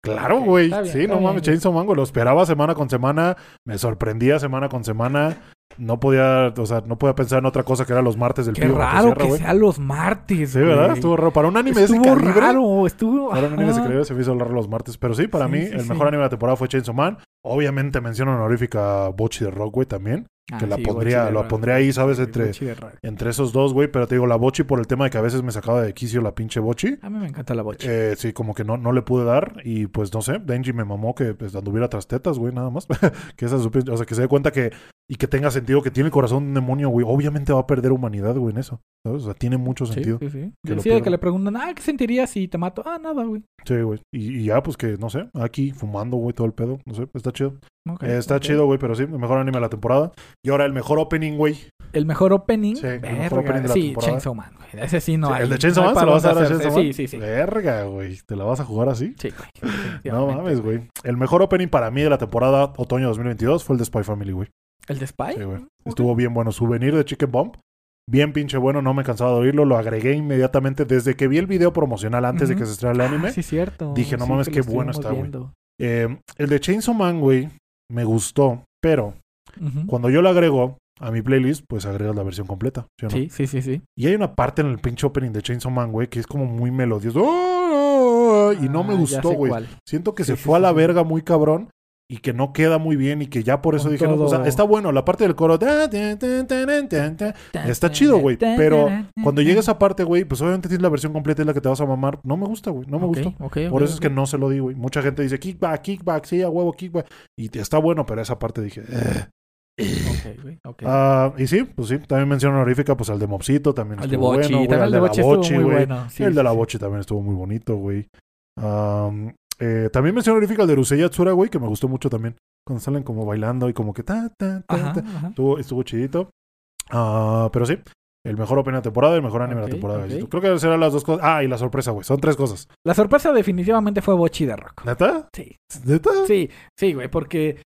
Claro, güey. sí, no bien, mames. Chainsaw Man, güey. Lo esperaba semana con semana. Me sorprendía semana con semana. No podía, o sea, no podía pensar en otra cosa que era los martes del Qué Pío raro que güey. sean los martes, Sí, ¿verdad? güey. Estuvo raro. Para un anime de ese Estuvo calibre. raro, estuvo... Para un anime de ese ajá. calibre se me hizo raro los martes. Pero sí, para Sí, mí, sí, el sí. mejor anime de la temporada fue Chainsaw Man. Obviamente menciono honorífica Bochi de Rock, güey, también. Ah, que la sí, pondría, Bochi de la pondría ahí, ¿sabes? Sí, Entre, Bochi de entre esos dos, güey. Pero te digo, la Bochi por el tema de que a veces me sacaba de quicio la pinche Bochi. A mí me encanta la bocha. Eh, sí, como que no, no le pude dar. Y pues no sé, Denji me mamó que pues, anduviera tras tetas, güey, nada más. que esa su pin- o sea, que se dé cuenta que. Y que tenga sentido que tiene el corazón de un demonio, güey. Obviamente va a perder humanidad, güey, en eso. ¿Sabes? O sea, tiene mucho sentido. sí, sí. que Sí, de que le preguntan, ah, ¿qué sentirías si te mato? Ah, nada, güey. Sí, güey. Y, y ya, pues que, no sé, aquí fumando, güey, todo el pedo. No sé, está chido. Eh, está chido, güey, pero sí, el mejor anime de la temporada. Y ahora el mejor opening, güey. El mejor opening. Sí, el mejor opening de la sí, temporada. Chainsaw Man, güey. Ese sí no Sí, hay. el de Chainsaw no Man se lo vas a dar a Chainsaw. Man. Sí, sí, sí. Verga, güey. ¿Te la vas a jugar así? Sí, güey. No mames, güey. El mejor opening para mí de la temporada otoño 2022 fue el de Spy Family, güey. ¿El de Spy? Sí, güey. Estuvo bien bueno. Souvenir de Chicken Bomb. Bien pinche bueno, no me he cansado de oírlo. Lo agregué inmediatamente desde que vi el video promocional antes de que se estrenara el anime. Ah, sí, cierto. Dije, no mames, qué bueno está, güey. Eh, el de Chainsaw Man, güey, me gustó. Pero cuando yo lo agrego a mi playlist, pues agregas la versión completa. ¿sí o no? Sí, sí, sí, sí. Y hay una parte en el pinche opening de Chainsaw Man, güey, que es como muy melodioso. ¡Oh! Y no me Ah, ya gustó, güey. Siento que Sí, se sí, fue a la verga muy cabrón y que no queda muy bien y que ya por eso Con dije, no, o sea, está bueno, la parte del coro. Está chido, güey. Pero cuando llega esa parte, güey, pues obviamente tienes la versión completa y la que te vas a mamar. No me gusta, güey. No me ok, Por eso es que no se lo di, güey. Mucha gente dice kickback, kickback, sí, a huevo, kickback. Y está bueno, pero esa parte dije. "Eh". Ok, güey, ok. Ah, y sí, pues sí, también mención honorífica, pues al de Mopsito también el de estuvo Bochi. bueno, güey. también Al el de de la Bochi güey. bueno. Sí, el de la sí. Bochi también estuvo muy bonito, güey. Am, eh, también mención honorífica el de Rusella Tsura, güey, que me gustó mucho también. Cuando salen como bailando y como que ta, ta, ta, Ajá, ta. ajá. Estuvo, estuvo chidito. Ah, pero sí, el mejor opening de temporada y el mejor anime de Ok, la temporada. Creo que serán las dos cosas. Ah, y la sorpresa, güey. Son tres cosas. La sorpresa definitivamente fue Bochi de Rock. ¿Neta? Sí. ¿Neta? Sí, sí, güey, porque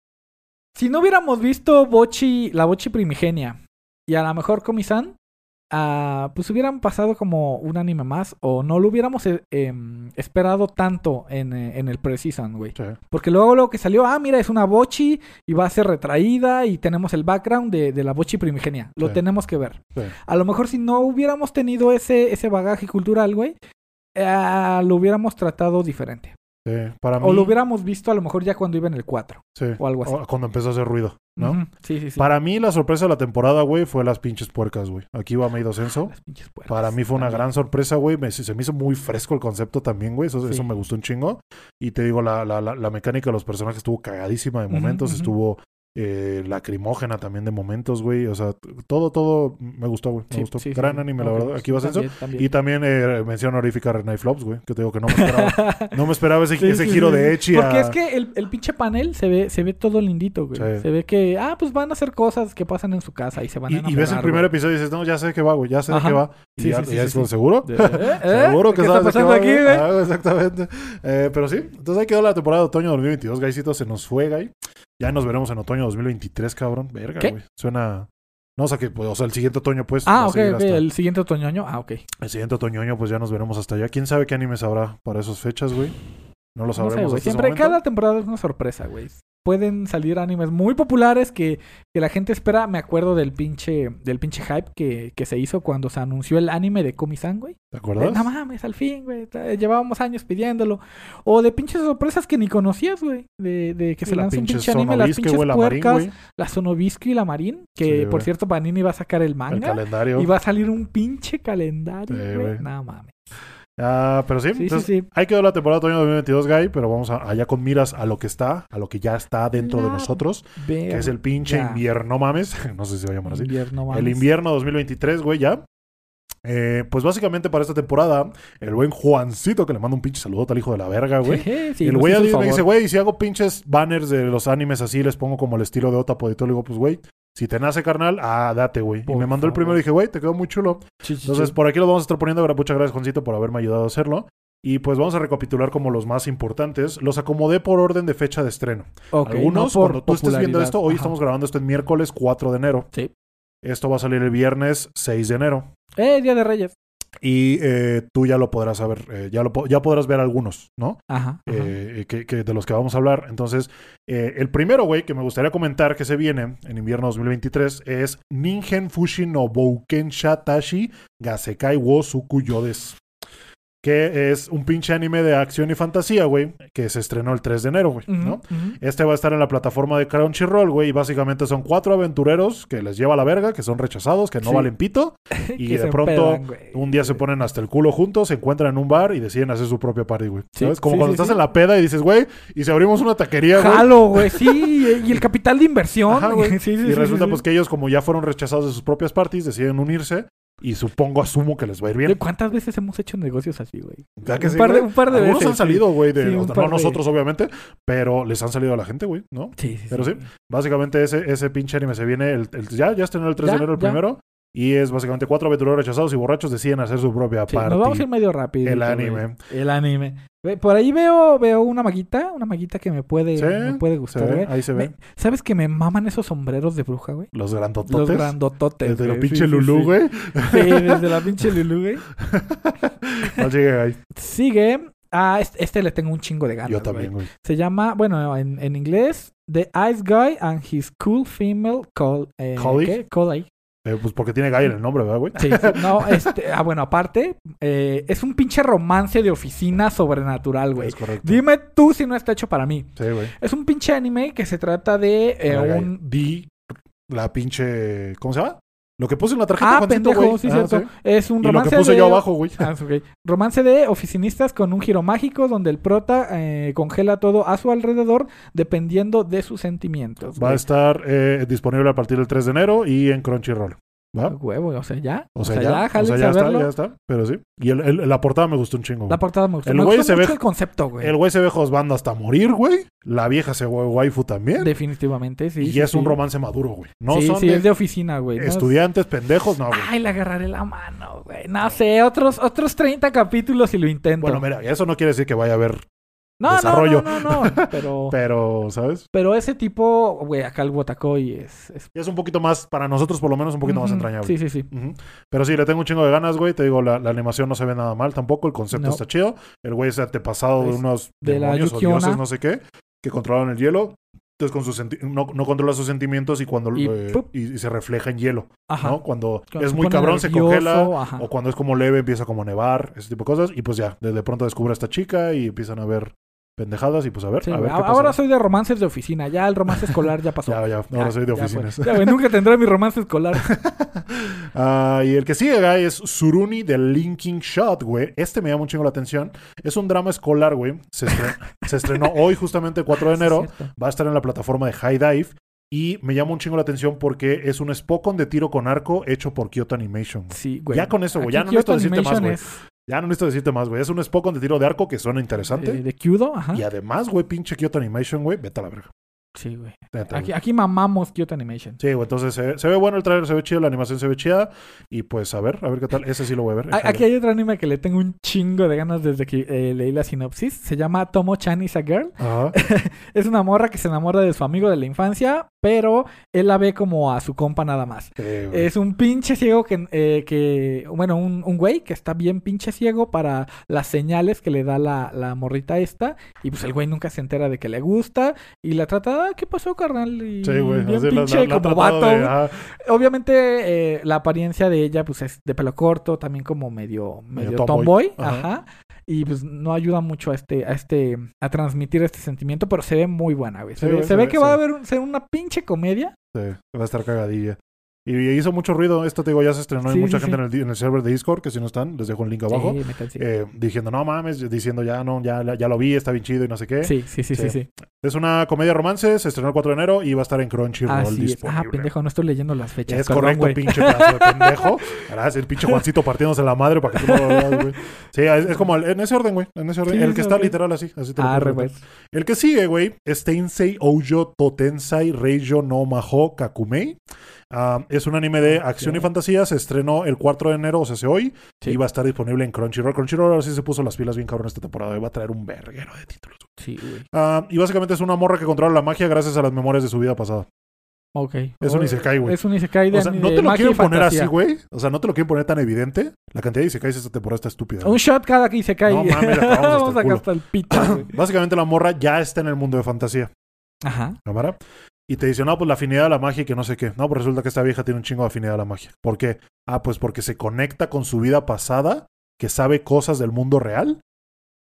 si no hubiéramos visto Bochi, la Bochi primigenia y a lo mejor Komi-san, ah, pues hubieran pasado como un anime más o no lo hubiéramos eh, em, esperado tanto en, eh, en el pre-season, güey. Sí. Porque luego lo que salió, ah, mira, es una Bochi y va a ser retraída y tenemos el background de, de la Bochi primigenia. Lo Sí. tenemos que ver. Sí. A lo mejor si no hubiéramos tenido ese, ese bagaje cultural, güey, eh, lo hubiéramos tratado diferente. Sí. Para mí. O lo hubiéramos visto a lo mejor ya cuando iba en el 4. sí. o algo así. Cuando empezó a hacer ruido, ¿no? Sí, sí, sí. Para mí, la sorpresa de la temporada, güey, fue las pinches puercas, güey. Aquí va Meido Censo. Las pinches puercas. Para mí fue una También. gran sorpresa, güey. Se me hizo muy fresco el concepto también, güey. Eso, Sí. eso me gustó un chingo. Y te digo, la, la, la, la mecánica de los personajes estuvo cagadísima de momentos. Estuvo eh, lacrimógena también de momentos, güey. O sea, todo, todo me gustó, güey. Me Sí, gustó. sí, gran sí. anime, la verdad. Aquí va Censo. también, también. Y también eh, mención honorífica a Renai Flops, güey. Que te digo que no me esperaba. no me esperaba ese, giro de. Echi Porque a- es que el, el pinche panel se ve, se ve todo lindito, güey. Se ve que, ah, pues van a hacer cosas que pasan en su casa y se van a Y, y enamorar, ves el primer güey. episodio y dices, no, ya sé que va, güey, ya sé qué va. Y ya, sí, sí, ya es. ¿seguro? ¿Eh? ¿Eh? Seguro que ¿Qué sabes está de qué pasando va, aquí, güey? güey? Ah, exactamente. Eh, pero sí, entonces ahí quedó la temporada de otoño 2022, Gaisito, se nos fue, Gay. Ya nos veremos en otoño 2023, cabrón. Verga, güey. Suena... No, o sea que, pues, o sea, el siguiente otoño, pues. Ah, ok, seguir ok. hasta- El siguiente otoñoño. Ah, ok. El siguiente otoño, pues ya nos veremos hasta allá. ¿Quién sabe qué animes habrá para esas fechas, güey? No lo No sé, sabremos hasta Siempre, cada temporada es una sorpresa, güey. Pueden salir animes muy populares que, que la gente espera. Me acuerdo del pinche, del pinche hype que, que se hizo cuando se anunció el anime de Komi-san, güey. ¿Te acuerdas? No mames, al fin, güey. Llevábamos años pidiéndolo. O de pinches sorpresas que ni conocías, güey. De, de que se la lanza un pinche anime, las pinches la puercas, la Sonobisque y la Marín. Que Sí, por cierto, Panini va a sacar el El manga. calendario. Y va a salir un pinche calendario, Sí, güey. güey. No mames. Ah, pero sí, Sí, sí, entonces, sí. ahí quedó la temporada de otoño 2022, Guy, pero vamos a- allá con miras a lo que está, a lo que ya está dentro de nosotros, que es el pinche Ya. invierno, mames. No sé si se va a llamar así. Invierno, El mames. invierno 2023, güey, ya. Eh, pues básicamente para esta temporada, el buen Juancito, que le manda un pinche saludo al hijo de la verga, güey. Sí, el güey me dice, güey, si hago pinches banners de los animes así, les pongo como el estilo de Otapo y todo, le digo, pues, güey, si te nace, carnal, ah, date, güey. Y me mandó el primero y dije, güey, te quedó muy chulo. Sí, sí, Entonces, sí. por aquí lo vamos a estar poniendo. Muchas gracias, Juancito, por haberme ayudado a hacerlo. Y pues vamos a recapitular como los más importantes. Los acomodé por orden de fecha de estreno. Ok, Algunos, no por cuando tú estés viendo esto, hoy Ajá. estamos grabando esto en miércoles 4 de enero. Sí. Esto va a salir el viernes 6 de enero. Eh, Día de Reyes. Y eh, tú ya lo podrás saber, eh, ya, lo, ya podrás ver algunos, ¿no? Ajá. ajá. Eh, que, que de los que vamos a hablar. Entonces, eh, el primero, güey, que me gustaría comentar que se viene en invierno 2023 es Ningen Fushi no Bouken Shatashi Gasekai wo Suku Yodes. Que es un pinche anime de acción y fantasía, güey, que se estrenó el 3 de enero, güey, ¿no? Este va a estar en la plataforma de Crunchyroll, güey, y básicamente son cuatro aventureros que les lleva a la verga, que son rechazados, que no Sí. valen pito, y de pronto un día se ponen hasta el culo juntos, se encuentran en un bar y deciden hacer su propia party, güey. Sí, ¿Sabes? Como sí, cuando estás en la peda y dices, güey, y si abrimos una taquería, güey. Jalo, güey, sí. Y el capital de inversión. Ajá, güey. Y resulta pues que ellos, como ya fueron rechazados de sus propias parties, deciden unirse y supongo, asumo que les va a ir bien. ¿Cuántas veces hemos hecho negocios así, güey? ¿Verdad que un, sí, par de, un par de Algunos veces. han salido, güey, de, Sí, no de- nosotros obviamente, pero les han salido a la gente, güey, ¿no? Sí, sí, Pero sí, Básicamente ese, ese pinche anime se viene, el, el- ya, ya estrenó el 3 de Ya, enero el ya. primero, y es básicamente cuatro aventureros rechazados y borrachos deciden hacer su propia Sí, party. nos vamos a ir medio rápido. El anime. El anime. Ve, Por ahí veo, veo una maguita, una maguita que me puede, Sí, me puede Se gustar, ve, güey. ahí se ve. Me- ¿Sabes que me maman esos sombreros de bruja, güey? Los Los grandototes. grandototes. Desde güey. pinche Sí, Lulú, sí. güey. Sí, desde la pinche Lulú, güey. No llegué ahí. Sigue. Ah, este, este le tengo un chingo de ganas. Yo también, güey. güey. Se llama, bueno, en, en inglés, The Ice Guy and His Cool Female col eh, Colleague. ¿qué? Colleague. Eh, pues porque tiene Guy en el nombre, ¿verdad, güey? Sí, sí. No, este, ah, bueno, aparte, eh, es un pinche romance de oficina sobrenatural, güey. Es correcto. Dime tú si no está hecho para mí. Sí, güey. Es un pinche anime que se trata de eh, un... Di la pinche. ¿Cómo se llama? Lo que puse en la tarjeta, Ah, Juancito, pendejo, güey. sí, Ah, cierto. Es un Y lo romance que puse de... yo abajo, güey. Ah. Romance de oficinistas con un giro mágico donde el prota eh, congela todo a su alrededor dependiendo de sus sentimientos. Va a estar eh, disponible a partir del 3 de enero y en Crunchyroll. ¿Va? Huevo, o sea, ya. O sea, ya, o jálense sea, ya está, ya está. Pero sí. Y el, el- la portada me gustó un chingo. güey. La portada me gustó. El me güey gustó se mucho ve- el concepto, güey. El güey se ve josbando hasta morir, güey. La vieja se ve waifu también. Definitivamente, sí. y sí, es un romance maduro, güey. No sí, son sí, de es de oficina, güey. ¿no? estudiantes pendejos, no, güey. Ay, le agarraré la mano, güey. No sé, otros, otros 30 capítulos y lo intento. Bueno, mira, eso no quiere decir que vaya a haber, no, no, desarrollo. no, no, no, Pero, pero, ¿sabes? pero ese tipo, güey, acá el Wotakoi es... es... Es un poquito más, para nosotros por lo menos, un poquito más entrañable. Sí, sí, sí. Pero sí, le tengo un chingo de ganas, güey. Te digo, la, la animación no se ve nada mal tampoco. El concepto No. está chido. El güey es antepasado de unos de demonios o dioses, no sé qué, que controlan el hielo. Entonces, con sus no, no controla sus sentimientos y cuando Y eh, y, y se refleja en hielo, Ajá. ¿no? Cuando, Cuando es muy cabrón, se congela. ajá. O cuando es como leve, empieza como a nevar, ese tipo de cosas. Y pues ya, de, de pronto descubre a esta chica y empiezan a ver pendejadas. Y pues a ver, Sí, a ver qué pasa. Ahora soy de romances de oficina. Ya el romance escolar ya pasó. Ya, ya, ahora Ya, soy de oficinas. Ya, nunca tendré mi romance escolar. Ah, y el que sigue, güey, es Suruni de Linking Shot, güey. Este me llama un chingo la atención. Es un drama escolar, güey. Se, estre- se estrenó hoy, justamente el 4 de enero. Va a estar en la plataforma de High Dive. Y me llama un chingo la atención porque es un Spokon de tiro con arco hecho por Kyoto Animation. güey. Sí, güey. Ya con eso, güey. Ya no necesito decirte más, güey. Ya no necesito decirte más, güey. Es un Spokon de tiro de arco que suena es, interesante. eh, de Kyudo, ajá. Y además, güey, pinche Kyoto Animation, güey. Vete a la verga. Sí, güey. Neta, Aquí, güey. aquí mamamos Kyoto Animation. Sí, güey. Entonces se, ve- se ve bueno el trailer, se ve chido, la animación se ve chida. Y pues a ver, a ver qué tal. Ese sí lo voy a ver. A- Aquí hay otro anime que le tengo un chingo de ganas desde que eh, leí la sinopsis. Se llama Tomo-chan is a Girl. Ajá. Es una morra que se enamora de su amigo de la infancia, pero él la ve como a su compa nada más. Sí. Es un pinche ciego que, eh, que bueno, un, un güey que está bien pinche ciego para las señales que le da la, la morrita esta. Y pues el güey nunca se entera de que le gusta y la trata, ah, ¿qué pasó, carnal? Y Sí, güey. bien así la- pinche la- la como tratado vato. de-. Obviamente eh, la apariencia de ella pues es de pelo corto, también como medio, medio, Medio tomboy. Ajá. Ajá. Y pues no ayuda mucho a este, a este, a transmitir este sentimiento, pero se ve muy buena, güey. Se, Sí, ve, güey, se se ve ve- que va a haber un- ser una pinche comedia. Sí, va a estar cagadilla. Y hizo mucho ruido. Esto te digo, ya se estrenó. Sí, Hay mucha sí, gente sí. En, el, en el server de Discord, que si no están, les dejo un link abajo. Eh, diciendo, no mames, diciendo ya no, ya, ya lo vi, está bien chido y no sé qué. Sí, sí, sí, sí, Sí. Es una comedia romance, se estrenó el 4 de enero y va a estar en Crunchyroll disponible. Ah, pendejo, no estoy leyendo las fechas. Es perdón, correcto, pinche pedazo de pendejo. El pinche Juancito partiéndose la madre para que tú no lo güey. Sí, es, es como el- en ese orden, güey. En ese orden. El que está literal así. así te lo Ah. El que sigue, güey, es Tensei Oujo Totensai Reijo no Maho Kakumei. Es un anime de acción y fantasía. Se estrenó el 4 de enero, o sea, hace hoy. Sí. Y va a estar disponible en Crunchyroll. Crunchyroll ahora sí se puso las pilas bien cabrón esta temporada. y Va a traer un verguero de títulos. Sí, güey. Y básicamente es una morra que controla la magia gracias a las memorias de su vida pasada. Ok. Es un Oh, isekai, güey. Es un isekai de, O sea, no te lo quieren poner fantasía. así, güey. O sea, no te lo quieren poner tan evidente. La cantidad de isekais esta temporada está estúpida. Un shot cada que isekai. No mames, hasta Vamos el a culo. hasta el pito. Básicamente la morra ya está en el mundo de fantasía. Ajá. ¿Cámara? Y te dice, no, pues la afinidad a la magia y que no sé qué. No, pues resulta que esta vieja tiene un chingo de afinidad a la magia. ¿Por qué? Ah, pues porque se conecta con su vida pasada, que sabe cosas del mundo real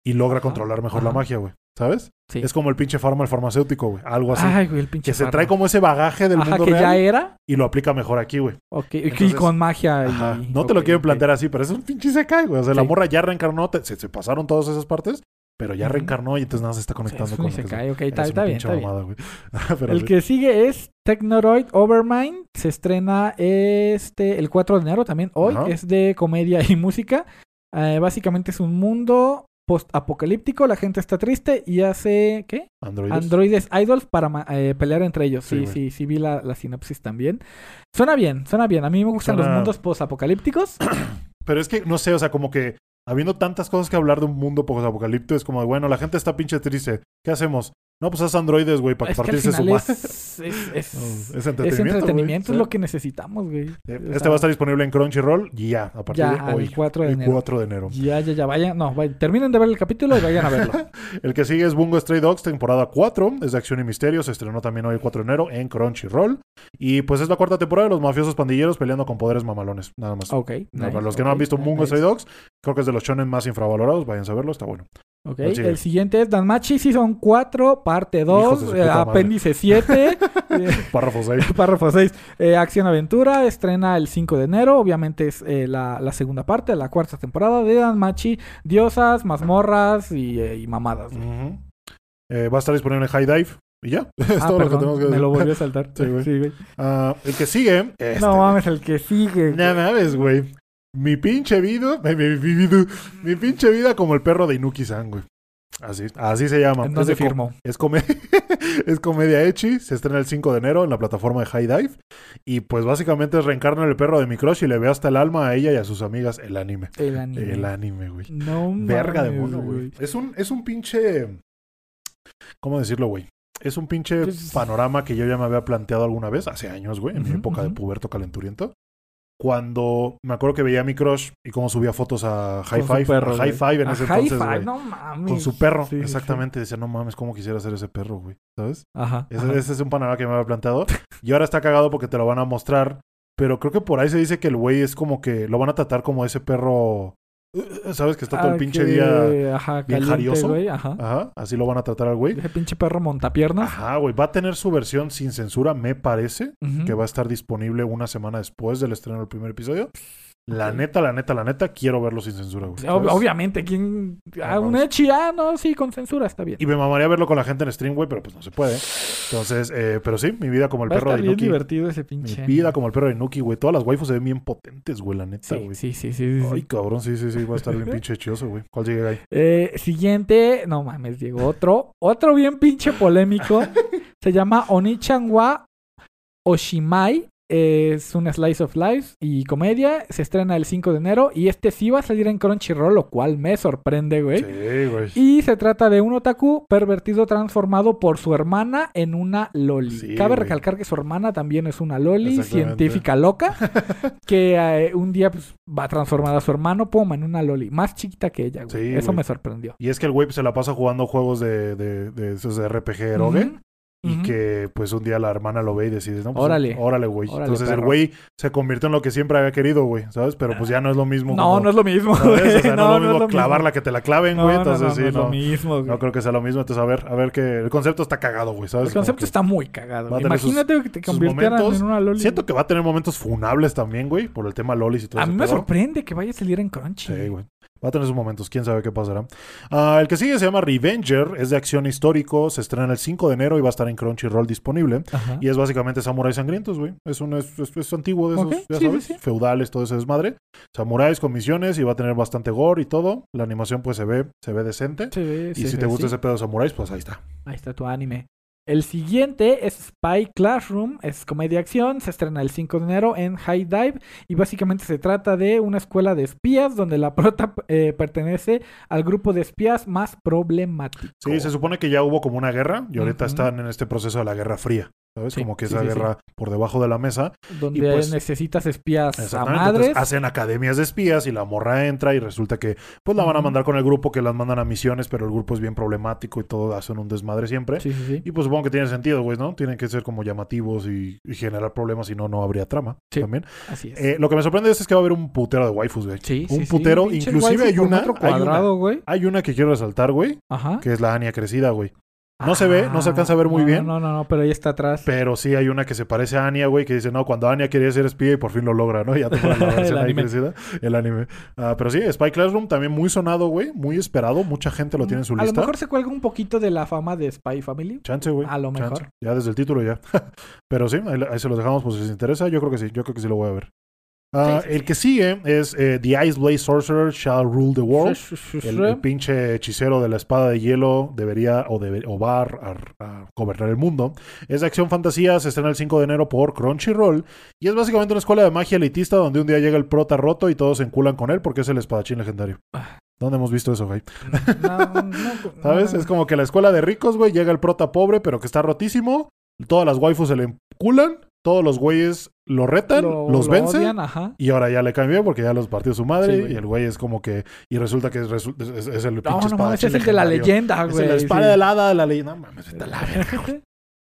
y logra Ajá, controlar mejor la magia, güey. ¿Sabes? Sí. Es como el pinche farma el farmacéutico, güey. Algo así. Ay, güey, el pinche que se trae como ese bagaje del Ajá, mundo que real ya era. y lo aplica mejor aquí, güey. Ok, y con magia. y- Ajá. No te lo ok. plantear así, pero es un pinche se cae, güey. O sea, la Sí. morra ya reencarnó, te- se, se pasaron todas esas partes, pero ya reencarnó y entonces nada se está Sí, conectando es con que isekai, ok, es está, bien, está mamada. Pero El sí. que sigue es Technoroid Overmind. Se estrena este el 4 de enero también hoy. Es de comedia y música. Eh, básicamente es un mundo post-apocalíptico. La gente está triste y hace. ¿Qué? Androides. Androides idols para eh, pelear entre ellos. Sí, Sí, sí, sí, vi la, la sinopsis también. Suena bien, suena bien. A mí me gustan Suena- los mundos post-apocalípticos. Pero es que, no sé, o sea, como que habiendo tantas cosas que hablar de un mundo post-apocalíptico, es como, bueno, la gente está pinche triste. ¿Qué hacemos? No, pues haz androides, güey, para Es que al su es, es, es, No, es es entretenimiento. entretenimiento, es lo que necesitamos, güey. O Este sea, va a estar disponible en Crunchyroll ya, a partir ya, de hoy. el 4 de el enero. 4 de enero. Ya, ya, ya, vayan, no, vayan, terminen de ver el capítulo y vayan a verlo. El que sigue es Bungo Stray Dogs, temporada 4. Es de acción y misterio. Se estrenó también hoy el 4 de enero en Crunchyroll. Y pues es la cuarta temporada de los mafiosos pandilleros peleando con poderes mamalones. Nada más. Ok. No, nice, para los que no han visto Bungo nice. Stray Dogs, creo que es de los shonen más infravalorados. Vayan a verlo, está bueno. Ok, ¿Cuál sigue? el siguiente es Danmachi Season 4, parte Hijos de 2, su eh, apéndice 7, eh, Párrafo 6. párrafo 6. Eh, Acción Aventura, estrena el 5 de enero. Obviamente es eh, la, la segunda parte, la cuarta temporada de Danmachi. Diosas, mazmorras y, y mamadas. va a estar disponible en High Dive. Y ya. es Ah, todo lo que tenemos que me decir. lo volvió a saltar. Sí, güey. Sí, güey. Ah, el que sigue. este, No mames, el que sigue. No mames, güey. Mi pinche vida. Mi, mi- mi vida- mi pinche vida como el perro de Inuki-san, güey. Así, así se llama. ¿En Es dónde de co- firmó? Es, come- es comedia Echi, se estrena el 5 de enero en la plataforma de High Dive. Y pues básicamente es reencarnar el perro de mi crush y le ve hasta el alma a ella y a sus amigas el anime. El anime. El anime, güey. No Verga de mono, güey. Es un, es un pinche. ¿Cómo decirlo, güey? Es un pinche Pues- panorama que yo ya me había planteado alguna vez, hace años, güey, en mi época de puberto calenturiento. Cuando me acuerdo que veía a mi crush y cómo subía fotos a High Con su Five, perro, a High. Five en A ese High entonces, Five, no mames. Con su perro, Sí, sí, sí. exactamente. Decía, no mames, cómo quisiera ser ese perro, güey. ¿Sabes? Ajá. Ese, ajá. ese es un panorama que me había planteado. Y ahora está cagado porque te lo van a mostrar. Pero creo que por ahí se dice que el güey es como que lo van a tratar como ese perro. Eh, ¿Sabes? Que está todo el Ah, pinche que- día. Ajá, bien caliente, jarioso. güey, Ajá. Ajá, así lo van a tratar al güey. Ese pinche perro montapiernas. Ajá, güey. Va a tener su versión sin censura, me parece. Que va a estar disponible una semana después del estreno del primer episodio. La neta, la neta, la neta, quiero verlo sin censura, güey. Obviamente, ¿quién? Ah, un. Echi, ah, no, sí, con censura está bien. Y me mamaría verlo con la gente en stream, güey, pero pues no se puede. Entonces, eh, pero sí, mi vida como el Va a perro estar de bien Inuki. divertido ese Mi pinche. vida como el perro de Inuki, güey. Todas las waifus se ven bien potentes, güey, la neta, Sí, güey. sí, sí, sí, sí, sí. Ay, cabrón, sí, sí, sí, va a estar bien pinche chioso, güey. ¿Cuál sigue ahí? Eh, siguiente, no mames, llegó otro. Otro bien pinche polémico. Se llama Onichan wa Oshimai. Es un slice of life y comedia. Se estrena el 5 de enero. Y este sí va a salir en Crunchyroll, lo cual me sorprende, güey. Sí, güey. Y se trata de un otaku pervertido transformado por su hermana en una loli. Sí, Cabe güey. recalcar que su hermana también es una loli científica loca que eh, un día pues, va a transformar a su hermano pum, en una loli más chiquita que ella, güey. Sí, Eso güey. me sorprendió. Y es que el güey pues, se la pasa jugando juegos de, de, de esos de RPG. Ujú, Y que pues un día la hermana lo ve y decide, no, pues, Órale. órale, güey. Entonces el güey se convirtió en lo que siempre había querido, güey, ¿sabes? Pero pues ya no es lo mismo. No, como- no es lo mismo. O sea, no, es lo mismo clavarla mismo. que te la claven, No, güey. no, no, Entonces no sí, es lo no. mismo, güey. No creo que sea lo mismo. Entonces, a ver, a ver que el concepto está cagado, güey, ¿sabes? El concepto está muy cagado. a sus- Imagínate que te convirtieran en una loli. Siento que va a tener momentos funables también, güey, por el tema lolis y todo A ese mí me sorprende que vaya a salir en Crunchy. Sí, güey. Va a tener sus momentos, quién sabe qué pasará. Ah, el que sigue se llama Revenger, es de acción histórico, se estrena el 5 de enero y va a estar en Crunchyroll disponible. Ajá. Y es básicamente samuráis sangrientos, güey. Es un es, es- es antiguo de esos, Ok, ya sí, sabes, sí, sí. feudales, todo ese desmadre. Samuráis con misiones y va a tener bastante gore y todo. La animación pues se ve, se ve decente. Y si te gusta ese pedo de samuráis, pues ahí está. Ahí está tu anime. El siguiente es Spy Classroom, es comedia acción, se estrena el 5 de enero en High Dive y básicamente se trata de una escuela de espías donde la prota eh, pertenece al grupo de espías más problemático. Sí, se supone que ya hubo como una guerra y ahorita están en este proceso de la Guerra Fría. ¿Sabes? Sí, como que esa sí, sí. guerra por debajo de la mesa. donde y pues- necesitas espías a madres. Entonces, hacen academias de espías y la morra entra y resulta que pues la van a mandar con el grupo que las mandan a misiones, pero el grupo es bien problemático y todo hacen un desmadre siempre. Y pues supongo que tiene sentido, güey, ¿no? Tienen que ser como llamativos y, y generar problemas, si no, no habría trama también. Así es. Eh, lo que me sorprende es que va a haber un putero de waifus, güey. sí, un putero, inclusive hay una- metro hay una- cuadrado. Hay una que quiero resaltar, güey, Ajá. que es la Anya crecida, güey. No se ve, no se alcanza a ver muy no, bien. No, no, no, pero ahí está atrás. Pero sí hay una que se parece a Anya, güey, que dice, no, cuando Anya quería ser espía y por fin lo logra, ¿no? Ya te ponen la versión El ahí anime. crecida, el anime. Ah, pero sí, Spy Classroom también muy sonado, güey, muy esperado, mucha gente lo tiene en su a lista. lo mejor se cuelga un poquito de la fama de Spy Family. Chance, güey. A lo chance. mejor. Ya desde el título ya. pero sí, ahí, ahí se los dejamos, pues si les interesa, yo creo que sí, yo creo que sí lo voy a ver. Ah, Sí, sí, el que sigue es eh, The Ice Blade Sorcerer Shall Rule the World. El, pinche hechicero de la espada de hielo debería o, debe- o va a, gobernar el mundo. Es de acción fantasía, se estrena el 5 de enero por Crunchyroll. Y es básicamente una escuela de magia elitista donde un día llega el prota roto y todos se enculan con él porque es el espadachín legendario. Ah. ¿Dónde hemos visto eso, güey? No, no, no, ¿Sabes? Es como que la escuela de ricos, güey, llega el prota pobre, pero que está rotísimo. Todas las waifus se le enculan, todos los güeyes lo retan, Lo- los lo vence. odian, ajá. Y ahora ya le caen bien porque ya los partió su madre. Sí, y el güey es como que. Y resulta que es, es- es el No, pinche no espadachín es el de la leyenda, Es güey. el espada sí. de la hada de la leyenda. No mames, vete a la verga.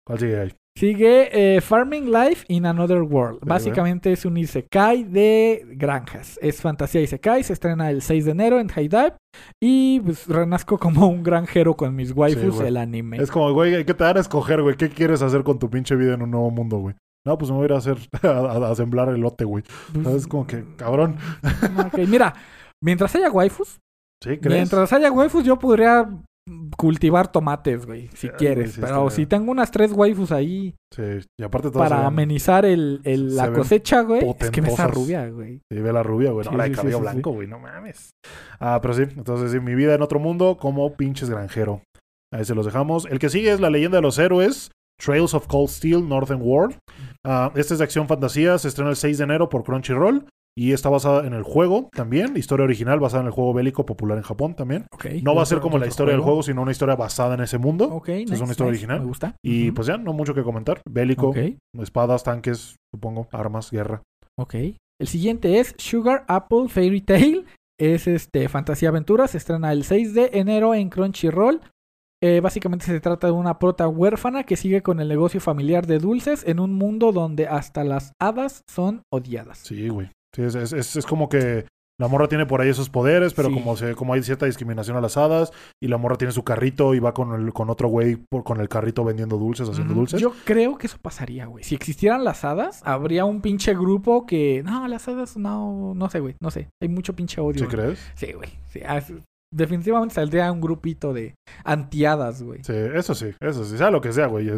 ¿Cuál sigue ahí? Sigue eh, Farming Life in Another World. Sí, Básicamente es un Isekai de granjas. Es fantasía Isekai. Se estrena el 6 de enero en High Dive. Y pues renazco como un granjero con mis waifus, el anime. Es como, güey, ¿qué te dan a escoger, güey? ¿Qué quieres hacer con tu pinche vida en un nuevo mundo, güey? No, pues me voy a ir a hacer, a, a- sembrar elote, güey. Pues, Es como que, cabrón. ok, Mira, mientras haya waifus, ¿Sí, crees? mientras haya waifus, yo podría cultivar tomates, güey, si quieres. sí Pero si tengo unas tres waifus ahí Sí, y aparte todas para ven- amenizar el, la cosecha, güey, es que me esa rubia, güey. Sí, ve la rubia, güey. No, Sí, la de cabello blanco, güey. No mames. Ah, pero sí. Entonces, sí, mi vida en otro mundo como pinches granjero. Ahí se los dejamos. El que sigue es La leyenda de los héroes. Trails of Cold Steel, Northern World. Ah, este es de acción fantasía. Se estrena el 6 de enero por Crunchyroll. Y está basada en el juego también. Historia original basada en el juego bélico popular en Japón también. No va a ser como la historia del juego, sino una historia basada en ese mundo. Es una historia nice, original. Me gusta. Y pues ya, no mucho que comentar. Bélico, espadas, tanques, supongo, armas, guerra. ok. El siguiente es Sugar Apple Fairy Tail. Es este fantasía aventura. Se estrena el 6 de enero en Crunchyroll. Eh, básicamente se trata de una prota huérfana que sigue con el negocio familiar de dulces en un mundo donde hasta las hadas son odiadas. Sí, güey. Sí, es, es, es- es como que la morra tiene por ahí esos poderes, pero Sí. como se, como hay cierta discriminación a las hadas, y la morra tiene su carrito y va con el, con otro güey por- con el carrito vendiendo dulces, haciendo dulces. Yo creo que eso pasaría, güey. Si existieran las hadas, habría un pinche grupo que. No, las hadas no. No sé, güey. No sé. Hay mucho pinche odio. ¿Sí güey. crees? Sí, güey. Sí, ah, definitivamente saldría un grupito de antiadas, güey. Sí, eso sí, eso sí, sea lo que sea, güey.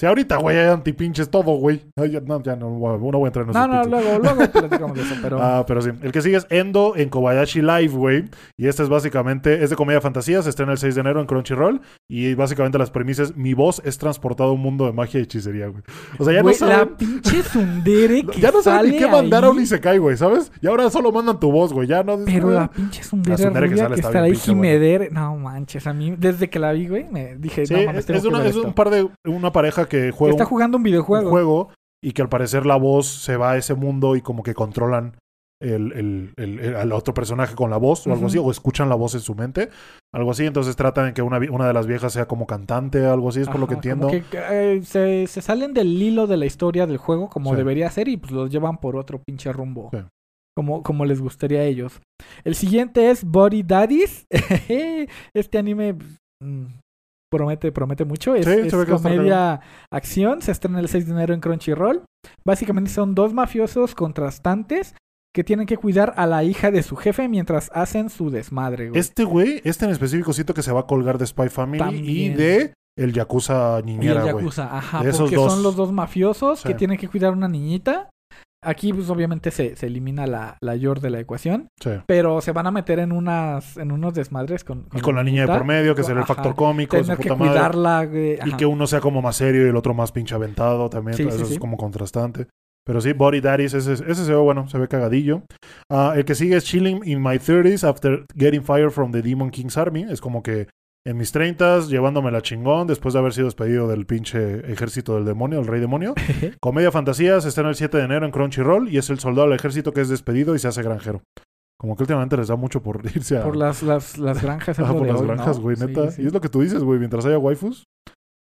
Si ahorita, güey, hay antipinches todo, güey. No, ya no, no voy a entrar en No, no, luego, luego platicamos de eso, pero. Ah, pero sí. El que sigue es Endo en Kobayashi Live, güey. Y este es básicamente, es de comedia fantasía, se estrena el 6 de enero en Crunchyroll. Y básicamente las premisas, mi voz es transportado a un mundo de magia y hechicería, güey. O sea, ya Güey, no saben... la pinche Sundere que Ya no saben ni qué mandar a un Isekai, güey, ¿sabes? Y ahora solo mandan tu voz, güey. Ya no. Pero la pinche Sundere, Sundere que sale que está bien ahí pinche. No manches, a mí, desde que la vi, güey, me dije, Sí, no mames, es, tengo es que una- ver es esto. un par de. Una pareja que Que juega está un, jugando un un videojuego. juego y que al parecer la voz se va a ese mundo y como que controlan el, el- el- el- al otro personaje con la voz o algo así, o escuchan la voz en su mente, algo así. Entonces tratan de que una, una de las viejas sea como cantante, algo así, es por lo que entiendo. como que, eh, se, se salen del hilo de la historia del juego como Sí. debería ser y pues los llevan por otro pinche rumbo. Sí. Como, como les gustaría a ellos. El siguiente es Body Daddies. este anime mm, promete, promete mucho. Es, Sí, es comedia acción. Se estrena el 6 de enero en Crunchyroll. Básicamente son dos mafiosos contrastantes que tienen que cuidar a la hija de su jefe mientras hacen su desmadre. güey. Este güey, este en específico, siento que se va a colgar de Spy Family y de el Yakuza niñera, güey. Yakuza, ajá, De esos porque dos. son los dos mafiosos Sí. que tienen que cuidar a una niñita. Aquí, pues, obviamente se, se elimina la, la Yor de la ecuación, Sí. pero se van a meter en unas en unos desmadres con, Y con la niña de por medio, que será el factor cómico, su Tener que puta madre. cuidarla, güey, Y ajá. que uno sea como más serio y el otro más pinche aventado también. Sí, Eso sí, es como contrastante. Pero sí, Body Daddies, ese, ese se ve bueno, se ve cagadillo. Ah, el que sigue es Chilling in My 30s After Getting Fired from the Demon King's Army. Es como que en mis 30s, llevándome la chingón, después de haber sido despedido del pinche ejército del demonio, el rey demonio. Comedia fantasía, se estrena el 7 de enero en Crunchyroll y es el soldado del ejército que es despedido y se hace granjero. Como que últimamente les da mucho por irse a... por las, las, las granjas. lo por las hoy, granjas, güey, neta. sí. Y es lo que tú dices, güey, mientras haya waifus,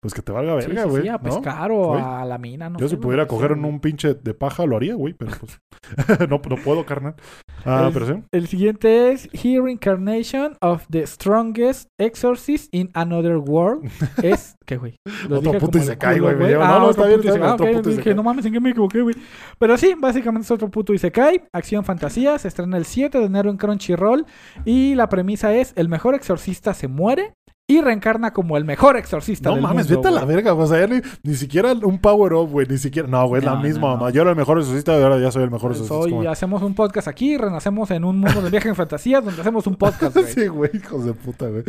pues que te valga verga, güey. sí, a ¿no? pescar o Güey. a la mina, no Yo sé, si pudiera coger en un pinche de paja lo haría, güey, pero pues no, no puedo, carnal. Ah, El- pero sí. El siguiente es Here Reincarnation of the Strongest Exorcist in Another World. Es. ¿Qué, güey? Otro dije puto de Isekai, culo, güey, Ah, no, está bien, está. Ah, otro puto no mames, ¿en qué me equivoqué, güey? Pero sí, básicamente es otro puto Isekai. Acción fantasía. Se estrena el 7 de enero en Crunchyroll. Y la premisa es: el mejor exorcista se muere. Y reencarna como el mejor exorcista No del mames, mundo, vete a la verga. O sea, ni, ni siquiera un power up, güey. Ni siquiera. No, güey, es la misma. no, mamá. Yo era el mejor exorcista y ahora ya soy el mejor exorcista. Hoy hacemos un podcast aquí, renacemos en un mundo de viaje en fantasías donde hacemos un podcast, güey. Sí, güey, hijos de puta, güey.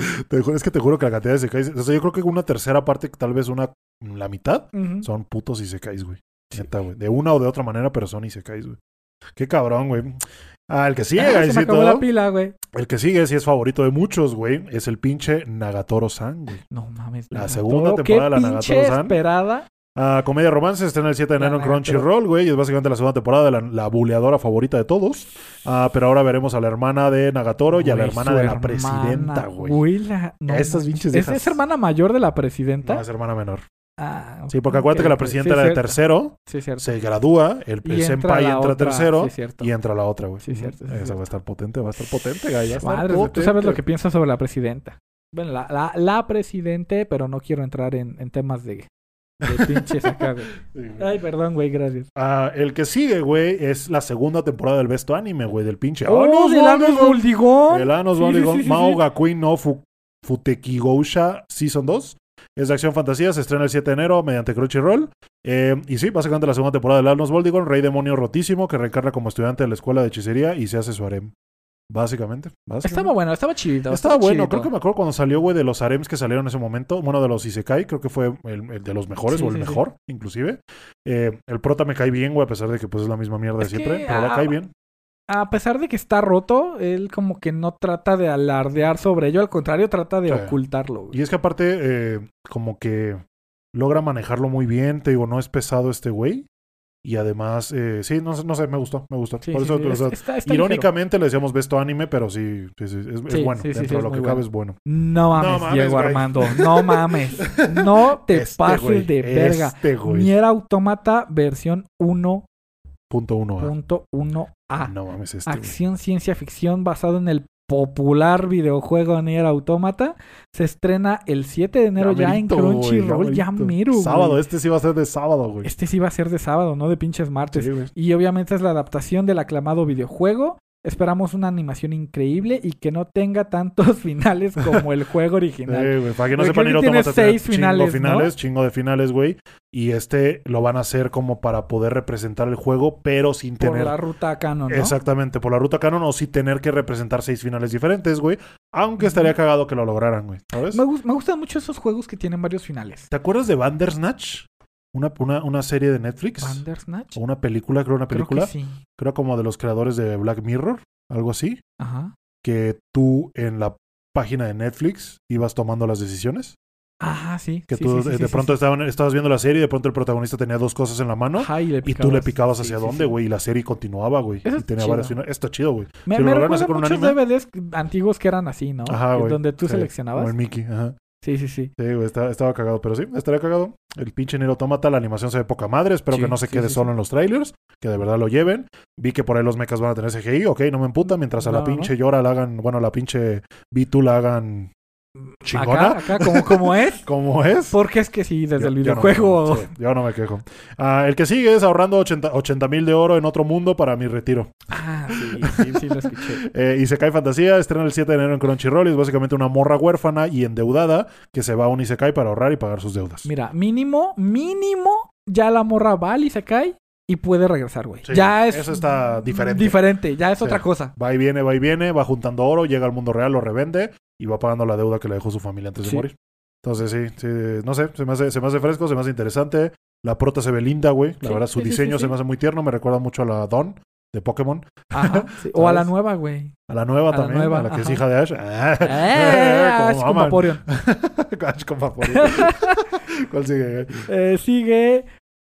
Es que te juro que la cantidad de secais. O sea, yo creo que una tercera parte, tal vez una. La mitad, son putos y secais, güey. Sí. De una o de otra manera, pero son y secais, güey. Qué cabrón, güey. Ah, el que sigue, Ah, se me Gaisito, acabó la pila, güey. El que sigue, si es favorito de muchos, güey, es el pinche Nagatoro-san, güey. No mames. La Nagatoro, segunda temporada de la Nagatoro-san. esperada. Ah, Comedia Romance está en el 7 de enero en. Crunchyroll, güey. y Es básicamente la segunda temporada de la, la buleadora favorita de todos. Ah, pero ahora veremos a la hermana de Nagatoro y a la Güey, hermana de la hermana, presidenta, güey. Güey, la... no Estas pinches ¿Es, es hermana mayor de la presidenta? No, es hermana menor. Ah, Sí, porque acuérdate que la presidenta Sí, era de cierto. tercero, Sí, cierto. se gradúa, el, el senpai entra tercero sí, y entra la otra, güey. Sí, cierto, Esa cierto. va a estar potente, va a estar potente, güey. Va a estar Madre, tú potente. sabes lo que pienso sobre la presidenta. Bueno, la, la, la presidente, pero no quiero entrar en, en temas de, de pinches acá, güey. Ay, perdón, güey, gracias. Ah, el que sigue, güey, es la segunda temporada del Besto Anime, güey, del pinche. ¡Oh, Anos del Anos Boldigón! Boldigón! El Anos Boldigón, Mao sí. Gakuen no Fu- Futekigousha Season 2. Es de acción fantasía, se estrena el 7 de enero mediante Crunchyroll. Eh, y sí, básicamente la segunda temporada del Anos Boldigón, rey demonio rotísimo que reencarna como estudiante de la escuela de hechicería y se hace su harem. Básicamente. básicamente. Estaba bueno, estaba chido. Estaba bueno, chidito. creo que me acuerdo cuando salió, güey, de los harems que salieron en ese momento. Bueno, de los Isekai, creo que fue el, el de los mejores Sí, o el sí, sí. mejor, inclusive. Eh, el prota me cae bien, güey, a pesar de que pues es la misma mierda de que, siempre, pero ah, cae bien. A pesar de que está roto, él como que no trata de alardear sobre ello, al contrario, trata de Sí. ocultarlo. güey. Y es que aparte, eh, como que logra manejarlo muy bien, te digo, no es pesado este güey. Y además, eh, sí, no, sé- no sé, me gustó, me gustó. Sí, Por sí, eso, sí, o es- sea, está- está irónicamente le decíamos besto anime, pero sí, es, bueno. Dentro de lo que cabe es bueno. No mames, No mames, Diego güey. Armando. No mames. No te Este pases güey, de verga. Este güey. Nier Automata versión 1.1A. Punto uno. A. No mames, este güey. Acción ciencia ficción basado en el popular videojuego Nier Automata. Se estrena el 7 de enero ya, en merito, Crunchyroll. Ya merito. mero, güey. Sábado, este sí va a ser de sábado, güey. Este sí va a ser de sábado, no de pinches martes. Sí. Y obviamente es la adaptación del aclamado videojuego. Esperamos una animación increíble y que no tenga tantos finales como el juego original. Sí, güey, Para que no sepan, Nier que tiene seis chingo finales, finales, ¿no? chingo de finales, güey. Y este lo van a hacer como para poder representar el juego, pero sin por tener... la ruta canon, ¿no? Exactamente, por la ruta canon o sin tener que representar seis finales diferentes, güey. Aunque estaría cagado que lo lograran, güey. ¿Sabes? Me, me gustan mucho esos juegos que tienen varios finales. ¿Te acuerdas de Bandersnatch? Una, una, una serie de Netflix. Bandersnatch. O una película, creo una Creo película. que sí. Creo como de los creadores de Black Mirror, algo así. Ajá. Que tú en la página de Netflix ibas tomando las decisiones. Ah, sí. Que sí, tú sí, sí, sí, de pronto. Estaban, estabas viendo la serie y de pronto el protagonista tenía dos cosas en la mano. Ajá, y, le Y tú le picabas. hacia dónde, güey. Y la serie continuaba, güey. Y es tenía chido. varios finales. Está chido, güey. Me, Si me recuerda muchos anime. DVDs antiguos que eran así, ¿no? Ajá, güey. Donde tú seleccionabas. Como el Mickey, ajá. Sí, sí, sí. Sí, güey, estaba cagado, pero sí, estaría cagado. El pinche Nier Automata, la animación se ve poca madre. Espero Sí, que no se sí, quede sí, solo en los trailers, que de verdad lo lleven. Vi que por ahí los mechas van a tener CGI, ok, no me emputa. Mientras a la no, pinche Yora la hagan, bueno, la pinche B2 la hagan chingona, Acá, acá, como, como es. como es. Porque es que sí, desde Yo- el yo no me videojuego. sí, yo no me quejo. Ah, el que sigue es ahorrando 80 mil de oro en otro mundo para mi retiro. Ah, sí, sí, sí, lo escuché. Eh, y se cae fantasía, estrena el 7 de enero en Crunchyroll y es básicamente una morra huérfana y endeudada que se va a un Isekai para ahorrar y pagar sus deudas. Mira, mínimo, mínimo, ya la morra va al Isekai y puede regresar, güey. Sí, ya es. eso está diferente. Diferente, ya es Sí. otra cosa. Va y viene, va y viene, va juntando oro, llega al mundo real, lo revende y va pagando la deuda que le dejó su familia antes de morir. Entonces, sí, sí, no sé, se me, hace, se me hace fresco, se me hace interesante. La prota se ve linda, güey. La Sí, verdad, su sí, diseño se me hace muy tierno, me recuerda mucho a la Dawn de Pokémon. Ajá. O a la nueva, güey. A la nueva A la también, nueva, a la que es hija de Ash. Eh, como Ash con. Vaporeon. Ash con Vaporeon. ¿Cuál sigue? Eh, sigue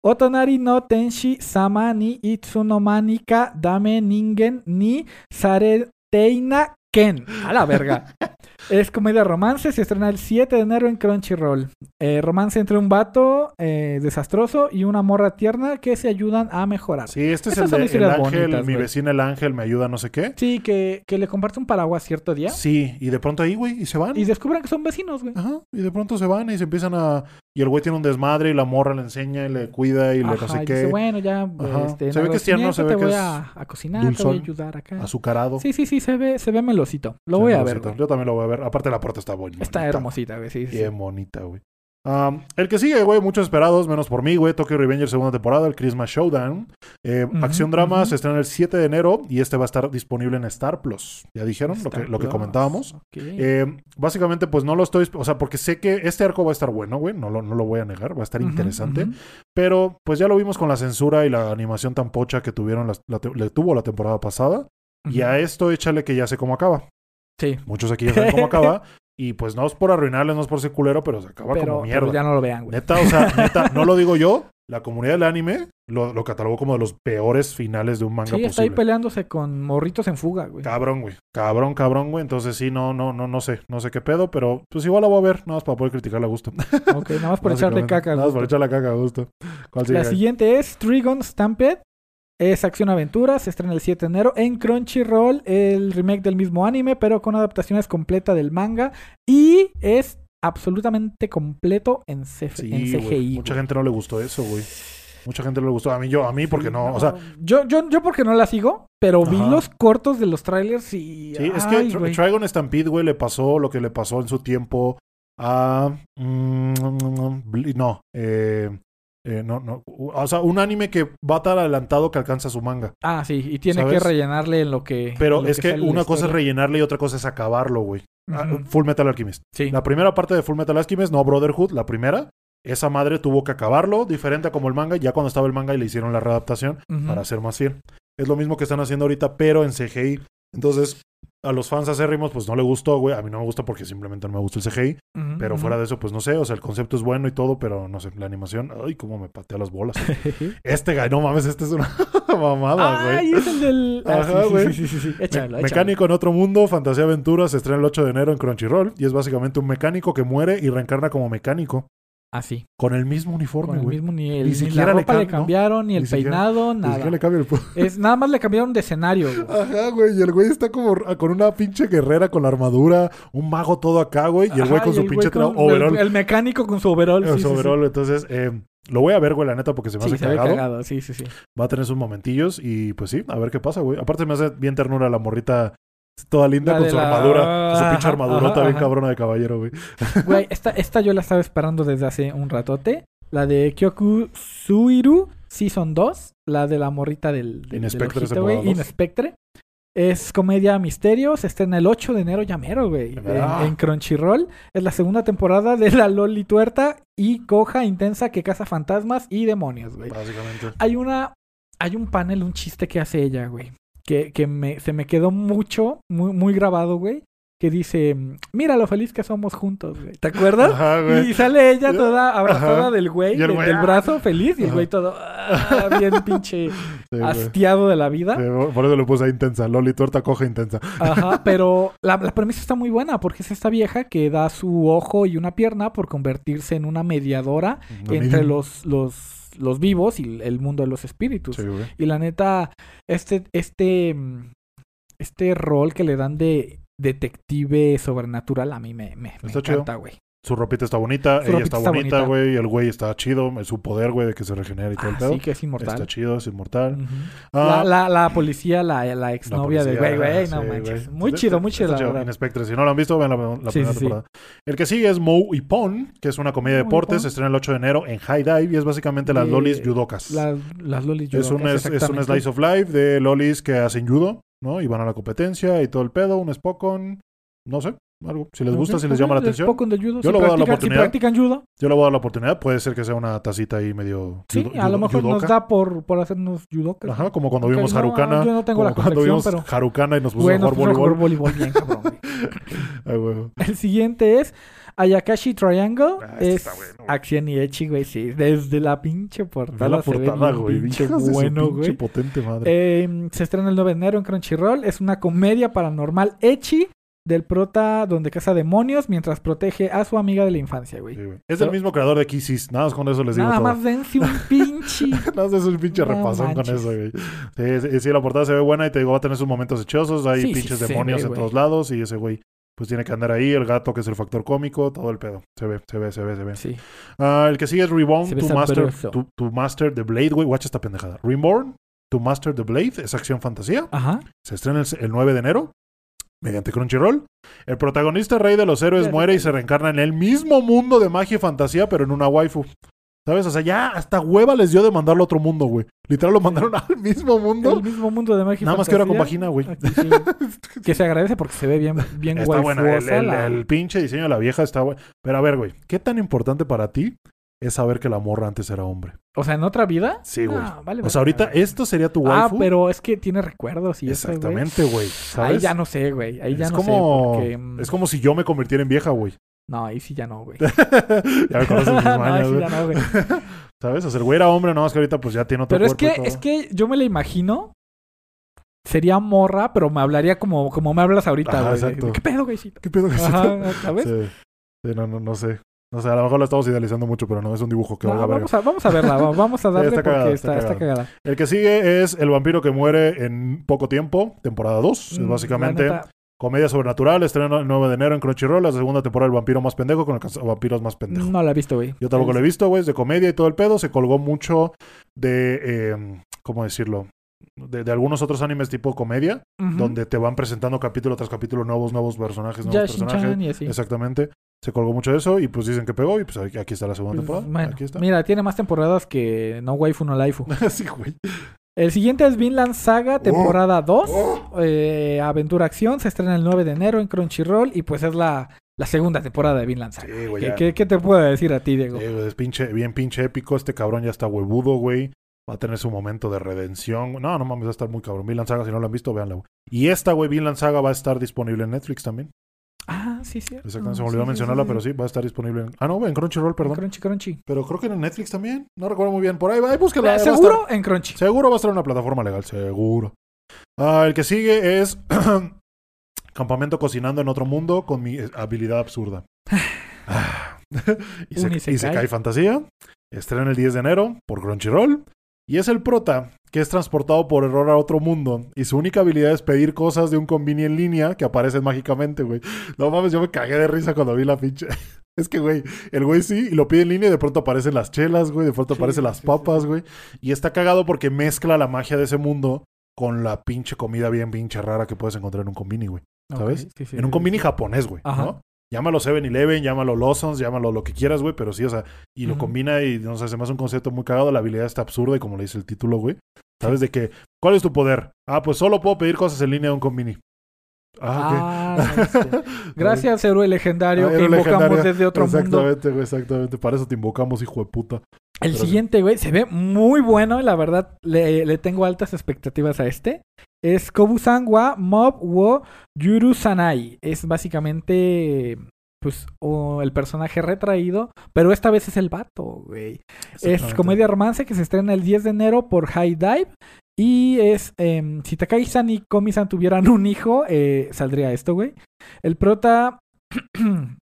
Otonari no Tenshi Sama ni Itsuno Manika Dame Ningen ni Sareteina Ken. A la verga. es comedia romance, se estrena el 7 de enero en Crunchyroll. Eh, romance entre un vato eh, desastroso y una morra tierna que se ayudan a mejorar. Sí, Sí, este es el de ángel, bonitas, mi vecina el ángel me ayuda no sé qué. que, que le comparte un paraguas cierto día Sí, y de pronto ahí, güey, y se van. y descubren que son vecinos, güey. Ajá, y de pronto se van y se empiezan a... Y el güey tiene un desmadre y la morra le enseña y le cuida y le no sé y qué. dice, bueno, ya, Ajá. este, Se ve que es tierno, se ve te que voy es a, a cocinar, te voy a dulzón, ayudar acá. Azucarado. Sí, sí, sí, se ve, se ve Lo voy a ver. Yo también lo voy a ver. Aparte la puerta está bonita. Está hermosita, güey. Sí, sí. Bien bonita, güey. Um, el que sigue, güey, muchos esperados, menos por mí, güey. Tokyo Revenger segunda temporada, el Christmas Showdown. Eh, Acción drama se estrena el 7 de enero y este va a estar disponible en Star Plus. Ya dijeron lo que, lo que comentábamos. Ok. Eh, básicamente, pues no lo estoy. O sea, porque sé que este arco va a estar bueno, güey. No lo, no lo voy a negar. Va a estar interesante. Pero, pues ya lo vimos con la censura y la animación tan pocha que tuvieron la le tuvo la temporada pasada. Y a esto échale que ya sé cómo acaba. Sí. Muchos aquí ya saben cómo acaba. Y pues no es por arruinarles, no es por ser culero, pero se acaba Pero, como pero mierda. ya no lo vean, güey. Neta, o sea, neta, no lo digo yo. La comunidad del anime lo, lo catalogó como de los peores finales de un manga Sí, está ahí posible. peleándose con morritos en fuga, güey. Cabrón, güey. Cabrón, cabrón, güey. Entonces sí, no, no, no, no sé. No sé qué pedo, pero pues igual la voy a ver, nada más para poder criticarla a gusto. Ok, nada más por echarle caca. Nada más por echarle caca a gusto. ¿Cuál sigue? La siguiente es Trigon Stampede. Es acción aventura, se estrena el 7 de enero en Crunchyroll, el remake del mismo anime, pero con adaptaciones completa del manga y es absolutamente completo en, CF Sí, en güey. CGI. Mucha gente no le gustó eso, güey. Mucha gente no le gustó. A mí, yo, a mí, porque no, o sea, yo, yo, yo porque no la sigo, pero vi los cortos de los trailers y... Sí, es que güey. Trigon Stampede, güey, le pasó lo que le pasó en su tiempo a. mm, Bli- no, eh, eh, no, no. O sea, un anime que va tan adelantado que alcanza su manga. Ah, sí, y tiene ¿Sabes? que rellenarle en lo que... Pero lo es que, una cosa es rellenarle y otra cosa es acabarlo, güey. Ah. Full Metal Alchemist. Sí. La primera parte de Full Metal Alchemist, no Brotherhood, la primera. Esa madre tuvo que acabarlo, diferente a como el manga. Ya cuando estaba el manga y le hicieron la readaptación para ser más fiel. Es lo mismo que están haciendo ahorita, pero en CGI. Entonces, a los fans acérrimos, pues no le gustó, güey. A mí no me gusta porque simplemente no me gusta el CGI. Pero fuera de eso, pues no sé. O sea, el concepto es bueno y todo, pero no sé. La animación, ay, cómo me patea las bolas. Este, güey, no mames, este es una mamada, güey. Ay, es el del... Ah, Ajá, sí, sí, güey. sí, sí, sí, sí. Me- Échalo, échalo. mecánico en otro mundo, Fantasía Aventura, se estrena el 8 de enero en Crunchyroll y es básicamente un mecánico que muere y reencarna como mecánico Así. con el mismo uniforme, el güey. ni, el, Ni ni siquiera la ropa le, cambiaron, ni el Ni siquiera- peinado, Ni nada. siquiera le cambia el Es, nada más le cambiaron de escenario. güey. Ajá, güey, y el güey está como con una pinche guerrera con la armadura, un mago todo acá, güey, y el güey con su el pinche con- overall. El, el mecánico con su overall. eh, sí, su sí, sí. overall. Entonces, eh, lo voy a ver, güey, la neta, porque se me hace se cagado, sí, sí, sí. Va a tener sus momentillos y pues sí, a ver qué pasa, güey. Aparte me hace bien ternura la morrita toda linda La con su la- armadura, con su pinche armadurota ajá, bien ajá. cabrona de caballero, güey. Güey, esta, esta yo la estaba esperando desde hace un ratote. La de Kyoku Suiru Season 2. La de la morrita del, del, Inspectre güey. Inspectre. Es comedia misterio. Se estrena el 8 de enero ya mero, güey. En, en Crunchyroll. Es la segunda temporada de la Loli Tuerta y coja intensa que caza fantasmas y demonios, güey. Básicamente. Hay una. Hay un panel, un chiste que hace ella, güey. Que, que me, se me quedó mucho, muy, muy grabado, güey. Que dice, mira lo feliz que somos juntos, güey. ¿Te acuerdas? Ajá, güey. Y sale ella toda abrazada Ajá. del güey, de- del ah. brazo feliz, y el Ajá. güey todo ah, bien pinche Sí, hastiado de la vida. Sí, por eso le puse ahí intensa. Loli tuerta coge intensa. Ajá, pero la, la premisa está muy buena porque es esta vieja que da su ojo y una pierna por convertirse en una mediadora Una entre los, los, los vivos y el mundo de los espíritus. Sí. Y la neta, este, este, este rol que le dan de detective sobrenatural a mí me, me, me encanta, güey. Su ropita está bonita, Su ella está está bonita, güey, el güey está chido, es su poder, güey, de que se regenera y todo el Ah, pedo. sí, que es inmortal. Está chido, es inmortal. Ujú. Ah, la, la, la policía, la, la exnovia de güey, güey, no sí, manches. güey. Muy chido, muy chido, chido. verdad. Inspectre, si no lo han visto, vean la, la Sí, primera sí, temporada. El que sigue es Moe y Pon, que es una comedia de deportes, se estrena el 8 de enero en High Dive y es básicamente las lolis judokas. Las, lolis es, un, judocas, es, es un slice of life de lolis que hacen judo, ¿no? Y van a la competencia y todo el pedo, un Spokon, no sé, algo. Si les gusta, si les llama la ok, atención. Del judo. Yo si le voy a dar la practican- Si oportunidad. practican judo, Yo le voy a dar la oportunidad, puede ser que sea una tacita ahí medio sí, judo- a lo mejor nos judoka. da por, por hacernos judocas. Ajá, como cuando vimos no, Harukana. yo no tengo la cuando vimos pero- Harukana y nos pusimos Bueno, a jugar pues, voleibol. voleibol bien, cabrón. Ay, güey. El siguiente es Ayakashi Triangle. Ah, este es bueno, acción y echi, güey. Sí, desde la pinche portada, la portada, güey. pinche de bueno, pinche güey. potente madre. Eh, se estrena el 9 de enero en Crunchyroll. Es una comedia paranormal echi del prota donde caza demonios mientras protege a su amiga de la infancia, güey. Sí, güey. Es el mismo creador de Kisses. Nada más con eso les digo Nada todo. más dense un pinche. Nada más es un pinche No repasón con eso, güey. Sí, sí, sí, la portada se ve buena y te digo, va a tener sus momentos hechosos. Hay Sí, pinches demonios ve, en güey. todos lados y ese güey pues tiene que andar ahí. El gato que es el factor cómico, todo el pedo. Se ve, se ve, se ve, se ve. Sí. Ah, el que sigue es Reborn, to Master, to Master the Blade, güey. Watch esta pendejada. Reborn, to Master the Blade, es acción fantasía. Ajá. Se estrena el, el 9 de enero. Mediante Crunchyroll. El protagonista rey de los héroes muere y se reencarna en el mismo mundo de magia y fantasía, pero en una waifu. ¿Sabes? O sea, ya hasta hueva les dio de mandarlo a otro mundo, güey. Literal lo mandaron al mismo mundo. El mismo mundo de magia y Nada más que ahora con vagina, güey. Sí. que se agradece porque se ve bien, bien Está buena. El, waifuosa el- la- el pinche diseño de la vieja está bueno. Pero a ver, güey, ¿qué tan importante para ti es saber que la morra antes era hombre? O sea, ¿en otra vida? Sí, güey. No, vale, O sea, ahorita vale. esto sería tu Ah, waifu. pero es que tiene recuerdos y. Exactamente, güey. Ahí ya no sé, güey. Ahí ya es no como, sé. Porque, mm, es como si yo me convirtiera en vieja, güey. No, ahí sí ya no, güey. ya me conoces mis no, ahí mañas, sí ya no, güey. ¿Sabes? O sea, el güey era hombre, nada más que ahorita pues ya tiene otro Pero es y que, todo. es que yo me la imagino. Sería morra, pero me hablaría como, como me hablas ahorita, güey. ¿Qué pedo, güeycito? ¿Qué pedo? Ajá, ¿sabes? Sí. Sí, no, no, no sé. No sé, a lo mejor la estamos idealizando mucho, pero no, es un dibujo que No, valga verga. vamos, a, vamos a verla, va- vamos a darle está porque cagada, está, cagada. El que sigue es El vampiro que muere en poco tiempo, temporada 2. Es Mm, básicamente la comedia sobrenatural, estreno el 9 de enero en Crunchyroll, la segunda temporada del vampiro más pendejo con el vampiros más pendejo. no la he visto, güey. Yo tampoco lo he visto, güey, es de comedia y todo el pedo. Se colgó mucho de, eh, ¿cómo decirlo? De, de algunos otros animes tipo comedia, donde te van presentando capítulo tras capítulo nuevos, nuevos personajes, nuevos Ya personajes. Shin-chan y así. Exactamente. Se colgó mucho de eso y pues dicen que pegó y pues aquí está la segunda Pues, temporada. bueno, aquí está. Mira, tiene más temporadas que No Waifu No Laifu. sí, güey. El siguiente es Vinland Saga, temporada 2. Oh. eh, Aventura Acción. Se estrena el 9 de enero en Crunchyroll. Y pues es la, la segunda temporada de Vinland Saga. Sí, güey. ¿Qué, ya. qué- qué te puedo decir a ti, Diego? Es pinche, bien pinche épico. Este cabrón ya está huevudo, güey. Va a tener su momento de redención. No, no mames, va a estar muy cabrón. Vinland Saga, si no lo han visto, véanla, güey. Y esta, güey, Vinland Saga va a estar disponible en Netflix también. Ah, sí, sí. Exactamente, se me olvidó mencionarla, pero sí, va a estar disponible en... Ah, no, en Crunchyroll, perdón. Crunchy, Crunchy. Pero creo que en Netflix también. No recuerdo muy bien. Por ahí, ahí búsquela. Eh, ahí va a ¿Seguro? En Crunchy. seguro va a estar en una plataforma legal, seguro. Ah, el que sigue es Campamento Cocinando en Otro Mundo con mi habilidad absurda. Ah. y, se cae fantasía. Estrena el 10 de enero por Crunchyroll. Y es el prota que es transportado por error a otro mundo. Y su única habilidad es pedir cosas de un convini en línea que aparecen mágicamente, güey. No mames, yo me cagué de risa cuando vi la pinche. Es que, güey, el güey sí, y lo pide en línea y de pronto aparecen las chelas, güey, de pronto Sí, aparecen las sí, sí. papas, güey. Y está cagado porque mezcla la magia de ese mundo con la pinche comida bien pinche rara que puedes encontrar en un convini, güey. ¿Sabes? Ok, sí, sí, en un convini japonés, güey, Ajá. ¿no? Llámalo 7-Eleven, llámalo Lawson's, llámalo lo que quieras, güey, pero sí, o sea, y lo combina y, no sé, se me hace un concepto muy cagado, la habilidad está absurda y como le dice el título, güey. ¿Sabes de que ¿Cuál es tu poder? Ah, pues solo puedo pedir cosas en línea de un convini. Ah, Ah, este. Gracias, héroe legendario Ah, que invocamos legendario. desde otro mundo. Exactamente, güey, exactamente. Para eso te invocamos, hijo de puta. El Pero siguiente, güey, se ve muy bueno la verdad le, le tengo altas expectativas a este. Es Kobusan wa Mob wo Yuru Sanai. Es básicamente, pues, o el personaje retraído, pero esta vez es el vato, güey. Es comedia romance que se estrena el 10 de enero por High Dive. Y es, em, si Takagi-san y Komi-san tuvieran un hijo, eh, saldría esto, güey. El prota...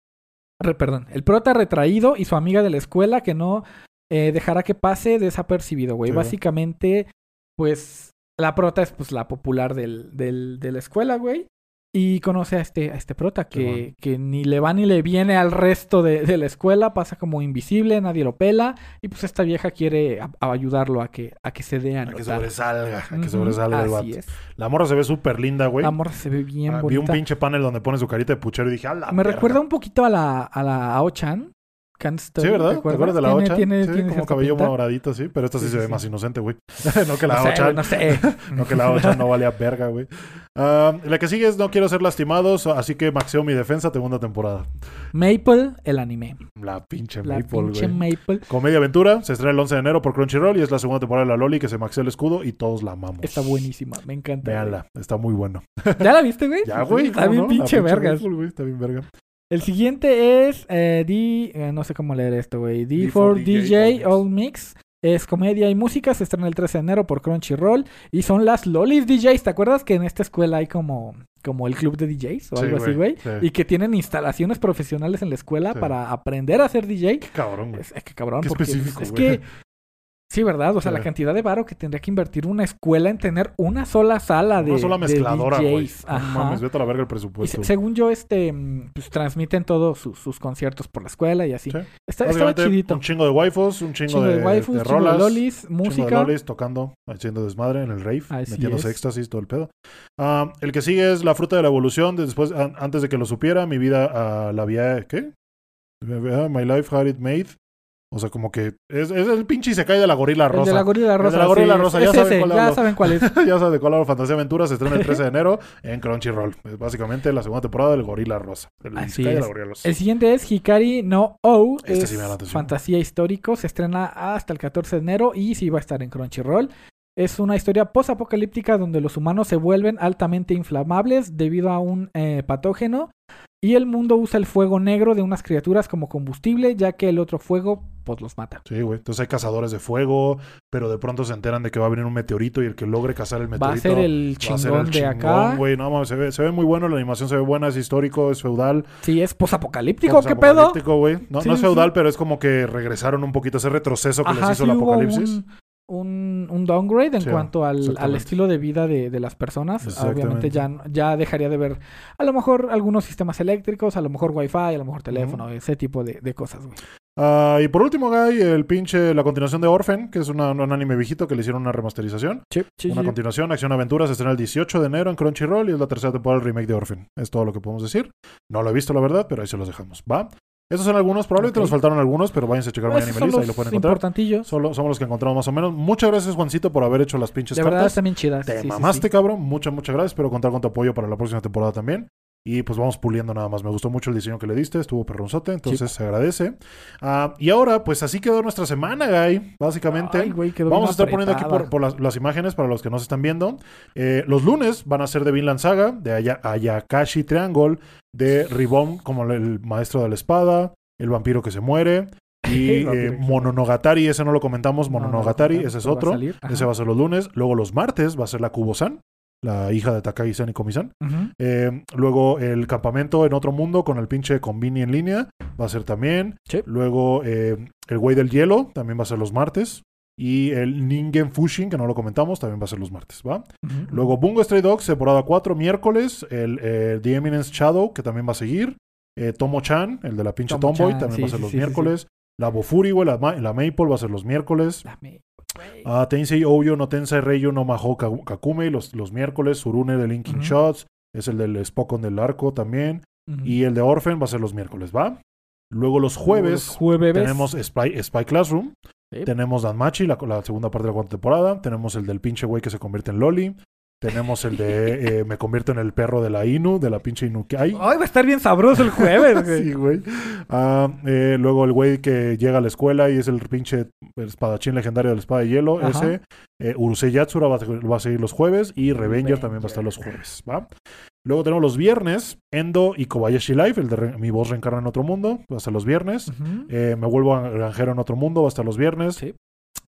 Perdón, el prota retraído y su amiga de la escuela que no eh, dejará que pase desapercibido, güey. Sí. Básicamente, pues, la prota es pues la popular del, del, de la escuela, güey. Y conoce a este, a este prota que, que ni le va ni le viene al resto de, de la escuela, pasa como invisible, nadie lo pela. Y pues esta vieja quiere a- a ayudarlo a que, a que se dé a A que notar. sobresalga, a que sobresalga el Así vato. es. La morra se ve súper linda, güey. La morra se ve bien Ah, vi un bonita. pinche panel donde pone su carita de puchero y dije, ¡a la Me recuerda un poquito a la, a la Ao-chan. Can't Stop, Sí, ¿verdad? ¿Te acuerdas de la Ocha? tiene- sí, tiene como cabello pinta. moradito, sí. Pero esta sí, Sí, se ve sí. más inocente, güey. no que la No Ocha. no sé. No que la Ocha no valía verga, güey. Ah, la que sigue es No quiero ser lastimados, así que maxeo mi defensa, segunda temporada. Maple, el anime. La pinche La Maple, pinche güey. Maple. Comedia Aventura, se estrena el 11 de enero por Crunchyroll y es la segunda temporada de la Loli que se maxea el escudo y todos la amamos. Está buenísima, me encanta. Véanla, está muy bueno. ¿Ya la viste, güey? Ya, güey. Está ¿cómo bien no? La pinche vergas. Maple, está bien verga. El siguiente es eh, D, eh, no sé cómo leer esto, güey. D4 DJ All Mix. Es comedia y música, se estrena el 13 de enero por Crunchyroll y son las Lolis DJs. ¿Te acuerdas que en esta escuela hay como, como el club de DJs o Sí, algo así, güey? sí. Y que tienen instalaciones profesionales en la escuela Sí. para aprender a ser DJ. Qué cabrón, güey. Es, es que cabrón, Qué porque específico, es que Sí, ¿verdad? O sea, Sí. la cantidad de varo que tendría que invertir una escuela en tener una sola sala de Una sola de mezcladora, güey. No mames, vete a la verga el Y presupuesto. se- según yo, este, mm, pues transmiten todos sus, sus conciertos por la escuela y así. Sí. Está, estaba chidito. Un chingo de waifus, un chingo, Chingo de, waifus, de chingo rolas. de lolis, un chingo de música. lolis tocando, haciendo desmadre en el rave, Así metiéndose es. éxtasis, todo el pedo. Ah, el que sigue es la fruta de la evolución. de- Después, an- antes de que lo supiera, mi vida ah, la había. ¿Qué? My life had it made. O sea, como que es, es el pinche y se cae de la gorila El rosa. de la gorila El de rosa. la gorila sí, rosa, es ya saben ese, cuál ya hablo. saben cuál es. ya sabes de cuál hablo, Fantasía Aventura se estrena el 13 de enero en Crunchyroll. Es básicamente la segunda temporada del Gorila Rosa. El Así Isekai de la es. Gorila Rosa. El siguiente es Hikari no O. Este es sí me llama la atención. fantasía histórico. Se estrena hasta el 14 de enero y sí va a estar en Crunchyroll. Es una historia post-apocalíptica donde los humanos se vuelven altamente inflamables debido a un eh, patógeno y el mundo usa el fuego negro de unas criaturas como combustible ya que el otro fuego pues los mata. Sí, güey. Entonces hay cazadores de fuego, pero de pronto se enteran de que va a venir un meteorito y el que logre cazar el Va a meteorito ser el a ser chingón el de chingón, acá. güey. No, mames, se ve, se ve muy bueno, la animación se ve buena, es histórico, es feudal. Sí, es post-apocalíptico, ¿qué pedo? Apocalíptico, güey. No, Sí, no es feudal, sí. pero es como que regresaron un poquito ese retroceso que les Ajá, hizo sí el apocalipsis. un, un, un downgrade en Sí, cuanto al, al estilo de vida de, de las personas. Obviamente ya, ya dejaría de ver a lo mejor algunos sistemas eléctricos, a lo mejor wifi, a lo mejor teléfono, ese tipo de, de cosas, güey. Ah, y por último, Guy, el pinche, la continuación de Orphan, que es una- un anime viejito que le hicieron una remasterización. Una continuación, Acción Aventura, se estrena el 18 de enero en Crunchyroll y es la tercera temporada del remake de Orphan. Es todo lo que podemos decir. No lo he visto, la verdad, pero ahí se los dejamos. ¿Va? Esos son algunos, probablemente Ok. nos faltaron algunos, pero váyanse a checar Esos My Anime son List, ahí lo pueden encontrar. importantillos. Solo, somos los que encontramos más o menos. Muchas gracias, Juancito, por haber hecho las pinches De verdad cartas. están bien chidas. Te sí, sí, mamaste, sí. cabrón. Muchas, muchas gracias. Espero contar con tu apoyo para la próxima temporada también. Y pues vamos puliendo nada más. Me gustó mucho el diseño que le diste. Estuvo perronzote. Entonces se agradece. Ah, y ahora, pues así quedó nuestra semana, Guy. Básicamente. Ay, güey, Vamos a estar poniendo aquí por, las, las imágenes para los que no se están viendo. Eh, los lunes van a ser de Vinland Saga, de Aya- Ayakashi Triangle, de Ribón como el maestro de la espada, el vampiro que se muere. Y eh, Mononogatari, ese no lo comentamos, No, no lo Mononogatari, ese es va otro. Ese va a ser los lunes. Luego los martes va a ser la Kubo-san, la hija de Takagi-san y Komi-san. Eh, luego el campamento en otro mundo con el pinche Convini en línea va a ser también. Sí. Luego eh, el güey del hielo también va a ser los martes. Y el Ningen Fushin, que no lo comentamos, también va a ser los martes, ¿va? Luego Bungo Stray Dogs, temporada 4, miércoles. El eh, The Eminence Shadow, que también va a seguir. Eh, Tomo-chan, el de la pinche Tomboy, también sí, va a ser sí, los miércoles. La Bofuri, güey, la, la Maple va a ser los miércoles. Dame, güey. Ah, Tensei Ouyo no Tensei Reiyo no Maho Ka- Kakume los, los miércoles. Surune de Linking. Shots. Es el del Spokon del arco también. Y el de Orphan va a ser los miércoles, ¿va? Luego los jueves Los jueves. tenemos Spy, Spy Classroom. Sí. Tenemos Danmachi, la, la segunda parte de la cuarta temporada. Tenemos el del pinche güey que se convierte en Loli. Tenemos el de eh, Me convierto en el perro de la Inu, de la pinche Inukai. Ay, va a estar bien sabroso el jueves, güey. Sí, güey. Ah, eh, luego el güey que llega a la escuela y es el pinche espadachín legendario de la espada de hielo. Ajá. Ese. Eh, Urusei Yatsura va a, va a seguir los jueves. Y Revenger también va a estar los jueves. ¿va? Luego tenemos los viernes. Endo y Kobayashi Life. El de Re- Mi voz reencarna en otro mundo. Va a estar los viernes. Eh, me vuelvo a granjero en otro mundo. Va a estar los viernes. Sí.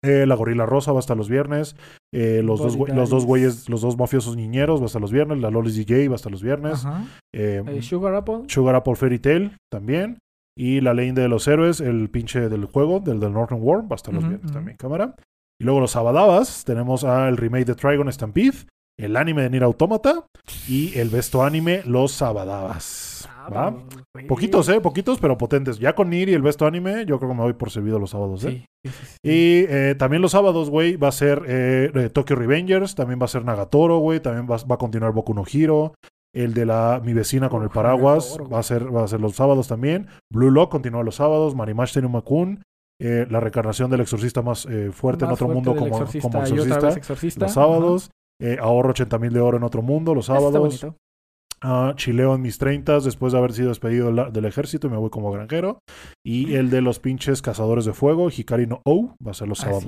Eh, la gorila rosa va a estar los viernes. Eh, los, dos, los dos güeyes, los dos mafiosos niñeros va a estar los viernes. La Lolis DJ va a estar los viernes. Eh, Sugar Apple. Sugar Apple Fairy Tail también. Y la leyenda de los héroes, el pinche del juego, del del Northern War, va a estar los viernes también, cámara. Y luego los sabadabas, tenemos al remake de Trigon Stampede, el anime de Nier Automata y el besto anime Los Sabadabas. ¿Va? vamos, güey. Poquitos, ¿eh? Poquitos, pero potentes. Ya con Nier y el besto anime, yo creo que me voy por servido los sábados, ¿eh? Sí, sí, sí, sí. Y eh, también los sábados, güey, va a ser eh, eh, Tokyo Revengers, también va a ser Nagatoro, güey, también va, va a continuar Boku no Hero. El de la mi vecina con el paraguas Nagatoro, va a ser va a ser los sábados también. Blue Lock continúa los sábados. Marimash Tenuma-kun, eh, la reencarnación del exorcista más eh, fuerte en otro fuerte mundo como exorcista como exorcista. Los sábados. Eh, ahorro 80 mil de oro en otro mundo los sábados. Chileo en mis 30 después de haber sido despedido del, del ejército y me voy como granjero. Y el de los pinches cazadores de fuego, Hikari no O, va a ser los sábados.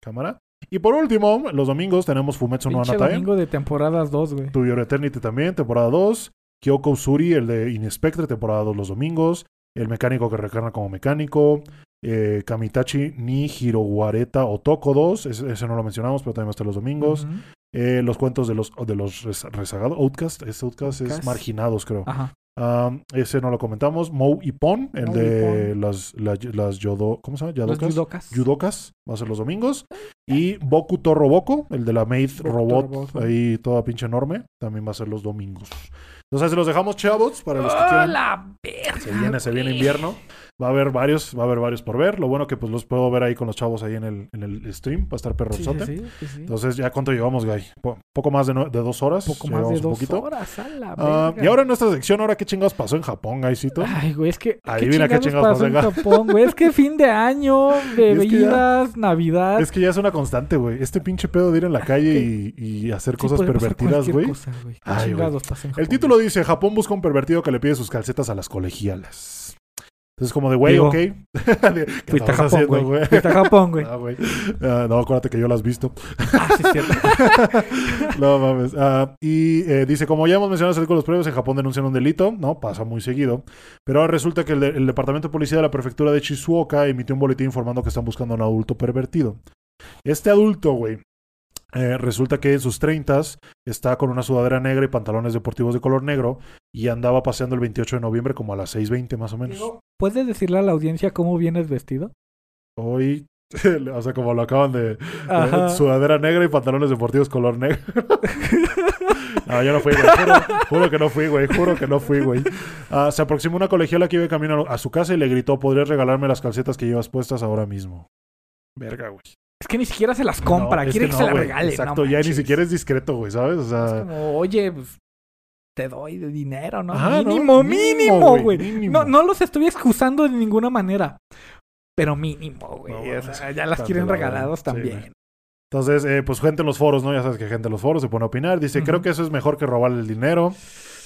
Cámara. Y por último, los domingos tenemos Fumetsu no Pinche Anatae, domingo de temporadas 2, güey. To Your Eternity también, temporada 2. Kyoko Usuri, el de Inspectre, temporada 2 los domingos. El mecánico que recarna como mecánico. Eh, Kamitachi ni Hirowareta Otoko 2, ese, ese no lo mencionamos, pero también va a estar los domingos. Ujú. Eh, los cuentos de los, de los rezagados, Outcast, es Outcast, es marginados, creo. Ajá. Ese no lo comentamos. Mou y Pon, el de las, las, las yodo, ¿cómo se llama? Los Yadokas. judocas. Yudokas, va a ser los domingos. Y Boku Toro Boko, el de la Maid Robot, ahí toda pinche enorme, también va a ser los domingos. Entonces se los dejamos, chavos, para los que ¡Ah, quieran. Se viene, se viene invierno. Va a haber varios, va a haber varios por ver. Lo bueno que pues los puedo ver ahí con los chavos ahí en el, en el stream. Va a estar perrozote. sí, sí. Entonces, ¿ya cuánto llevamos, Guy? Po- poco más de, de dos horas. poco más de dos poquito. horas, a la Ah, y ahora en nuestra sección, ahora qué chingados pasó en Japón, Guycito. Ay, güey, es que. Adivina qué chingados chingados pasó en Japón, güey? Es que fin de año, bebidas, Navidad. Es que ya es una constante, güey. Este pinche pedo de ir en la calle y, y hacer cosas pervertidas, güey. cosa, güey. ¿Qué Ay, güey. El título dice, Japón busca un pervertido que le pide sus calcetas a las colegiales. Entonces, como de, güey, ok. ¿Qué Fuiste a Japón, güey. Fuiste a Japón, güey. Ah, güey. Ah, no, acuérdate que yo las has visto. Ah, sí, es cierto. no mames. Ah, y eh, dice, como ya hemos mencionado en los previos, en Japón denuncian un delito, ¿no? Pasa muy seguido. Pero ahora resulta que el, de- el Departamento de Policía de la Prefectura de Shizuoka emitió un boletín informando que están buscando a un adulto pervertido. Este adulto, güey, eh, resulta que en sus treintas está con una sudadera negra y pantalones deportivos de color negro y andaba paseando el 28 de noviembre como a las 6.20 más o menos. ¿Puedes decirle a la audiencia cómo vienes vestido? Hoy, o sea, como lo acaban de... Sudadera negra y pantalones deportivos color negro. no, yo no fui, güey. Juro, juro que no fui, güey. Juro que no fui, güey. Ah, se aproximó una colegiala que iba en camino a su casa y le gritó, ¿podrías regalarme las calcetas que llevas puestas ahora mismo? Verga, güey. Es que ni siquiera se las compra, No, es quiere que, no, se las regale. Exacto, no ya ni siquiera es discreto, güey, ¿sabes? O Es sea... como, oye, pues te doy de dinero, ¿no? Ajá, ¿no? mínimo, Mínimo, mínimo, güey, mínimo. No, no los estoy excusando de ninguna manera. Pero mínimo, güey. No, o sea, ya las quieren regalados también. Entonces, eh, pues gente en los foros, ¿no? Ya sabes que gente en los foros se pone a opinar. Dice, creo que eso es mejor que robarle el dinero.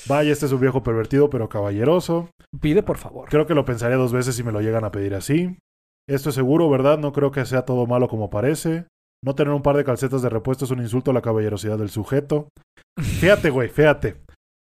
Vaya, este es un viejo pervertido, pero caballeroso. Pide, por favor. Creo que lo pensaría dos veces si me lo llegan a pedir así. Esto es seguro, ¿verdad? No creo que sea todo malo como parece. No tener un par de calcetas de repuesto es un insulto a la caballerosidad del sujeto. Fíjate, güey, fíjate.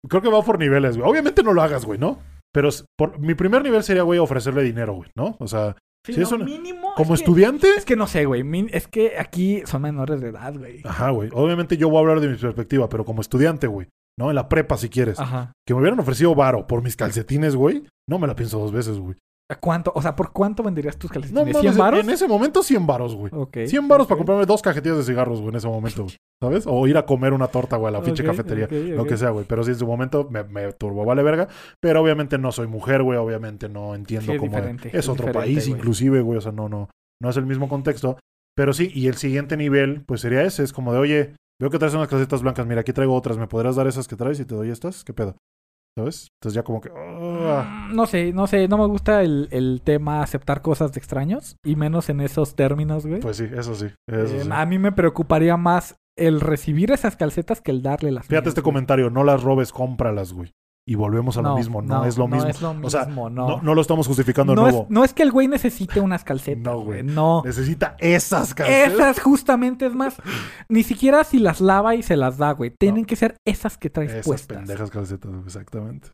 Creo que va por niveles, güey. Obviamente no lo hagas, güey, ¿no? Pero por, mi primer nivel sería, güey, ofrecerle dinero, güey, ¿no? O sea, Sí, Sí, no, es una- mínimo. como es que- estudiante... es que no sé, güey. Es que aquí son menores de edad, güey. Ajá, güey. Obviamente yo voy a hablar de mi perspectiva, pero como estudiante, güey. ¿No? En la prepa, si quieres. Ajá. Que me hubieran ofrecido varo por mis calcetines, güey. No me la pienso dos veces, güey. ¿A ¿Cuánto? O sea, ¿por cuánto venderías tus No calcetines? mames, ¿100 varos? en ese momento 100 varos, güey. Ok. 100 baros para comprarme dos cajetillas de cigarros, güey, en ese momento, güey. ¿Sabes? O ir a comer una torta, güey, a la pinche cafetería. Lo que sea, güey. Pero sí, en su momento me, me turbo vale verga. Pero obviamente no soy mujer, güey. Obviamente no entiendo Sí, cómo es. es otro país, güey. inclusive, güey. O sea, no, no. No es el mismo contexto. Pero sí, y el siguiente nivel, pues sería ese. Es como de, oye, veo que traes unas calcetas blancas. Mira, aquí traigo otras. ¿Me podrás dar esas que traes y te doy estas? ¿Qué pedo? ¿Sabes? Entonces ya como que... Mm, No sé, no sé, no me gusta el, el tema aceptar cosas de extraños y menos en esos términos, güey. Pues sí, eso sí. Eso Eh, sí. A mí me preocuparía más el recibir esas calcetas que el darle las Fíjate mías, este güey. comentario. No las robes, cómpralas, güey. Y volvemos a lo mismo. No, es lo mismo. No es lo O sea, mismo, No, no. no lo estamos justificando de No es, nuevo. no es que el güey necesite unas calcetas, No, güey. No. Necesita esas calcetas. Esas justamente, es más, ni siquiera si las lava y se las da, güey. Tienen que ser esas que traes Esas puestas. pendejas calcetas, exactamente.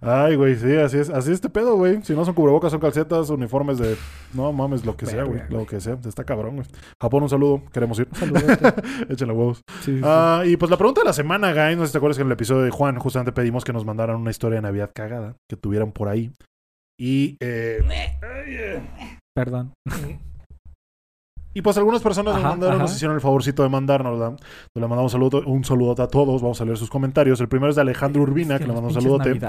Ay, güey, sí, así es, así es este pedo, güey. Si no son cubrebocas, son calcetas, uniformes de. No mames, lo que sea, güey. Lo que sea. Está cabrón, güey. Japón, un saludo. Queremos ir. Un saludote. Échenle huevos. Sí, sí, sí. Ah, y pues la pregunta de la semana, guys. No sé si te acuerdas que en el episodio de Juan justamente pedimos que nos mandaran una historia de Navidad cagada que tuvieran por ahí. Y. eh, Perdón. Y pues algunas personas nos Ajá, mandaron, ajá. nos hicieron el favorcito de mandarnos, ¿verdad? Le mandamos un saludo, un a todos. Vamos a leer sus comentarios. El primero es de Alejandro Urbina, Es que le las mando un saludote.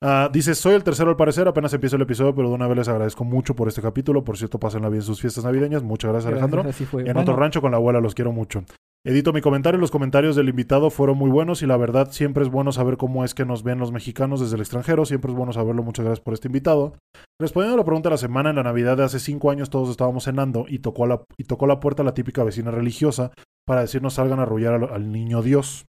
Ah, dice, soy el tercero al parecer, apenas empiezo el episodio, pero de una vez les agradezco mucho por este capítulo. Por cierto, pásenla bien sus fiestas navideñas. Muchas gracias, Alejandro. Gracias. En Bueno, otro rancho con la abuela, los quiero mucho. Edito mi comentario, los comentarios del invitado fueron muy buenos y la verdad siempre es bueno saber cómo es que nos ven los mexicanos desde el extranjero, siempre es bueno saberlo, muchas gracias por este invitado. Respondiendo a la pregunta de la semana, en la Navidad de hace cinco años todos estábamos cenando y tocó la, y tocó la puerta la típica vecina religiosa para decirnos salgan a arrullar al niño Dios.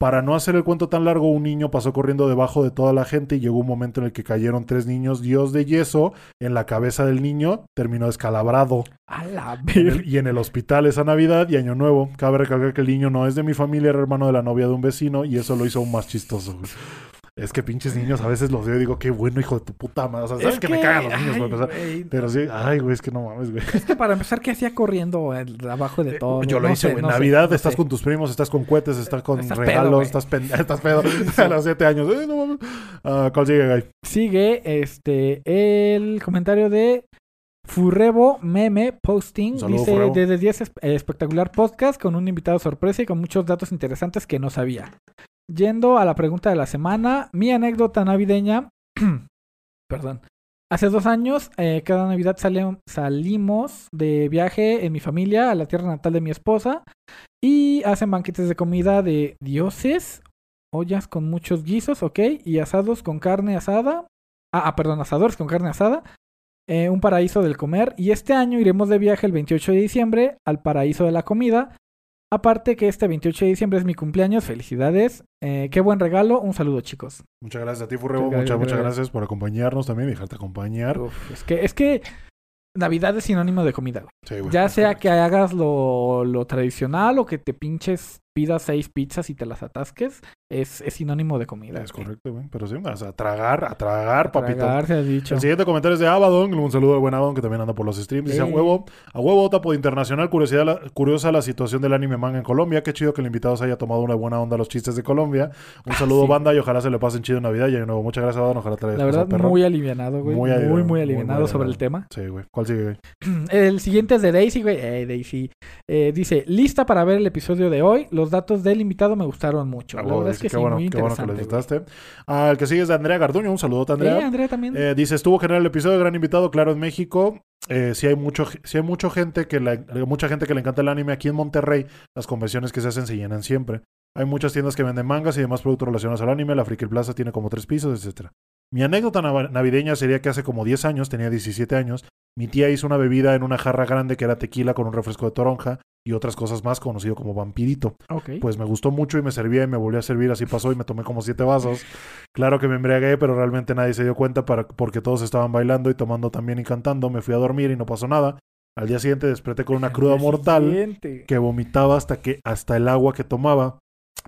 Para no hacer el cuento tan largo, un niño pasó corriendo debajo de toda la gente y llegó un momento en el que cayeron tres niños Dios de yeso en la cabeza del niño, terminó descalabrado. A la el- y en el hospital esa Navidad y Año Nuevo. Cabe recalcar que el niño no es de mi familia, era hermano de la novia de un vecino y eso lo hizo aún más chistoso. Güey. Es que pinches niños a veces los veo y digo, qué bueno, hijo de tu puta madre. O sea, sabes Es que, me cagan los niños, ay, para empezar. güey, Pero sí, ay, güey, es que no mames, güey. Es que para empezar, ¿qué hacía corriendo el- abajo de todo? Yo lo No hice, güey. no sé, Navidad estás con tus primos, estás con cohetes, estás con Estás pedo, regalos, güey. estás, estás pedo. a los siete años. Eh, no mames. Ah, ¿Cuál sigue, Guy? Sigue este el comentario de Furrebo Meme Posting. Saludo, Dice Furrebo. desde 10 es- eh, espectacular podcast con un invitado sorpresa y con muchos datos interesantes que no sabía. Yendo a la pregunta de la semana, mi anécdota navideña. perdón. Hace dos años, eh, cada Navidad salimos de viaje en mi familia a la tierra natal de mi esposa y hacen banquetes de comida de dioses, ollas con muchos guisos, ok, y asados con carne asada. Ah, ah, perdón, asadores con carne asada. eh, un paraíso del comer. Y este año iremos de viaje el 28 de diciembre al paraíso de la comida. Aparte que este 28 de diciembre es mi cumpleaños. Felicidades. Eh, qué buen regalo. Un saludo, chicos. Muchas gracias a ti, Furrebo. Muchas Muchas, muchas gracias. por acompañarnos también dejarte acompañar. Uf, es que, es que Navidad es sinónimo de comida. Sí, Ya sea que hagas lo, lo tradicional o que te pinches, pidas seis pizzas y te las atasques, es, es sinónimo de comida. Es correcto, güey. Pero sí, o sea, a tragar, a tragar, papito. Tragar, se ha dicho. El siguiente comentario es de Abaddon. Un saludo al buen Abaddon que también anda por los streams. Dice a huevo, a huevo, tapo de internacional. Curiosidad, la- curiosa la situación del anime manga en Colombia. Qué chido que el invitado se haya tomado una buena onda a los chistes de Colombia. Un Ah, saludo, sí. banda, y ojalá se le pasen chido en Navidad. Y de nuevo, muchas gracias, Abaddon. Ojalá te la verdad, muy alivianado, güey. Muy Muy, muy, muy, alivianado sobre el tema. Sí, güey. ¿Cuál sigue, güey? El siguiente es de Daisy, güey. Eh, Daisy. Eh, dice, lista para ver el episodio de hoy. Los datos del invitado me gustaron mucho. A La huevo, verdad es dice, que qué sí, bueno, muy qué bueno que. Ah, el que sigue es de Andrea Garduño. Un saludo, Andrea. Eh, Andrea también. Eh, dice, estuvo genial el episodio, gran invitado, claro, en México. Eh, sí hay mucho, sí hay mucho gente que la- mucha gente que le encanta el anime. Aquí en Monterrey, las convenciones que se hacen se llenan siempre. Hay muchas tiendas que venden mangas y demás productos relacionados al anime. La Friki Plaza tiene como tres pisos, etcétera. Mi anécdota nav- navideña sería que hace como 10 años, tenía 17 años, mi tía hizo una bebida en una jarra grande que era tequila con un refresco de toronja y otras cosas más, conocido como vampirito. Pues me gustó mucho y me servía y me volvió a servir, así pasó y me tomé como siete vasos. Claro que me embriagué, pero realmente nadie se dio cuenta para, porque todos estaban bailando y tomando también y cantando. Me fui a dormir y no pasó nada. Al día siguiente desperté con una cruda mortal siguiente. que vomitaba hasta que hasta el agua que tomaba.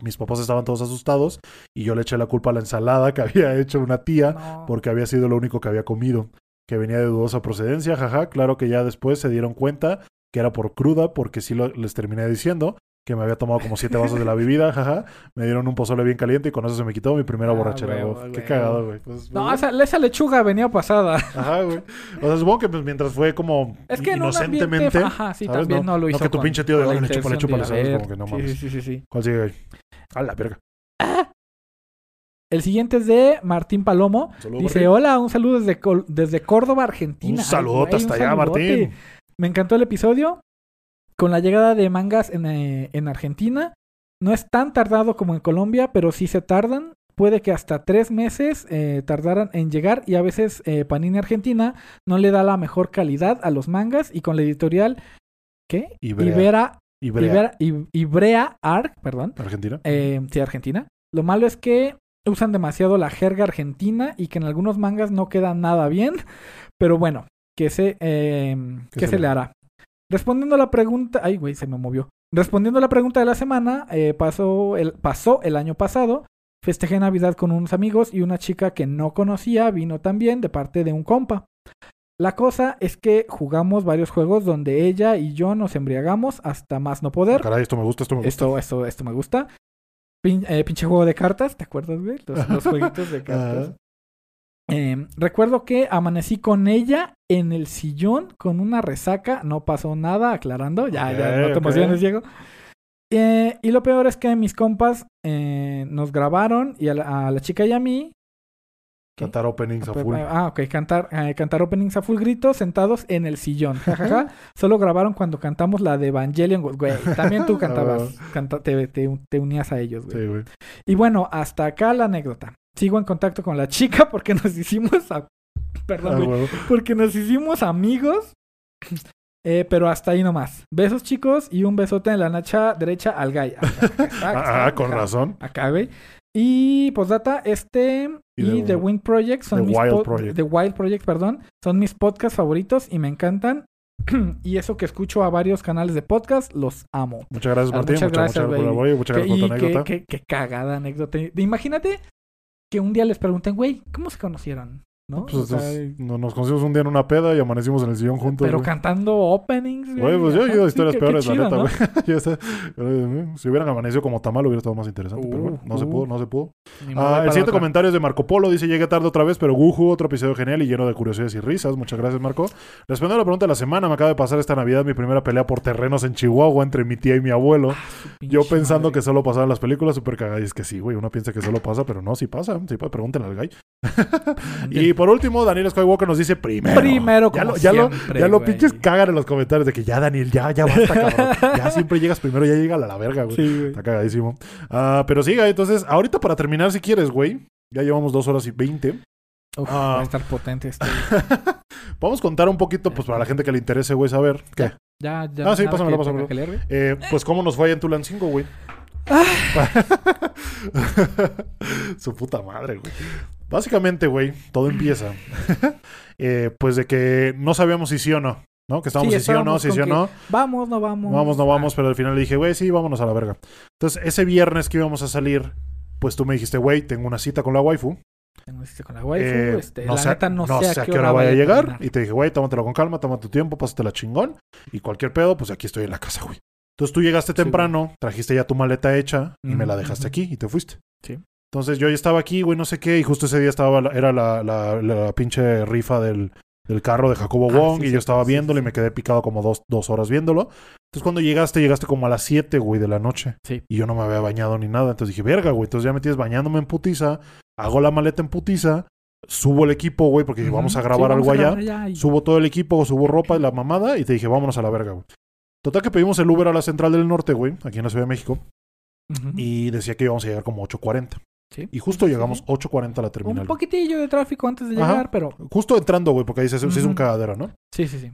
Mis papás estaban todos asustados y yo le eché la culpa a la ensalada que había hecho una tía No. porque había sido lo único que había comido, que venía de dudosa procedencia, jaja. Claro que ya después se dieron cuenta que era por cruda, porque sí lo- les terminé diciendo que me había tomado como siete vasos de la bebida, jaja. Me dieron un pozole bien caliente y con eso se me quitó mi primera Ah, borrachera. huevo, güey. Qué cagado, güey. Pues, No, pues, esa, esa lechuga venía pasada. Ajá, güey. O sea, supongo que pues, mientras fue como Es que inocentemente. Ajá, sí, ¿sabes? también no, lo hizo que tu pinche tío de la "Órale, chúpale, intención chúpale", de, ¿sabes? Como que no mames. Sí, sí, sí, sí. ¿Cuál sigue, güey? A la verga. El siguiente es de Martín Palomo. Saludos, Dice, Martín. hola, un saludo desde, desde Córdoba, Argentina. Un saludote güey, hasta allá. Martín. Me encantó el episodio. Con la llegada de mangas en, eh, en Argentina. No es tan tardado como en Colombia, pero sí se tardan. Puede que hasta tres meses eh, tardaran en llegar y a veces eh, Panini Argentina no le da la mejor calidad a los mangas y con la editorial ¿qué? Ibrea. Ibera, Ibrea. Ibera, Ib- Ibrea Arc, perdón, Argentina. eh, sí, Argentina. Lo malo es que usan demasiado la jerga argentina y que en algunos mangas no queda nada bien. Pero bueno, que se, eh, ¿Qué ¿qué se se le hará? Respondiendo a la pregunta... Ay, güey, se me movió. Respondiendo a la pregunta de la semana, eh, pasó, el, pasó el año pasado. Festejé Navidad con unos amigos y una chica que no conocía vino también de parte de un compa. La cosa es que jugamos varios juegos donde ella y yo nos embriagamos hasta más no poder. Caray, esto me gusta, esto me gusta. Esto, esto, esto me gusta. Pin- eh, pinche juego de cartas, ¿te acuerdas, güey? Los, los jueguitos de cartas. Eh, recuerdo que amanecí con ella en el sillón con una resaca. No pasó nada, aclarando. Ya, ya, no te emociones, Diego. Eh, y lo peor es que mis compas eh, nos grabaron y a la, a la chica y a mí. Cantar openings a full. Ah, ok, cantar, cantar openings a full grito sentados en el sillón. jajaja. Solo grabaron cuando cantamos la de Evangelion. Güey, también tú cantabas, canta- te, te- te unías a ellos, güey. Sí, güey. Y bueno, hasta acá la anécdota. Sigo en contacto con la chica porque nos hicimos a... Perdón, Ah. Porque nos hicimos amigos. Eh, pero hasta ahí nomás. Besos, chicos, y un besote en la nacha derecha al gay. Ah, ah, con razón. Acá, güey. Y postdata, este Y y, The- The Wind Project son The mis Wild Project. The Wild Project, perdón, son mis podcasts favoritos y me encantan. y eso que escucho a varios canales de podcast, los amo. Muchas gracias, Ah, Martín. Muchas Muchas, gracias, por el apoyo. Muchas gracias por tu anécdota. qué cagada anécdota. Imagínate que un día les pregunten, güey, ¿cómo se conocieron? ¿No? Pues, O sea, nos conocimos un día en una peda y amanecimos en el sillón juntos. pero güey. cantando openings, güey. Güey, pues yo he sí, historias qué- qué peores, la neta, ¿no? güey. Sé. Eh, Si hubieran amanecido como tamal hubiera estado más interesante, pero bueno, no se Uh, pudo, uh. no se pudo. Ah, el siguiente otra. comentario es de Marco Polo. Dice, llegué tarde otra vez, pero Guju, otro episodio genial y lleno de curiosidades y risas. Muchas gracias, Marco. Respondiendo a la pregunta de la semana, me acaba de pasar esta Navidad mi primera pelea por terrenos en Chihuahua entre mi tía y mi abuelo. Yo Pinche pensando madre. que solo pasaba en las películas, súper cagada. Y es que sí, güey, uno piensa que solo pasa, pero no, sí pasa. Sí, pues, pregúntenle al guy. Y por último, Daniel Skywalker nos dice primero. Primero, ya como lo, ya lo, siempre, ya lo pinches cagan en los comentarios de que ya, Daniel, ya, ya basta, cabrón. Ya siempre llegas primero, ya llega a la verga, güey. Sí, güey. Está cagadísimo. Ah, pero sí, entonces, ahorita para terminar, si quieres, güey. Ya llevamos dos horas y veinte. Uf, Ah. va a estar potente este. Vamos a contar un poquito, pues, para la gente que le interese, güey, saber. ¿Qué? Ya, ya. Ah, sí, pásamelo, pásamelo. Eh, pues, ¿cómo nos fue en Tulancingo, güey? Su puta madre, güey. Básicamente, güey, todo empieza. eh, pues de que no sabíamos si sí o no. ¿No? Que estábamos Sí, si sí o no, si sí o no. Vamos, no vamos. Vamos, no vamos, Ah, pero al final le dije, güey, sí, vámonos a la verga. Entonces, ese viernes que íbamos a salir, pues tú me dijiste, güey, tengo una cita con la waifu. tengo cita con la waifu, Eh, este, la neta no, sé a qué hora vaya a llegar. terminar. Y te dije, güey, tómatelo con calma, tómate tu tiempo, pásatela chingón. Y cualquier pedo, pues aquí estoy en la casa, güey. Entonces tú llegaste Sí, temprano, trajiste ya tu maleta hecha y me la dejaste aquí y te fuiste. Sí. Entonces yo ya estaba aquí, güey, no sé qué, y justo ese día estaba, la- era la, la, la pinche rifa del, del carro de Jacobo Ah, Wong sí, y yo estaba viéndolo y me quedé picado como dos, dos horas viéndolo. Entonces cuando llegaste, llegaste como a las 7, güey, de la noche. Sí. Y yo no me había bañado ni nada. Entonces dije, verga, güey, entonces ya me tienes bañándome en putiza, hago la maleta en putiza, subo el equipo, güey, porque Ujú. vamos a Sí, grabar vamos algo a allá. grabar allá y- Subo todo el equipo, subo ropa y la mamada y te dije, vámonos a la verga, güey. Total que pedimos el Uber a la Central del Norte, güey, aquí en la Ciudad de México, y decía que íbamos a llegar como 8.40. Sí. Y justo llegamos sí. 8.40 a la Un terminal. poquitillo de tráfico antes de Ajá. llegar, pero Justo entrando, güey, porque ahí sí, sí es un cagadero, ¿no? sí, sí, sí.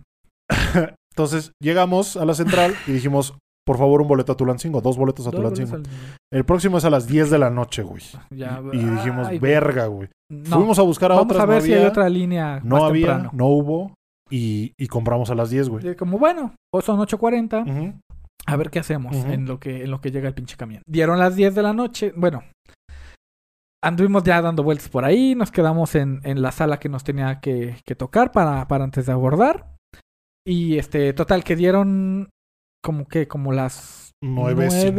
Entonces llegamos a la Central y dijimos, por favor, un boleto a Tulancingo, dos boletos a Dos Tulancingo. boletos al- El próximo es a las 10 de la noche, güey. Ya, Y dijimos, ay, güey. verga, güey. No, Fuimos a buscar a vamos otras, a ver no si hay otra línea no más había, temprano. no hubo, y, y compramos a las 10, güey. Como bueno, o son 8.40, Ujú. a ver qué hacemos en, lo que, en lo que llega el pinche camión. Dieron las 10 de la noche, bueno, anduvimos ya dando vueltas por ahí, nos quedamos en, en la sala que nos tenía que, que tocar para, para antes de abordar. Y este, total, que dieron como que, como las 9.50.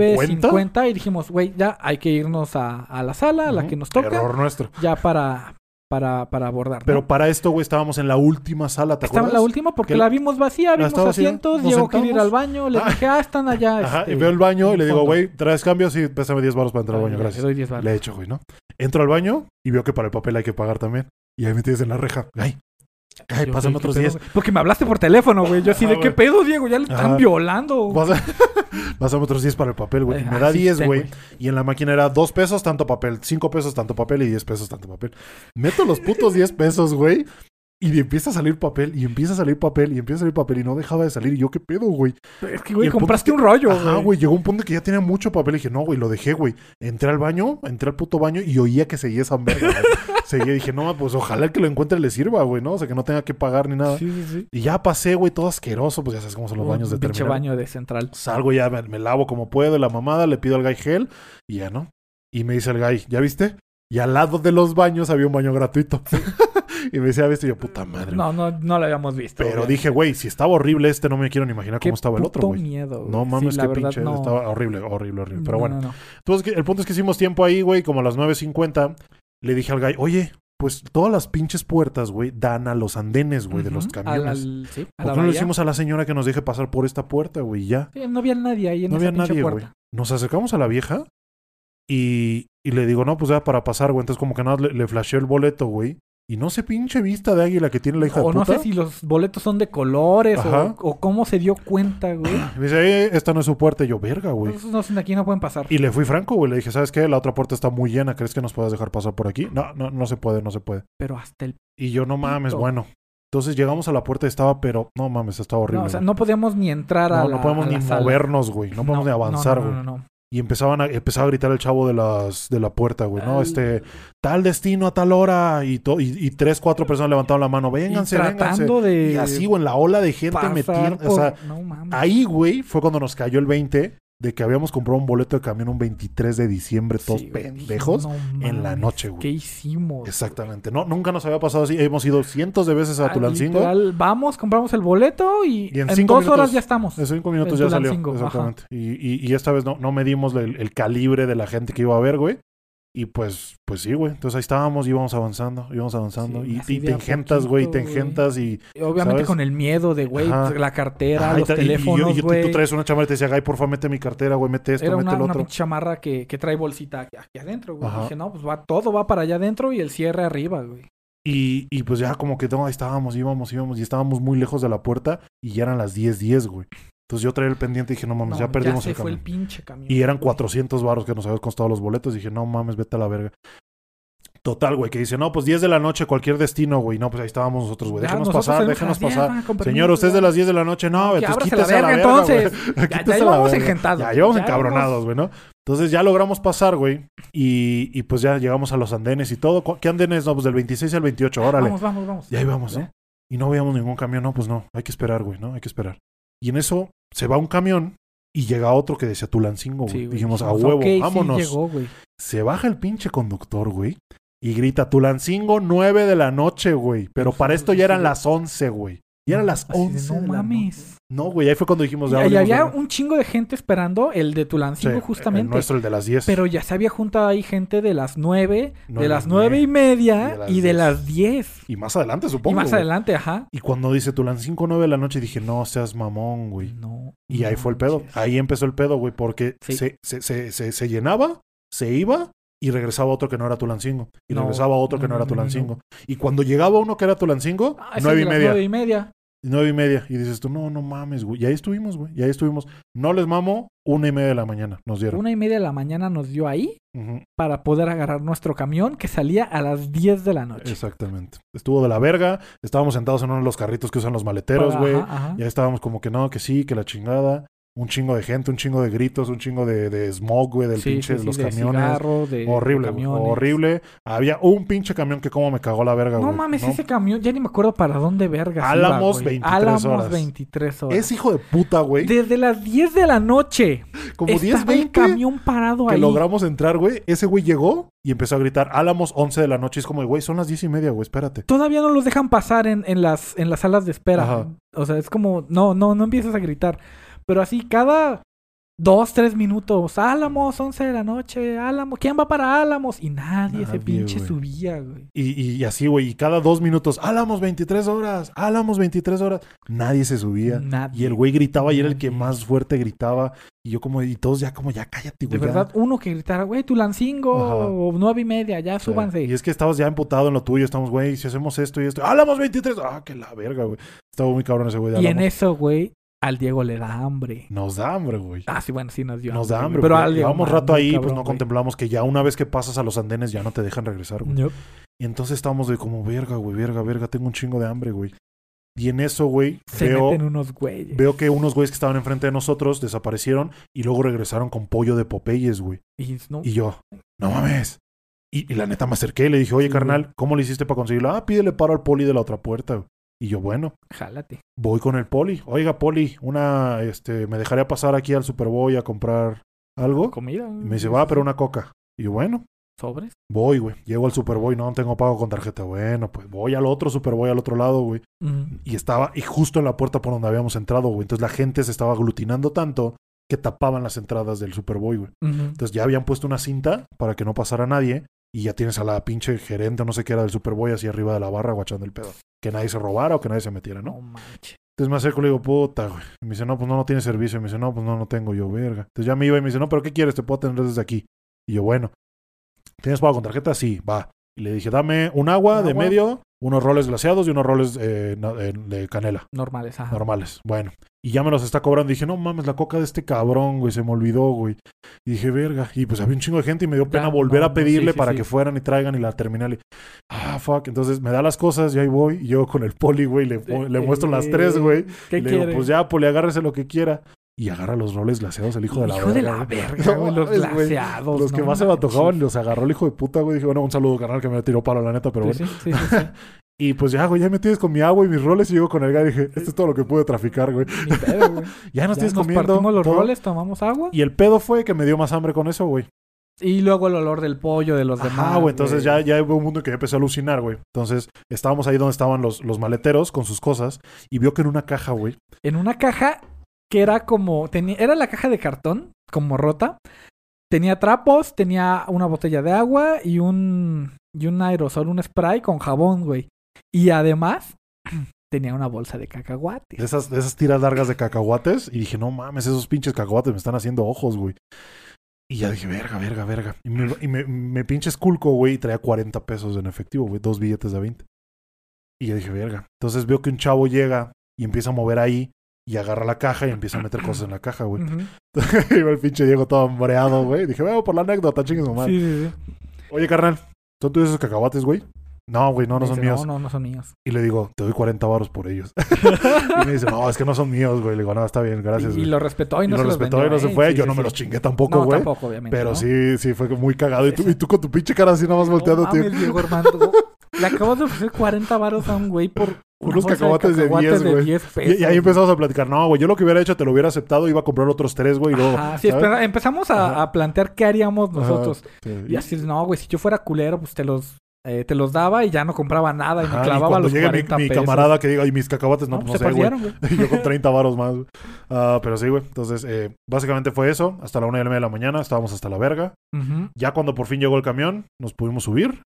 9.50 y dijimos, güey, ya hay que irnos a, a la sala, a la que nos toca, Error nuestro. ya para, para, para abordar. ¿no? Pero para esto, güey, estábamos en la última sala, ¿te Estaba en la última porque Que la vimos vacía, vimos asientos, llegó que ir al baño, le Ah. dije, ah, están allá. Ajá, este, y veo el baño y le digo, güey, ¿traes cambios? Sí, pésame 10 baros para entrar al baño, gracias. Le doy 10 baros. Le he hecho, güey, ¿no? Entro al baño y veo que para el papel hay que pagar también. Y ahí me tienes en la reja. Ay, ay, pasan güey, ¿qué otros pedo, 10. güey? Porque me hablaste por teléfono, güey. Yo así Ajá, de qué güey. pedo, Diego, ya le están Ajá. violando. Pasa- Pásame otros 10 para el papel, güey. Y me ah, da sí, 10, ten, güey. Y en la máquina era 2 pesos, tanto papel. 5 pesos, tanto papel. Y 10 pesos, tanto papel. Meto los putos 10 pesos, güey. Y empieza a salir papel, y empieza a salir papel, y empieza a salir papel, y no dejaba de salir. Y yo, ¿qué pedo, güey? Es que, güey, compraste un rollo, Ajá, güey. Llegó un punto que ya tenía mucho papel. Y dije, no, güey, lo dejé, güey. Entré al baño, entré al puto baño y oía que seguía esa verga. seguía, dije, no, pues ojalá el que lo encuentre le sirva, güey, ¿no? O sea, que no tenga que pagar ni nada. Sí, sí, sí. Y ya pasé, güey, todo asqueroso. Pues ya sabes cómo son los Un baños de pinche terminal. baño de central. Salgo ya, me, me lavo como puedo, la mamada, le pido al guy gel y ya, ¿no? Y me dice el guy, ¿ya viste? Y al lado de los baños había un baño gratuito. y me decía, ¿viste? Y yo, puta madre. No, no, no lo habíamos visto. Pero dije, güey, si estaba horrible este, no me quiero ni imaginar cómo estaba el otro, güey. miedo, güey. No mames, Sí, qué verdad, pinche. no. Estaba horrible, horrible, horrible. Pero No, bueno. no, no. Entonces, el punto es que hicimos tiempo ahí, güey, como a las 9.50. Le dije al guy, oye, pues todas las pinches puertas, güey, dan a los andenes, güey, de los camiones. Al- al- sí, ¿Por qué no le bahía. decimos a la señora que nos deje pasar por esta puerta, güey? Ya. Sí, no había nadie ahí en No esa había nadie, güey. Nos acercamos a la vieja y, y le digo, no, pues ya para pasar, güey. Entonces, como que nada, le, le flasheó el boleto, güey. Y no sé, pinche vista de águila que tiene la hija O de no puta. sé si los boletos son de colores o, o cómo se dio cuenta, güey. Me dice, eh, esta no es su puerta. Y yo, verga, güey. Esos no, de aquí no pueden pasar. Y le fui franco, güey. Le dije, ¿sabes qué? La otra puerta está muy llena. ¿Crees que nos puedas dejar pasar por aquí? No, no, no se puede, no se puede. Pero hasta el... Y yo, no mames, Pito. bueno. Entonces llegamos a la puerta y estaba, pero no mames, estaba horrible. No, o sea, güey. no podíamos ni entrar a no, la no podemos ni movernos, güey. No podemos ni avanzar, no, güey. no, no, no. Y empezaban a, empezaba a gritar el chavo de las de la puerta, güey, ¿no? Este, tal destino a tal hora. Y, to- y, y tres, cuatro personas levantaron la mano. Vénganse, y vénganse. tratando de Y así, güey, en la ola de gente metiendo. O sea, no ahí, güey, fue cuando nos cayó el 20 de que habíamos comprado un boleto de camión un 23 de diciembre, todos Sí, pendejos, no en la noche, güey. ¿Qué hicimos? Exactamente. No, nunca nos había pasado así. Hemos ido cientos de veces a Ah, Tulancingo. literal, vamos, compramos el boleto y, Y en en, cinco dos minutos- horas ya estamos. En cinco minutos En ya salió. Tulancingo. Exactamente. Y, y, y esta vez no, no medimos el, el calibre de la gente que iba a ver, güey. Y pues, pues sí, güey. Entonces ahí estábamos, íbamos avanzando, íbamos avanzando. Sí, y, te engentas, güey, te engentas y... Obviamente ¿sabes? con el miedo de, güey, Ajá. la cartera, y los y- y yo- teléfonos, y, tú- traes una chamarra y te decía, Guy, porfa, mete mi cartera, güey, mete esto, Era mete una, el una otro. pinche chamarra que, que trae bolsita aquí, aquí adentro, güey. Ajá. Dije, no, pues va, todo va para allá adentro y el cierre arriba, güey. Y, y pues ya como que no, ahí estábamos, íbamos, íbamos, y estábamos muy lejos de la puerta y ya eran las 10, 10, güey. Entonces yo traía el pendiente y dije, no mames, No, ya perdimos se el fue el camión. pinche camión. Y eran güey. 400 baros que nos habían costado los boletos. Dije, no mames, vete a la verga. Total, güey, que dice, no, pues 10 de la noche, cualquier destino, güey. No, pues ahí estábamos nosotros, güey. Ya, Déjenos pasar, déjenos las 10, pasar. con Señor, usted es de ya. las 10 de la noche. No, entonces ábrase quítese la verga, entonces. güey. Ya, ya íbamos engentados. Ya íbamos Ya encabronados, güey, ¿no? Entonces ya logramos pasar, güey. Y, y pues ya llegamos a los andenes y todo. ¿Cu- ¿Qué andenes? No, pues del 26 al 28, órale. Vamos, vamos, vamos. Y ahí vamos, ¿no? Y no veíamos ningún camión, no, pues no, hay que esperar, güey, ¿no? Hay que esperar. Y en eso se va un camión y llega otro que decía Tulancingo, güey. Sí, güey, Dijimos, a huevo, sí vámonos. llegó, güey. Se baja el pinche conductor, güey. Y grita, Tulancingo, 9 de la noche, güey. Pero para esto ya eran las 11, güey. Y eran las Así de, 11 No de la mames. noche. No, güey, ahí fue cuando dijimos, Y, ya y valimos había un chingo de gente esperando el de Sí, Tulancingo El justamente. nuestro, el de las 10. Pero ya se había juntado ahí gente de las nueve, Nueve de las y nueve y media y y de las las diez. Y más adelante, Y supongo. más güey. adelante, ajá. Y cuando dice Tulancingo, 9 de la noche, dije, no seas mamón, güey. No. Y ahí no fue el pedo. manches. Ahí empezó el pedo, güey, porque Sí. se, se, se, se, se llenaba, se iba y regresaba otro que no era Tulancingo. Y No, regresaba otro que no, no era no, no, Tulancingo. Y cuando llegaba uno que era Tulancingo, Ah, nueve y media. Nueve y media. Nueve y media. Y dices tú, no, no mames, güey. Y ahí estuvimos, güey. Y ahí estuvimos. No les mamo, una y media de la mañana nos dieron. Una y media de la mañana nos dio ahí para poder agarrar nuestro camión que salía a las 10 de la noche. Exactamente. Estuvo de la verga. Estábamos sentados en uno de los carritos que usan los maleteros, güey. ajá. Ya estábamos como que no, que sí, que la chingada. Un chingo de gente, un chingo de gritos, un chingo de, de smog, güey, del Sí, pinche sí, de sí, los de camiones. cigarro, de- de horrible, güey, camiones. horrible. Había un pinche camión que como me cagó la verga, No güey. mames, ese camión, ya ni me acuerdo para dónde vergas. iba, Álamos, güey. 23 Álamos horas. 23 horas. Es hijo de puta, güey. Desde las 10 de la noche. Como estaba 10, 20 el camión parado que ahí. logramos entrar, güey. Ese güey llegó y empezó a gritar, Álamos 11 de la noche. Es como, güey, son las 10 y media, güey, espérate. Todavía no los dejan pasar en, en las, en las salas de espera. Ajá. O sea, es como, no, no, no empiezas a gritar. Pero así cada dos, tres minutos, Álamos, 11 de la noche, Álamos, ¿quién va para Álamos? Y nadie, Nadie, pinche subía, güey. Y, y- y así, güey. Y cada dos minutos, Álamos 23 horas, Álamos 23 horas. Nadie se subía. Nadie. Y el güey gritaba y era el que más fuerte gritaba. Y yo como, y todos ya como, ya cállate, De güey. ya". verdad, uno que gritara, güey, Tulancingo, Ajá. o nueve y media, ya Sí. súbanse. Y es que estabas ya emputado en lo tuyo. Estamos, güey, si hacemos esto y esto. ¡Álamos 23! ¡Ah, que la verga, güey! Estaba muy cabrón ese güey. de Y en eso, güey, al Diego le da hambre. Nos da hambre, güey. Ah, sí, bueno, sí nos dio Nos da hambre. Pero al llevamos rato ahí, pues cabrón, no güey. contemplamos que ya una vez que pasas a los andenes ya no te dejan regresar, güey. Y entonces estábamos de como, verga, güey, verga, verga, tengo un chingo de hambre, güey. Y en eso, güey, Se veo, meten unos güeyes. veo que unos güeyes que estaban enfrente de nosotros desaparecieron y luego regresaron con pollo de Popeyes, güey. Y no, Y yo, no mames. Y, y la neta me acerqué y le dije, oye, Sí, carnal, ¿cómo le hiciste para conseguirlo? Ah, pídele paro al poli de la otra puerta. güey. Y yo, bueno, jálate. voy con el poli. Oiga, poli, una, este, ¿me dejaría pasar aquí al Superboy a comprar algo? Comida. Y me dice, va, pero una coca. Y yo, bueno, Sobres. voy, güey. Llego al Superboy, no tengo pago con tarjeta. Bueno, pues voy al otro Superboy, al otro lado, güey. Y estaba, y justo en la puerta por donde habíamos entrado, güey. Entonces la gente se estaba aglutinando tanto que tapaban las entradas del Superboy, güey. Entonces ya habían puesto una cinta para que no pasara nadie. Y ya tienes a la pinche gerente o no sé qué era del Superboy así arriba de la barra guachando el pedo. Que nadie se robara o que nadie se metiera, ¿no? No manches. Entonces me acerco y le digo, puta, güey. Y me dice, no, pues no, no tiene servicio. Y me dice, no, pues no, no tengo yo, verga. Entonces ya me iba y me dice, no, pero ¿qué quieres? Te puedo atender desde aquí. Y yo, bueno. ¿Tienes pago con tarjeta? Sí, va. Y le dije, dame un agua ¿Un de agua? medio, unos roles glaseados y unos roles eh, eh, de canela. Normales, ajá. Normales. Bueno. Y ya me los está cobrando. Dije, no mames, la coca de este cabrón, güey, se me olvidó, güey. Y dije, verga. Y pues había un chingo de gente y me dio pena Ya, volver no, a no, pedirle sí, sí, para sí. que fueran y traigan y la terminal. Y, ah, fuck. Entonces me da las cosas y ahí voy. Y yo con el poli, güey, le, le muestro las tres, güey. ¿Qué Y le digo, pues ya, poli, agárrese lo que quiera. Y agarra los roles glaseados el hijo de la Hijo de verga. la güey. verga, No güey. Los glaseados. Los que no más se antojaban los agarró el hijo de puta, güey. Dije, bueno, un saludo, carnal, que me tiró palo, la neta, pero Sí, bueno. sí, sí. Y pues ya, güey, ya me tienes con mi agua y mis roles y llego con el gas y dije, esto es todo lo que pude traficar, güey. Ni pedo, güey. Ya nos Ya tienes nos comiendo. partimos los todo. roles, tomamos agua. Y el pedo fue que me dio más hambre con eso, güey. Y luego el olor del pollo de los demás. Ajá, güey. Entonces ya, ya hubo un mundo en que ya empecé a alucinar, güey. Entonces estábamos ahí donde estaban los, los maleteros con sus cosas y vio que en una caja, güey. En una caja que era como. Tenía, era la caja de cartón, como rota. Tenía trapos, tenía una botella de agua y un. Y un aerosol, un spray con jabón, güey. Y además. Tenía una bolsa de cacahuates. esas, esas tiras largas de cacahuates. Y dije, no mames, esos pinches cacahuates me están haciendo ojos, güey. Y ya dije, verga, verga, verga. Y me, me, me pinche esculco, güey, y traía 40 pesos en efectivo, güey. Dos billetes de 20. Y ya dije, verga. Entonces veo que un chavo llega y empieza a mover ahí. Y agarra la caja y empieza a meter cosas en la caja, güey. Ujú. y el pinche Diego todo hambreado, güey. Dije, veo por la anécdota, chingues madre. Sí, sí, sí. Oye, carnal, ¿son tuyos esos cacahuates, güey? No, güey, no, no son míos. No, no, no son míos. Y le digo, te doy 40 varos por ellos. y me dice, no, es que no son míos, güey. Le digo, no, está bien, gracias, y, lo respetó y Y no lo se los respetó vendió, y no se fue. Sí, Yo sí, no me los chingué tampoco, No, güey. tampoco, obviamente. Pero ¿no? sí, sí, fue muy cagado. Y tú, y tú con tu pinche cara así nada más volteando, no tío. mames, Diego Armando. Le acabas de ofrecer 40 varos a un güey por Unos cacahuates de 10, güey. 10 Y, y ahí empezamos a platicar. No, güey, yo lo que hubiera hecho te lo hubiera aceptado. Iba a comprar otros tres, güey. Y. Ajá, sí, empezamos a, plantear qué haríamos Ajá, nosotros. sí. Y así, no, güey, si yo fuera culero, pues te los, eh, te los daba y ya no compraba nada y Ajá, me y clavaba cuando los llegue mi, 40 mi pesos. camarada que diga, y mis cacahuates, no, No, pues se no sé, güey. Y yo con 30 varos más. güey. Ah, pero sí, güey. Entonces, eh, básicamente fue eso. Hasta la una y media de la mañana estábamos hasta la verga. Ya cuando por fin llegó el camión, nos pudimos subir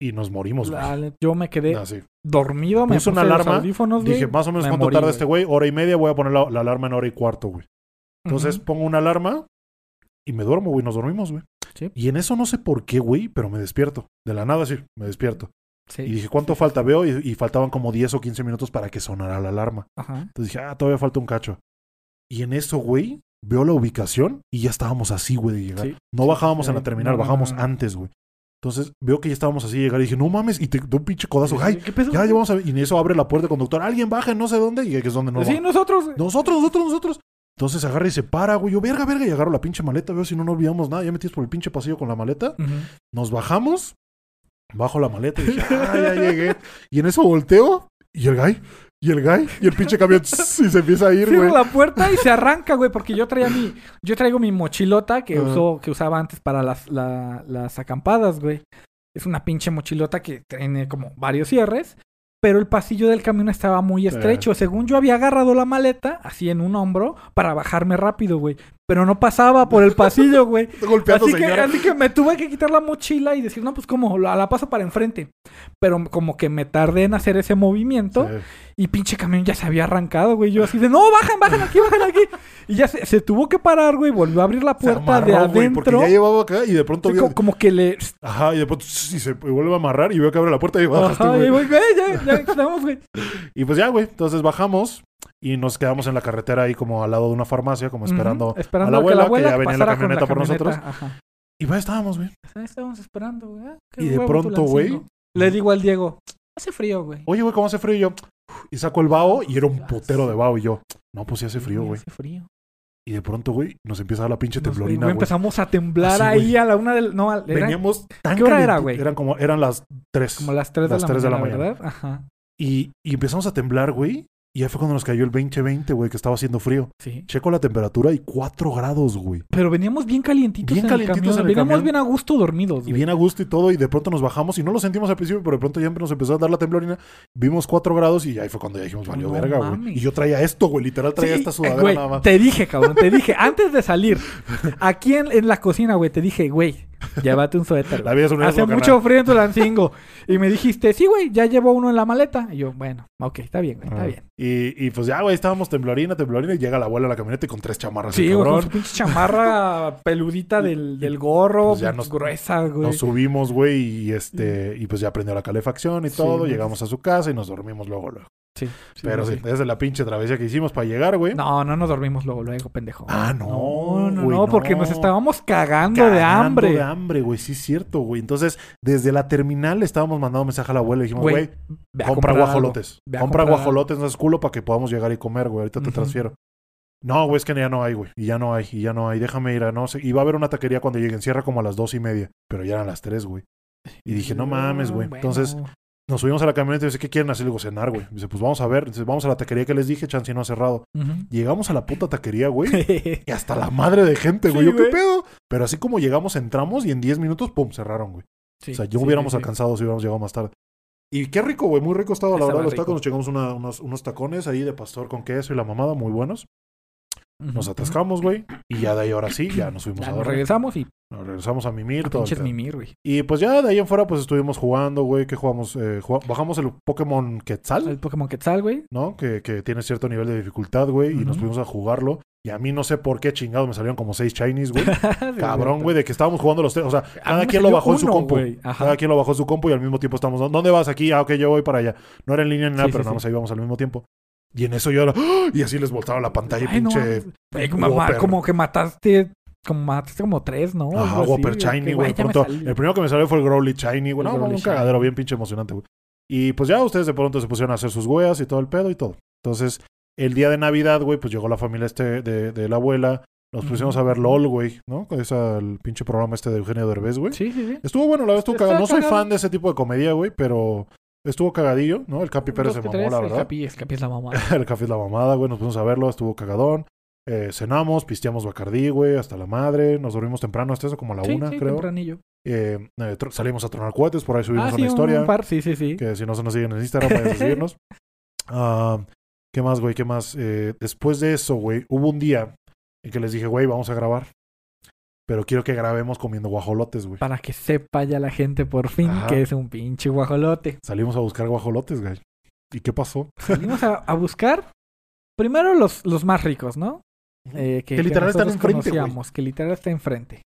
y nos morimos, güey. Yo me quedé dormido, me Puse puse una los alarma, audífonos. Dije, más o menos me cuánto morí, tarda este güey. Hora y media, voy a poner la, la alarma en hora y cuarto, güey. Entonces pongo una alarma y me duermo, güey. Nos dormimos, güey. Sí. Y en eso no sé por qué, güey, pero me despierto. De la nada, sí, me despierto. Sí. Y dije, ¿cuánto falta? Veo y, y faltaban como 10 o 15 minutos para que sonara la alarma. Ajá. Entonces dije, ah, todavía falta un cacho. Y en eso, güey, veo la ubicación y ya estábamos así, güey, de llegar. No bajábamos en la terminal, No, no, bajábamos no, no. antes, güey. Entonces veo que ya estábamos así llegar y dije, no mames, y te doy un pinche codazo. Ay, ¿Qué pedo? ya llevamos a... Y en eso abre la puerta el conductor. Alguien baja no sé dónde. Y que es donde no Sí, va. nosotros. Nosotros, nosotros, nosotros. Entonces agarra y se para, güey. Yo, verga, verga. Y agarro la pinche maleta. Veo si no, no olvidamos nada. Ya metías por el pinche pasillo con la maleta. Nos bajamos. Bajo la maleta y dije, ah, ya llegué. Y en eso volteo. Y el guy. Y el guy. Y el pinche camión. y se empieza a ir, Cierra güey. la puerta y se arranca, güey, porque yo traía mi, yo traigo mi mochilota que usó, que usaba antes para las, la- las acampadas, güey. Es una pinche mochilota que tiene como varios cierres, pero el pasillo del camión estaba muy estrecho. Según yo había agarrado la maleta, así en un hombro, para bajarme rápido, güey. Pero no pasaba por el pasillo, güey. Golpeando, Así que, así que me tuve que quitar la mochila y decir, no, pues como la, la paso para enfrente. Pero como que me tardé en hacer ese movimiento. Sí. Y pinche camión ya se había arrancado, güey. Yo así de, no, bajan, bajan aquí, bajan aquí. Y ya se, se tuvo que parar, güey. Volvió a abrir la puerta de güey, porque adentro. ya llevaba acá y de pronto como, como que le... Ajá, y de pronto y se vuelve a amarrar y veo que abre la puerta y bajaste, Ajá, güey. y voy, güey, ya, ya estamos, güey. Y pues ya, güey. Entonces bajamos y nos quedamos en la carretera ahí como al lado de una farmacia, como esperando, a la abuela, la abuela que ya venía en la pasara con camioneta por nosotros. Ajá. Y pues estábamos, güey. Estábamos esperando, güey. Ah, Y de pronto, güey. Le digo al Diego, hace frío, güey. Oye, güey, ¿cómo hace frío? Y yo, y saco el vaho y era un putero de vaho. Y yo, no, pues sí hace frío, güey. Hace frío. Y de pronto, güey, nos empieza a dar la pinche temblorina, güey, empezamos a temblar Así, ahí a la una del... No, al- Veníamos tan ¿Qué hora era, güey? Eran como, eran las tres. como las 3 de, las la, tres de la mañana, mañana. ¿verdad? Ajá. Y, y empezamos a temblar, güey. Y ya fue cuando nos cayó el 2020, güey, que estaba haciendo frío. Sí. Checo la temperatura y 4 grados, güey. Pero veníamos bien calientitos Bien en calientitos el camión. en el veníamos camión. bien a gusto dormidos, Y güey. bien a gusto y todo, y de pronto nos bajamos y no lo sentimos al principio, pero de pronto ya nos empezó a dar la temblorina. Vimos 4 grados y ahí fue cuando ya dijimos, valió No verga, güey. Y yo traía esto, güey, literal traía Sí, esta eh, sudadera güey, nada más. Te dije, cabrón, te dije, antes de salir, aquí en, en la cocina, güey, te dije, güey, llévate un suéter. La vida es un Hace mucho frío en Tulancingo. y me dijiste, sí, güey, ya llevo uno en la maleta. Y yo, bueno, ok, está bien, güey, está Ah. bien. Y, y pues ya, güey, estábamos temblorina, temblorina, y llega la abuela a la camioneta y con tres chamarras. Sí, güey, con su pinche chamarra peludita del, del gorro, Pues ya nos- gruesa, güey. Nos subimos, güey, y este, y pues ya prendió la calefacción y todo. llegamos a su casa y nos dormimos luego, luego. Sí, sí, Pero sí, desde la pinche travesía que hicimos para llegar, güey. No, no nos dormimos luego, luego, pendejo. Ah, no, No, no, güey, no, porque no. nos estábamos cagando, de hambre. de hambre, güey, sí es cierto, güey. Entonces, desde la terminal le estábamos mandando mensaje a la abuela y dijimos, Güey, Ve compra guajolotes. Ve Compra guajolotes, no es culo para que podamos llegar y comer, güey. Ahorita te transfiero. No, güey, es que ya no hay, güey. Y ya no hay, y ya no hay. Déjame ir a no sé. Y va a haber una taquería cuando lleguen. Cierra como a las dos y media. Pero ya eran las tres, güey. Y dije, no mames, güey. Bueno. Entonces, Nos subimos a la camioneta y dice, ¿qué quieren hacer? Le digo, cenar, güey. Dice, pues vamos a ver. Dice, vamos a la taquería que les dije, chance no ha cerrado. Llegamos a la puta taquería, güey. Y hasta la madre de gente, güey. Sí, Yo, ¿qué pedo? Pero así como llegamos, entramos y en 10 minutos, pum, cerraron, güey. Sí, o sea, yo sí, hubiéramos alcanzado si hubiéramos llegado más tarde. Y qué rico, güey. Muy rico estaba, la Estaba verdad, los tacos. Nos llegamos una- unos, unos tacones ahí de pastor con queso y la mamada, muy buenos. Nos atascamos, güey. Y ya de ahí ahora sí, ya nos fuimos Ya a nos dormir. regresamos y Nos regresamos a mimir. a todo el mimir, güey. Y pues ya de ahí en fuera, pues estuvimos jugando, güey. que jugamos? Eh, bajamos el Pokémon Quetzal, El Pokémon Quetzal, güey. ¿no? Que, que tiene cierto nivel de dificultad, güey. Y nos fuimos a jugarlo. Y a mí no sé por qué chingados me salieron como seis Chinese, güey. Cabrón, güey. de que estábamos jugando los tres. O sea, cada quien lo bajó en su compu. Cada quien lo bajó en su compu y al mismo tiempo estamos. ¿Dónde vas aquí? Ah, ok, yo voy para allá. No era en línea ni nada, Sí, pero sí, nada sí. más ahí íbamos al mismo tiempo. Y en eso yo era. ¡Ah! Y así les voltaba la pantalla, Ay, pinche. como, que mataste. Como mataste como tres, ¿no? Ajá, Whopper Shiny, güey. pronto-. El primero que me salió fue el Growly Shiny, güey. No, Growly un cagadero Shiny. bien pinche emocionante, güey. Y pues ya ustedes de pronto se pusieron a hacer sus weas y todo el pedo y todo. Entonces, el día de Navidad, güey, pues llegó la familia este de, de la abuela. Nos pusimos a ver. LOL, güey, ¿no? Es el pinche programa este de Eugenio Derbez, güey. Sí, sí, sí. Estuvo bueno, la verdad estuvo cagado. No soy fan de ese tipo de comedia, güey, pero estuvo cagadillo, ¿no? El Capi Pérez se mamó, tres, la el verdad. Capi, el Capi es la mamá. El Capi es la mamada, güey. Nos pusimos a verlo, estuvo cagadón. Eh, cenamos, pisteamos Bacardí, güey, hasta la madre. Nos dormimos temprano, hasta eso como a la sí, una, sí, creo. tempranillo. Eh, eh, salimos a tronar cohetes, por ahí subimos Ah, sí, una un- historia. un par. Sí, sí, sí. Que si no se nos siguen en Instagram, vayan a seguirnos. Ah, ¿Qué más, güey? ¿Qué más? Eh, después de eso, güey, hubo un día en que les dije, güey, vamos a grabar. Pero quiero que grabemos comiendo guajolotes, güey. Para que sepa ya la gente por fin Ajá. que es un pinche guajolote. Salimos a buscar guajolotes, güey. ¿Y qué pasó? Salimos a, a buscar primero los, los más ricos, ¿no? Eh, que, Que literal están nosotros enfrente, güey. Que literal está enfrente.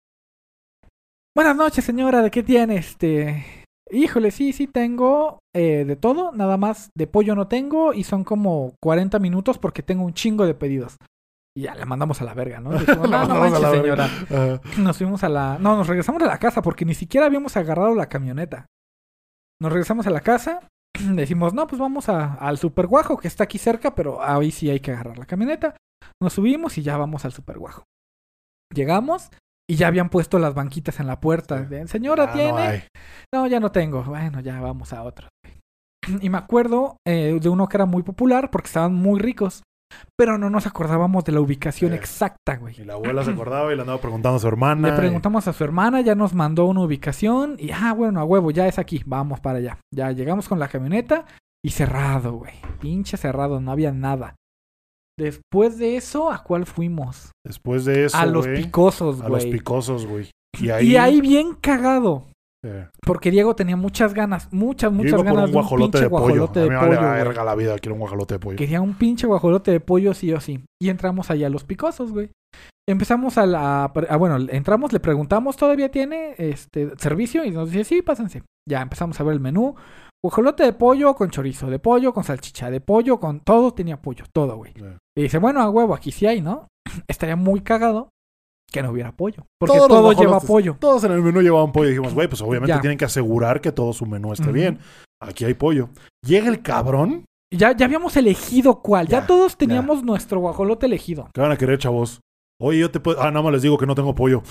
Buenas noches, señora. ¿De qué tiene este? Híjole, sí, sí tengo eh, de todo. Nada más de pollo no tengo y son como 40 minutos porque tengo un chingo de pedidos. Y ya la mandamos a la verga, ¿no? Dijimos, no, no manches, señora. Nos fuimos a la... No, nos regresamos a la casa porque ni siquiera habíamos agarrado la camioneta. Nos regresamos a la casa. Decimos, no, pues vamos a- al Super Guajo que está aquí cerca, pero ahí sí hay que agarrar la camioneta. Nos subimos y ya vamos al Super Guajo. Llegamos y ya habían puesto las banquitas en la puerta. De, Señora, Ah, no ¿tiene? hay. No, ya no tengo. Bueno, ya vamos a otro. Y me acuerdo eh, de uno que era muy popular porque estaban muy ricos. Pero no nos acordábamos de la ubicación Sí. exacta, güey. Y la abuela se acordaba y le andaba preguntando a su hermana. Le y- preguntamos a su hermana, ya nos mandó una ubicación y, ah, bueno, a huevo, ya es aquí, vamos para allá. Ya llegamos con la camioneta y cerrado, güey. Pinche cerrado, no había nada. Después de eso, ¿a cuál fuimos? Después de eso, a los güey, picosos, A los güey. picosos, güey. Y ahí... Y ahí bien cagado. Porque Diego tenía muchas ganas, muchas, yo muchas iba por ganas un de un guajolote pinche de pollo. guajolote a de mí me pollo. vale verga la vida, quiero un guajolote de pollo. Quería un pinche guajolote de pollo sí o sí. Y entramos allá a los picosos, güey. Empezamos a la... a- bueno, entramos, le preguntamos, ¿todavía tiene este servicio? Y nos dice, sí, pásense. Ya empezamos a ver el menú. Guajolote de pollo con chorizo, de pollo con salchicha, de pollo con... Todo tenía pollo, todo, güey. Y dice, bueno, a huevo, aquí sí hay, ¿no? Estaría muy cagado que no hubiera pollo. Porque Todos todo lleva pollo. Todos en el menú llevaban pollo y dijimos, güey, pues obviamente Ya. tienen que asegurar que todo su menú esté bien. Aquí hay pollo. Llega el cabrón. Ya, ya habíamos elegido cuál. Ya, Ya, todos teníamos nuestro guajolote elegido. ¿Qué van a querer, chavos? Oye, yo te puedo... Ah, nada más les digo que no tengo pollo.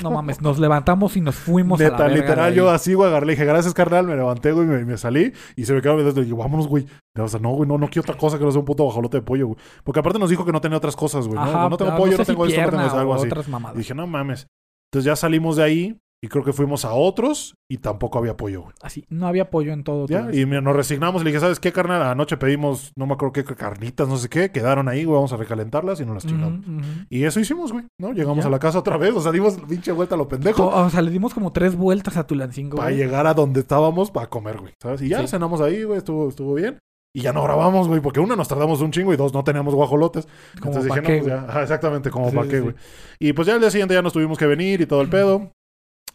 No mames, nos levantamos y nos fuimos a la Neta, verga de literal, ahí. yo así, güey, agarré, le dije, gracias, carnal, me levanté, güey, me, me salí y se me viendo y dije, vámonos, güey. O sea, no, güey, no, no quiero otra cosa que no sea un puto guajolote de pollo, güey. Porque aparte nos dijo que no tenía otras cosas, güey. ¿no? Ajá, no tengo pollo, sé no si tengo esto, no tengo eso, algo así. otras Y dije, no mames. Entonces ya salimos de ahí y creo que fuimos a otros y tampoco había pollo, güey. Así, no había pollo en todo. Ya, todo y nos resignamos y le dije, ¿sabes qué, carnal? Anoche pedimos, no me acuerdo qué, carnitas, no sé qué, quedaron ahí, güey, vamos a recalentarlas y nos las chingamos. Y eso hicimos, güey, ¿no? Llegamos Ya. a la casa otra vez, o sea, dimos pinche vuelta a lo pendejo. O sea, le dimos como tres vueltas a Tulancingo. para llegar a donde estábamos para comer, güey. ¿Sabes? Y ya Sí. cenamos ahí, güey, estuvo, estuvo bien. Y ya no grabamos, güey, porque uno nos tardamos un chingo y dos no teníamos guajolotes. Como Entonces dije, no, pues ya, ajá, exactamente, como Sí, para qué, sí. güey. Y pues ya el día siguiente ya nos tuvimos que venir y todo el pedo.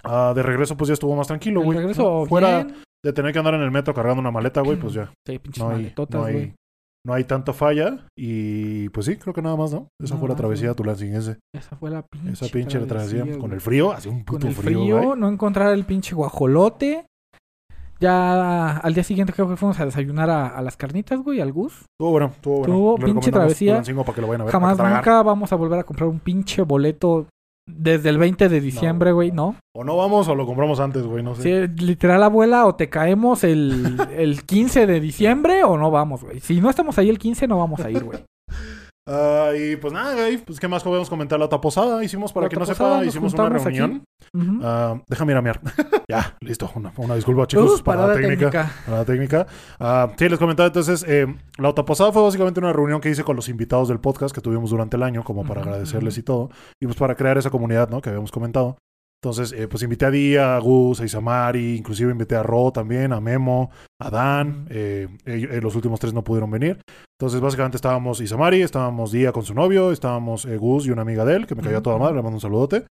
Ah, de regreso, pues ya estuvo más tranquilo, güey. regreso ¿no? Fuera bien. de tener que andar en el metro cargando una maleta, güey, pues ya. Sí, pinches No hay, maletotas, no hay, güey. no hay tanta falla. Y pues sí, creo que nada más, ¿no? Esa Nada fue la más, travesía güey. tulancinguense. Esa fue la pinche Esa pinche travesía. güey. Con el frío, hace un Con puto el frío, frío, güey. no encontrar el pinche guajolote. Ya al día siguiente creo que fuimos a desayunar a, a las carnitas, güey, al Gus. Estuvo bueno, estuvo bueno. Estuvo pinche travesía. Tulancingo para que lo vayan a ver. Jamás nunca vamos a volver a comprar un pinche boleto Desde el 20 de diciembre, güey, ¿no? O no vamos o lo compramos antes, güey, no sé. Sí, literal, abuela, o te caemos el, el 15 de diciembre o no vamos, güey. Si no estamos ahí el 15, no vamos a ir, güey. Ah, y pues nada, güey, pues qué más podemos comentar la otra posada. Hicimos, para La que no sepa, hicimos una reunión. Ah, déjame ir a miar. ya, listo. Una, una disculpa, chicos, Uh, para la técnica. técnica. Para la técnica. Ah, sí, les comentaba entonces, eh, la otra posada fue básicamente una reunión que hice con los invitados del podcast que tuvimos durante el año, como para agradecerles y todo. Y pues para crear esa comunidad, ¿no? Que habíamos comentado. Entonces, eh, pues invité a Día, a Gus, a Isamari, inclusive invité a Ro también, a Memo, a Dan. eh, eh, los últimos tres no pudieron venir. Entonces, básicamente estábamos Isamari, estábamos Día con su novio, estábamos eh, Gus y una amiga de él, que me cayó a toda madre, le mando un saludote.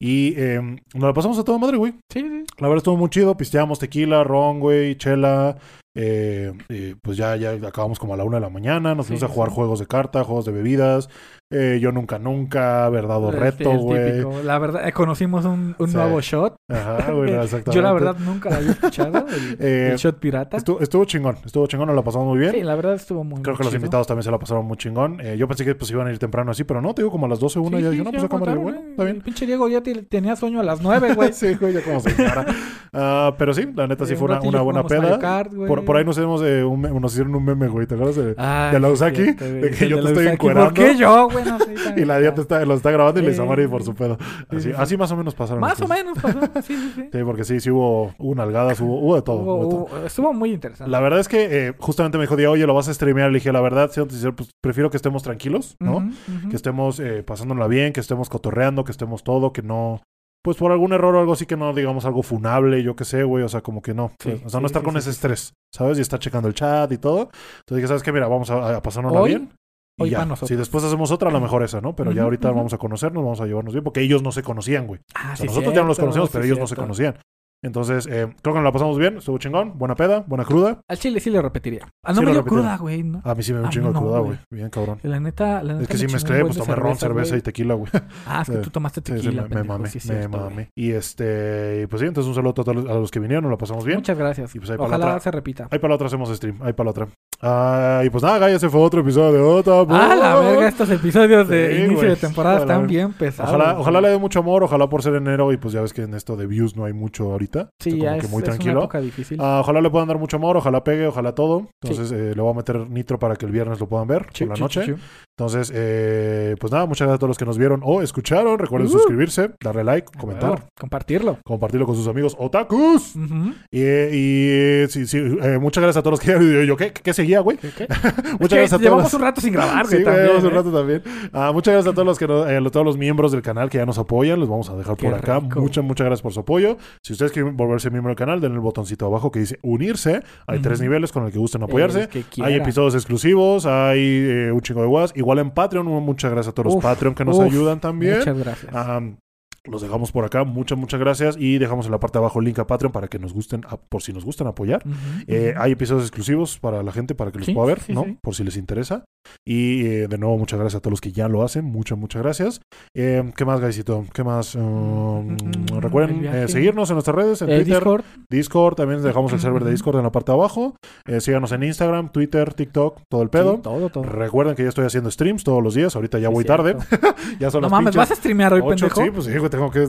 Y eh, nos la pasamos a toda madre, güey. Sí, sí. La verdad estuvo muy chido, pisteamos tequila, ron, güey, chela. pues ya, ya acabamos como a la una de la mañana. Nos Sí, fuimos a jugar sí. juegos de carta, juegos de bebidas. Eh, yo nunca, nunca, verdad o reto, güey. La verdad, eh, conocimos un, un Sí. nuevo shot. Ajá, güey, exactamente. Yo la verdad nunca la había escuchado. El, Eh, el shot pirata. Estuvo, estuvo chingón, estuvo chingón, nos la pasamos muy bien. Sí, la verdad estuvo muy Creo muy que los invitados también se la pasaron muy chingón. Eh, yo pensé que pues iban a ir temprano así, pero no, te digo como a las 12, una. Sí, ya dije, no, pues a cámara, bueno, ¿eh? está El bien. pinche Diego ya te- tenía sueño a las nueve, güey. sí, güey, ya como señora. Ah, pero sí, la neta sí Eh, fue un una, buena peda. Kart, por, por ahí nos, eh, un nos hicieron un meme, güey. ¿Te acuerdas de, Ah, la Usaki? de que yo te estoy encuerando. ¿Por qué yo, güey? Y la Día te está, lo está grabando y le Eh, Isamari por su pedo. sí, Así, sí, así más o menos pasaron. Más o menos pasó. Sí, sí, sí. Sí, porque sí, sí hubo, hubo nalgadas, hubo, hubo de todo. Hubo- hubo de todo. hubo- estuvo muy interesante. La verdad es que eh, justamente me dijo, Diego, oye, lo vas a streamear. Le dije, la verdad, sincero, pues prefiero que estemos tranquilos, ¿no? Que estemos eh, pasándola bien, que estemos cotorreando, que estemos todo, que no. Pues por algún error o algo así que no digamos algo funable, yo qué sé, güey. O sea, como que no. Sí, o sea, no estar sí, con ese estrés, ¿sabes? Y estar checando el chat y todo. Entonces dije, ¿sabes qué? Mira, vamos a, a pasárnosla bien. Y hoy ya. para nosotros. Si después hacemos otra, a lo mejor esa, ¿no? Pero ya ahorita vamos a conocernos, vamos a llevarnos bien, porque ellos no se conocían, güey. Ah, O sea, sí, nosotros ya no los sí, pero ellos no se conocían. Entonces, eh, creo que nos la pasamos bien, estuvo chingón, buena peda, buena cruda. Al chile sí le repetiría. Ah, Sí no me lo dio cruda, güey. ¿no? A mí sí me dio un chingo no, cruda, güey. Bien cabrón. La neta, la neta Es que me sí chingó mezclé, pues tomé ron, cerveza y tequila, güey. Ah, es que Sí. tú tomaste Sí, sí, tequila, me, me mamé, sí, me cierto, mamé. Y este, pues sí, entonces un saludo a todos a los que vinieron, nos la pasamos bien. Muchas gracias. Y pues ahí para la Ojalá otra- se repita. Ahí para la otra hacemos stream, ahí para la otra. Ah, y pues nada, Gaya, ese fue otro episodio de otra. Ah, la verga, estos episodios de Sí, inicio de temporada Ojalá. están bien pesados. Ojalá, ojalá le dé mucho amor, ojalá por ser enero y pues ya ves que en esto de views no hay mucho ahorita. Sí, Está ya es, muy es una tranquilo. época difícil. Ah, ojalá le puedan dar mucho amor, ojalá pegue, ojalá todo. Entonces eh, le voy a meter nitro para que el viernes lo puedan ver por la chu, noche. Entonces, eh, pues nada, muchas gracias a todos los que nos vieron o escucharon. Recuerden Uh. suscribirse, darle like, comentar, Bueno, compartirlo. compartirlo con sus amigos otakus. Ujú. Y, y sí, sí, eh, muchas gracias a todos los que yo, yo, ¿qué, ¿qué seguía, güey? ¿Qué, qué? Muchas Es que gracias a llevamos todos. un rato sin grabar, Sí, güey, también, llevamos un ¿eh? rato también. Ah, muchas gracias a todos los que nos- eh, todos los miembros del canal que ya nos apoyan. Los vamos a dejar por acá. rico. Muchas, muchas gracias por su apoyo. Si ustedes quieren volverse miembro del canal, denle el botoncito abajo que dice unirse. Hay tres niveles con el que gusten apoyarse. El que Hay episodios exclusivos, hay eh, un chingo de guas. Igual en Patreon, muchas gracias a todos los Patreon que nos uf, ayudan también. Muchas gracias. Am, los dejamos por acá, muchas, muchas gracias. Y dejamos en la parte de abajo el link a Patreon para que nos gusten, a- por si nos gustan apoyar. Eh, hay episodios exclusivos para la gente, para que los Sí, pueda ver, sí, ¿no? sí. Por si les interesa. Y eh, de nuevo, muchas gracias a todos los que ya lo hacen. Muchas, muchas gracias. Eh, ¿Qué más, Gaisito? ¿Qué más? Um, Mm, recuerden seguirnos en nuestras redes, en Twitter, Discord. Discord. También dejamos el server de. Discord en la parte de abajo. Síganos en Instagram, Twitter, TikTok, todo el pedo. Todo, todo. Recuerden que ya estoy haciendo streams todos los días. Ahorita ya voy cierto. tarde. ya son No las mames, pinches ¿vas a streamear hoy, pendejo? Sí, pues tengo que.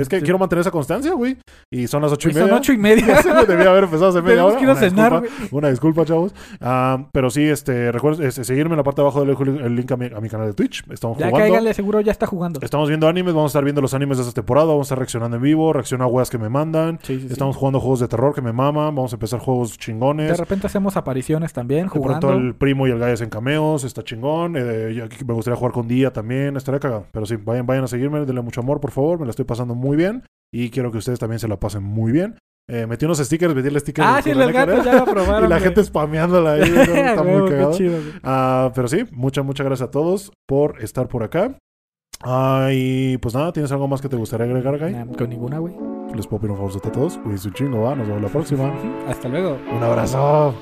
Es que quiero mantener esa constancia, güey. Y son las ocho y media. Son ocho y media. Debía haber empezado hace media hora. Una cenar, disculpa. Una disculpa, chavos. Ah, pero sí, este, recuerden este, seguirme en la parte de abajo del el link a mi, a mi canal de Twitch. Estamos Ya jugando. cáigale, seguro ya está jugando. Estamos viendo animes, vamos a estar viendo los animes de esta temporada, vamos a estar reaccionando en vivo, reacciona a weas que me mandan. Sí, sí, sí. Estamos jugando juegos de terror que me maman, vamos a empezar juegos chingones. De repente hacemos apariciones también, De jugando. pronto el primo y el gallo en cameos, está chingón. Eh, me gustaría jugar con Día también, estaría cagado. Pero sí, vayan, vayan a seguirme, denle mucho amor, por favor. Me la estoy pasando muy bien. Y quiero que ustedes también se la pasen muy bien. Eh, metí unos stickers, metí el sticker Ah, sí, los gatos Carrera, ya lo probaron. Y la gente spameándola ahí, está muy qué cagado. chido. Ah, pero sí, muchas, muchas gracias a todos por estar por acá. Ah, y pues nada, ¿tienes algo más que te gustaría agregar, Guy? Nah, Con ninguna, güey. Les puedo pedir un favor a todos. Cuídense un chingo, va. Nos vemos la próxima. Hasta luego. Un abrazo.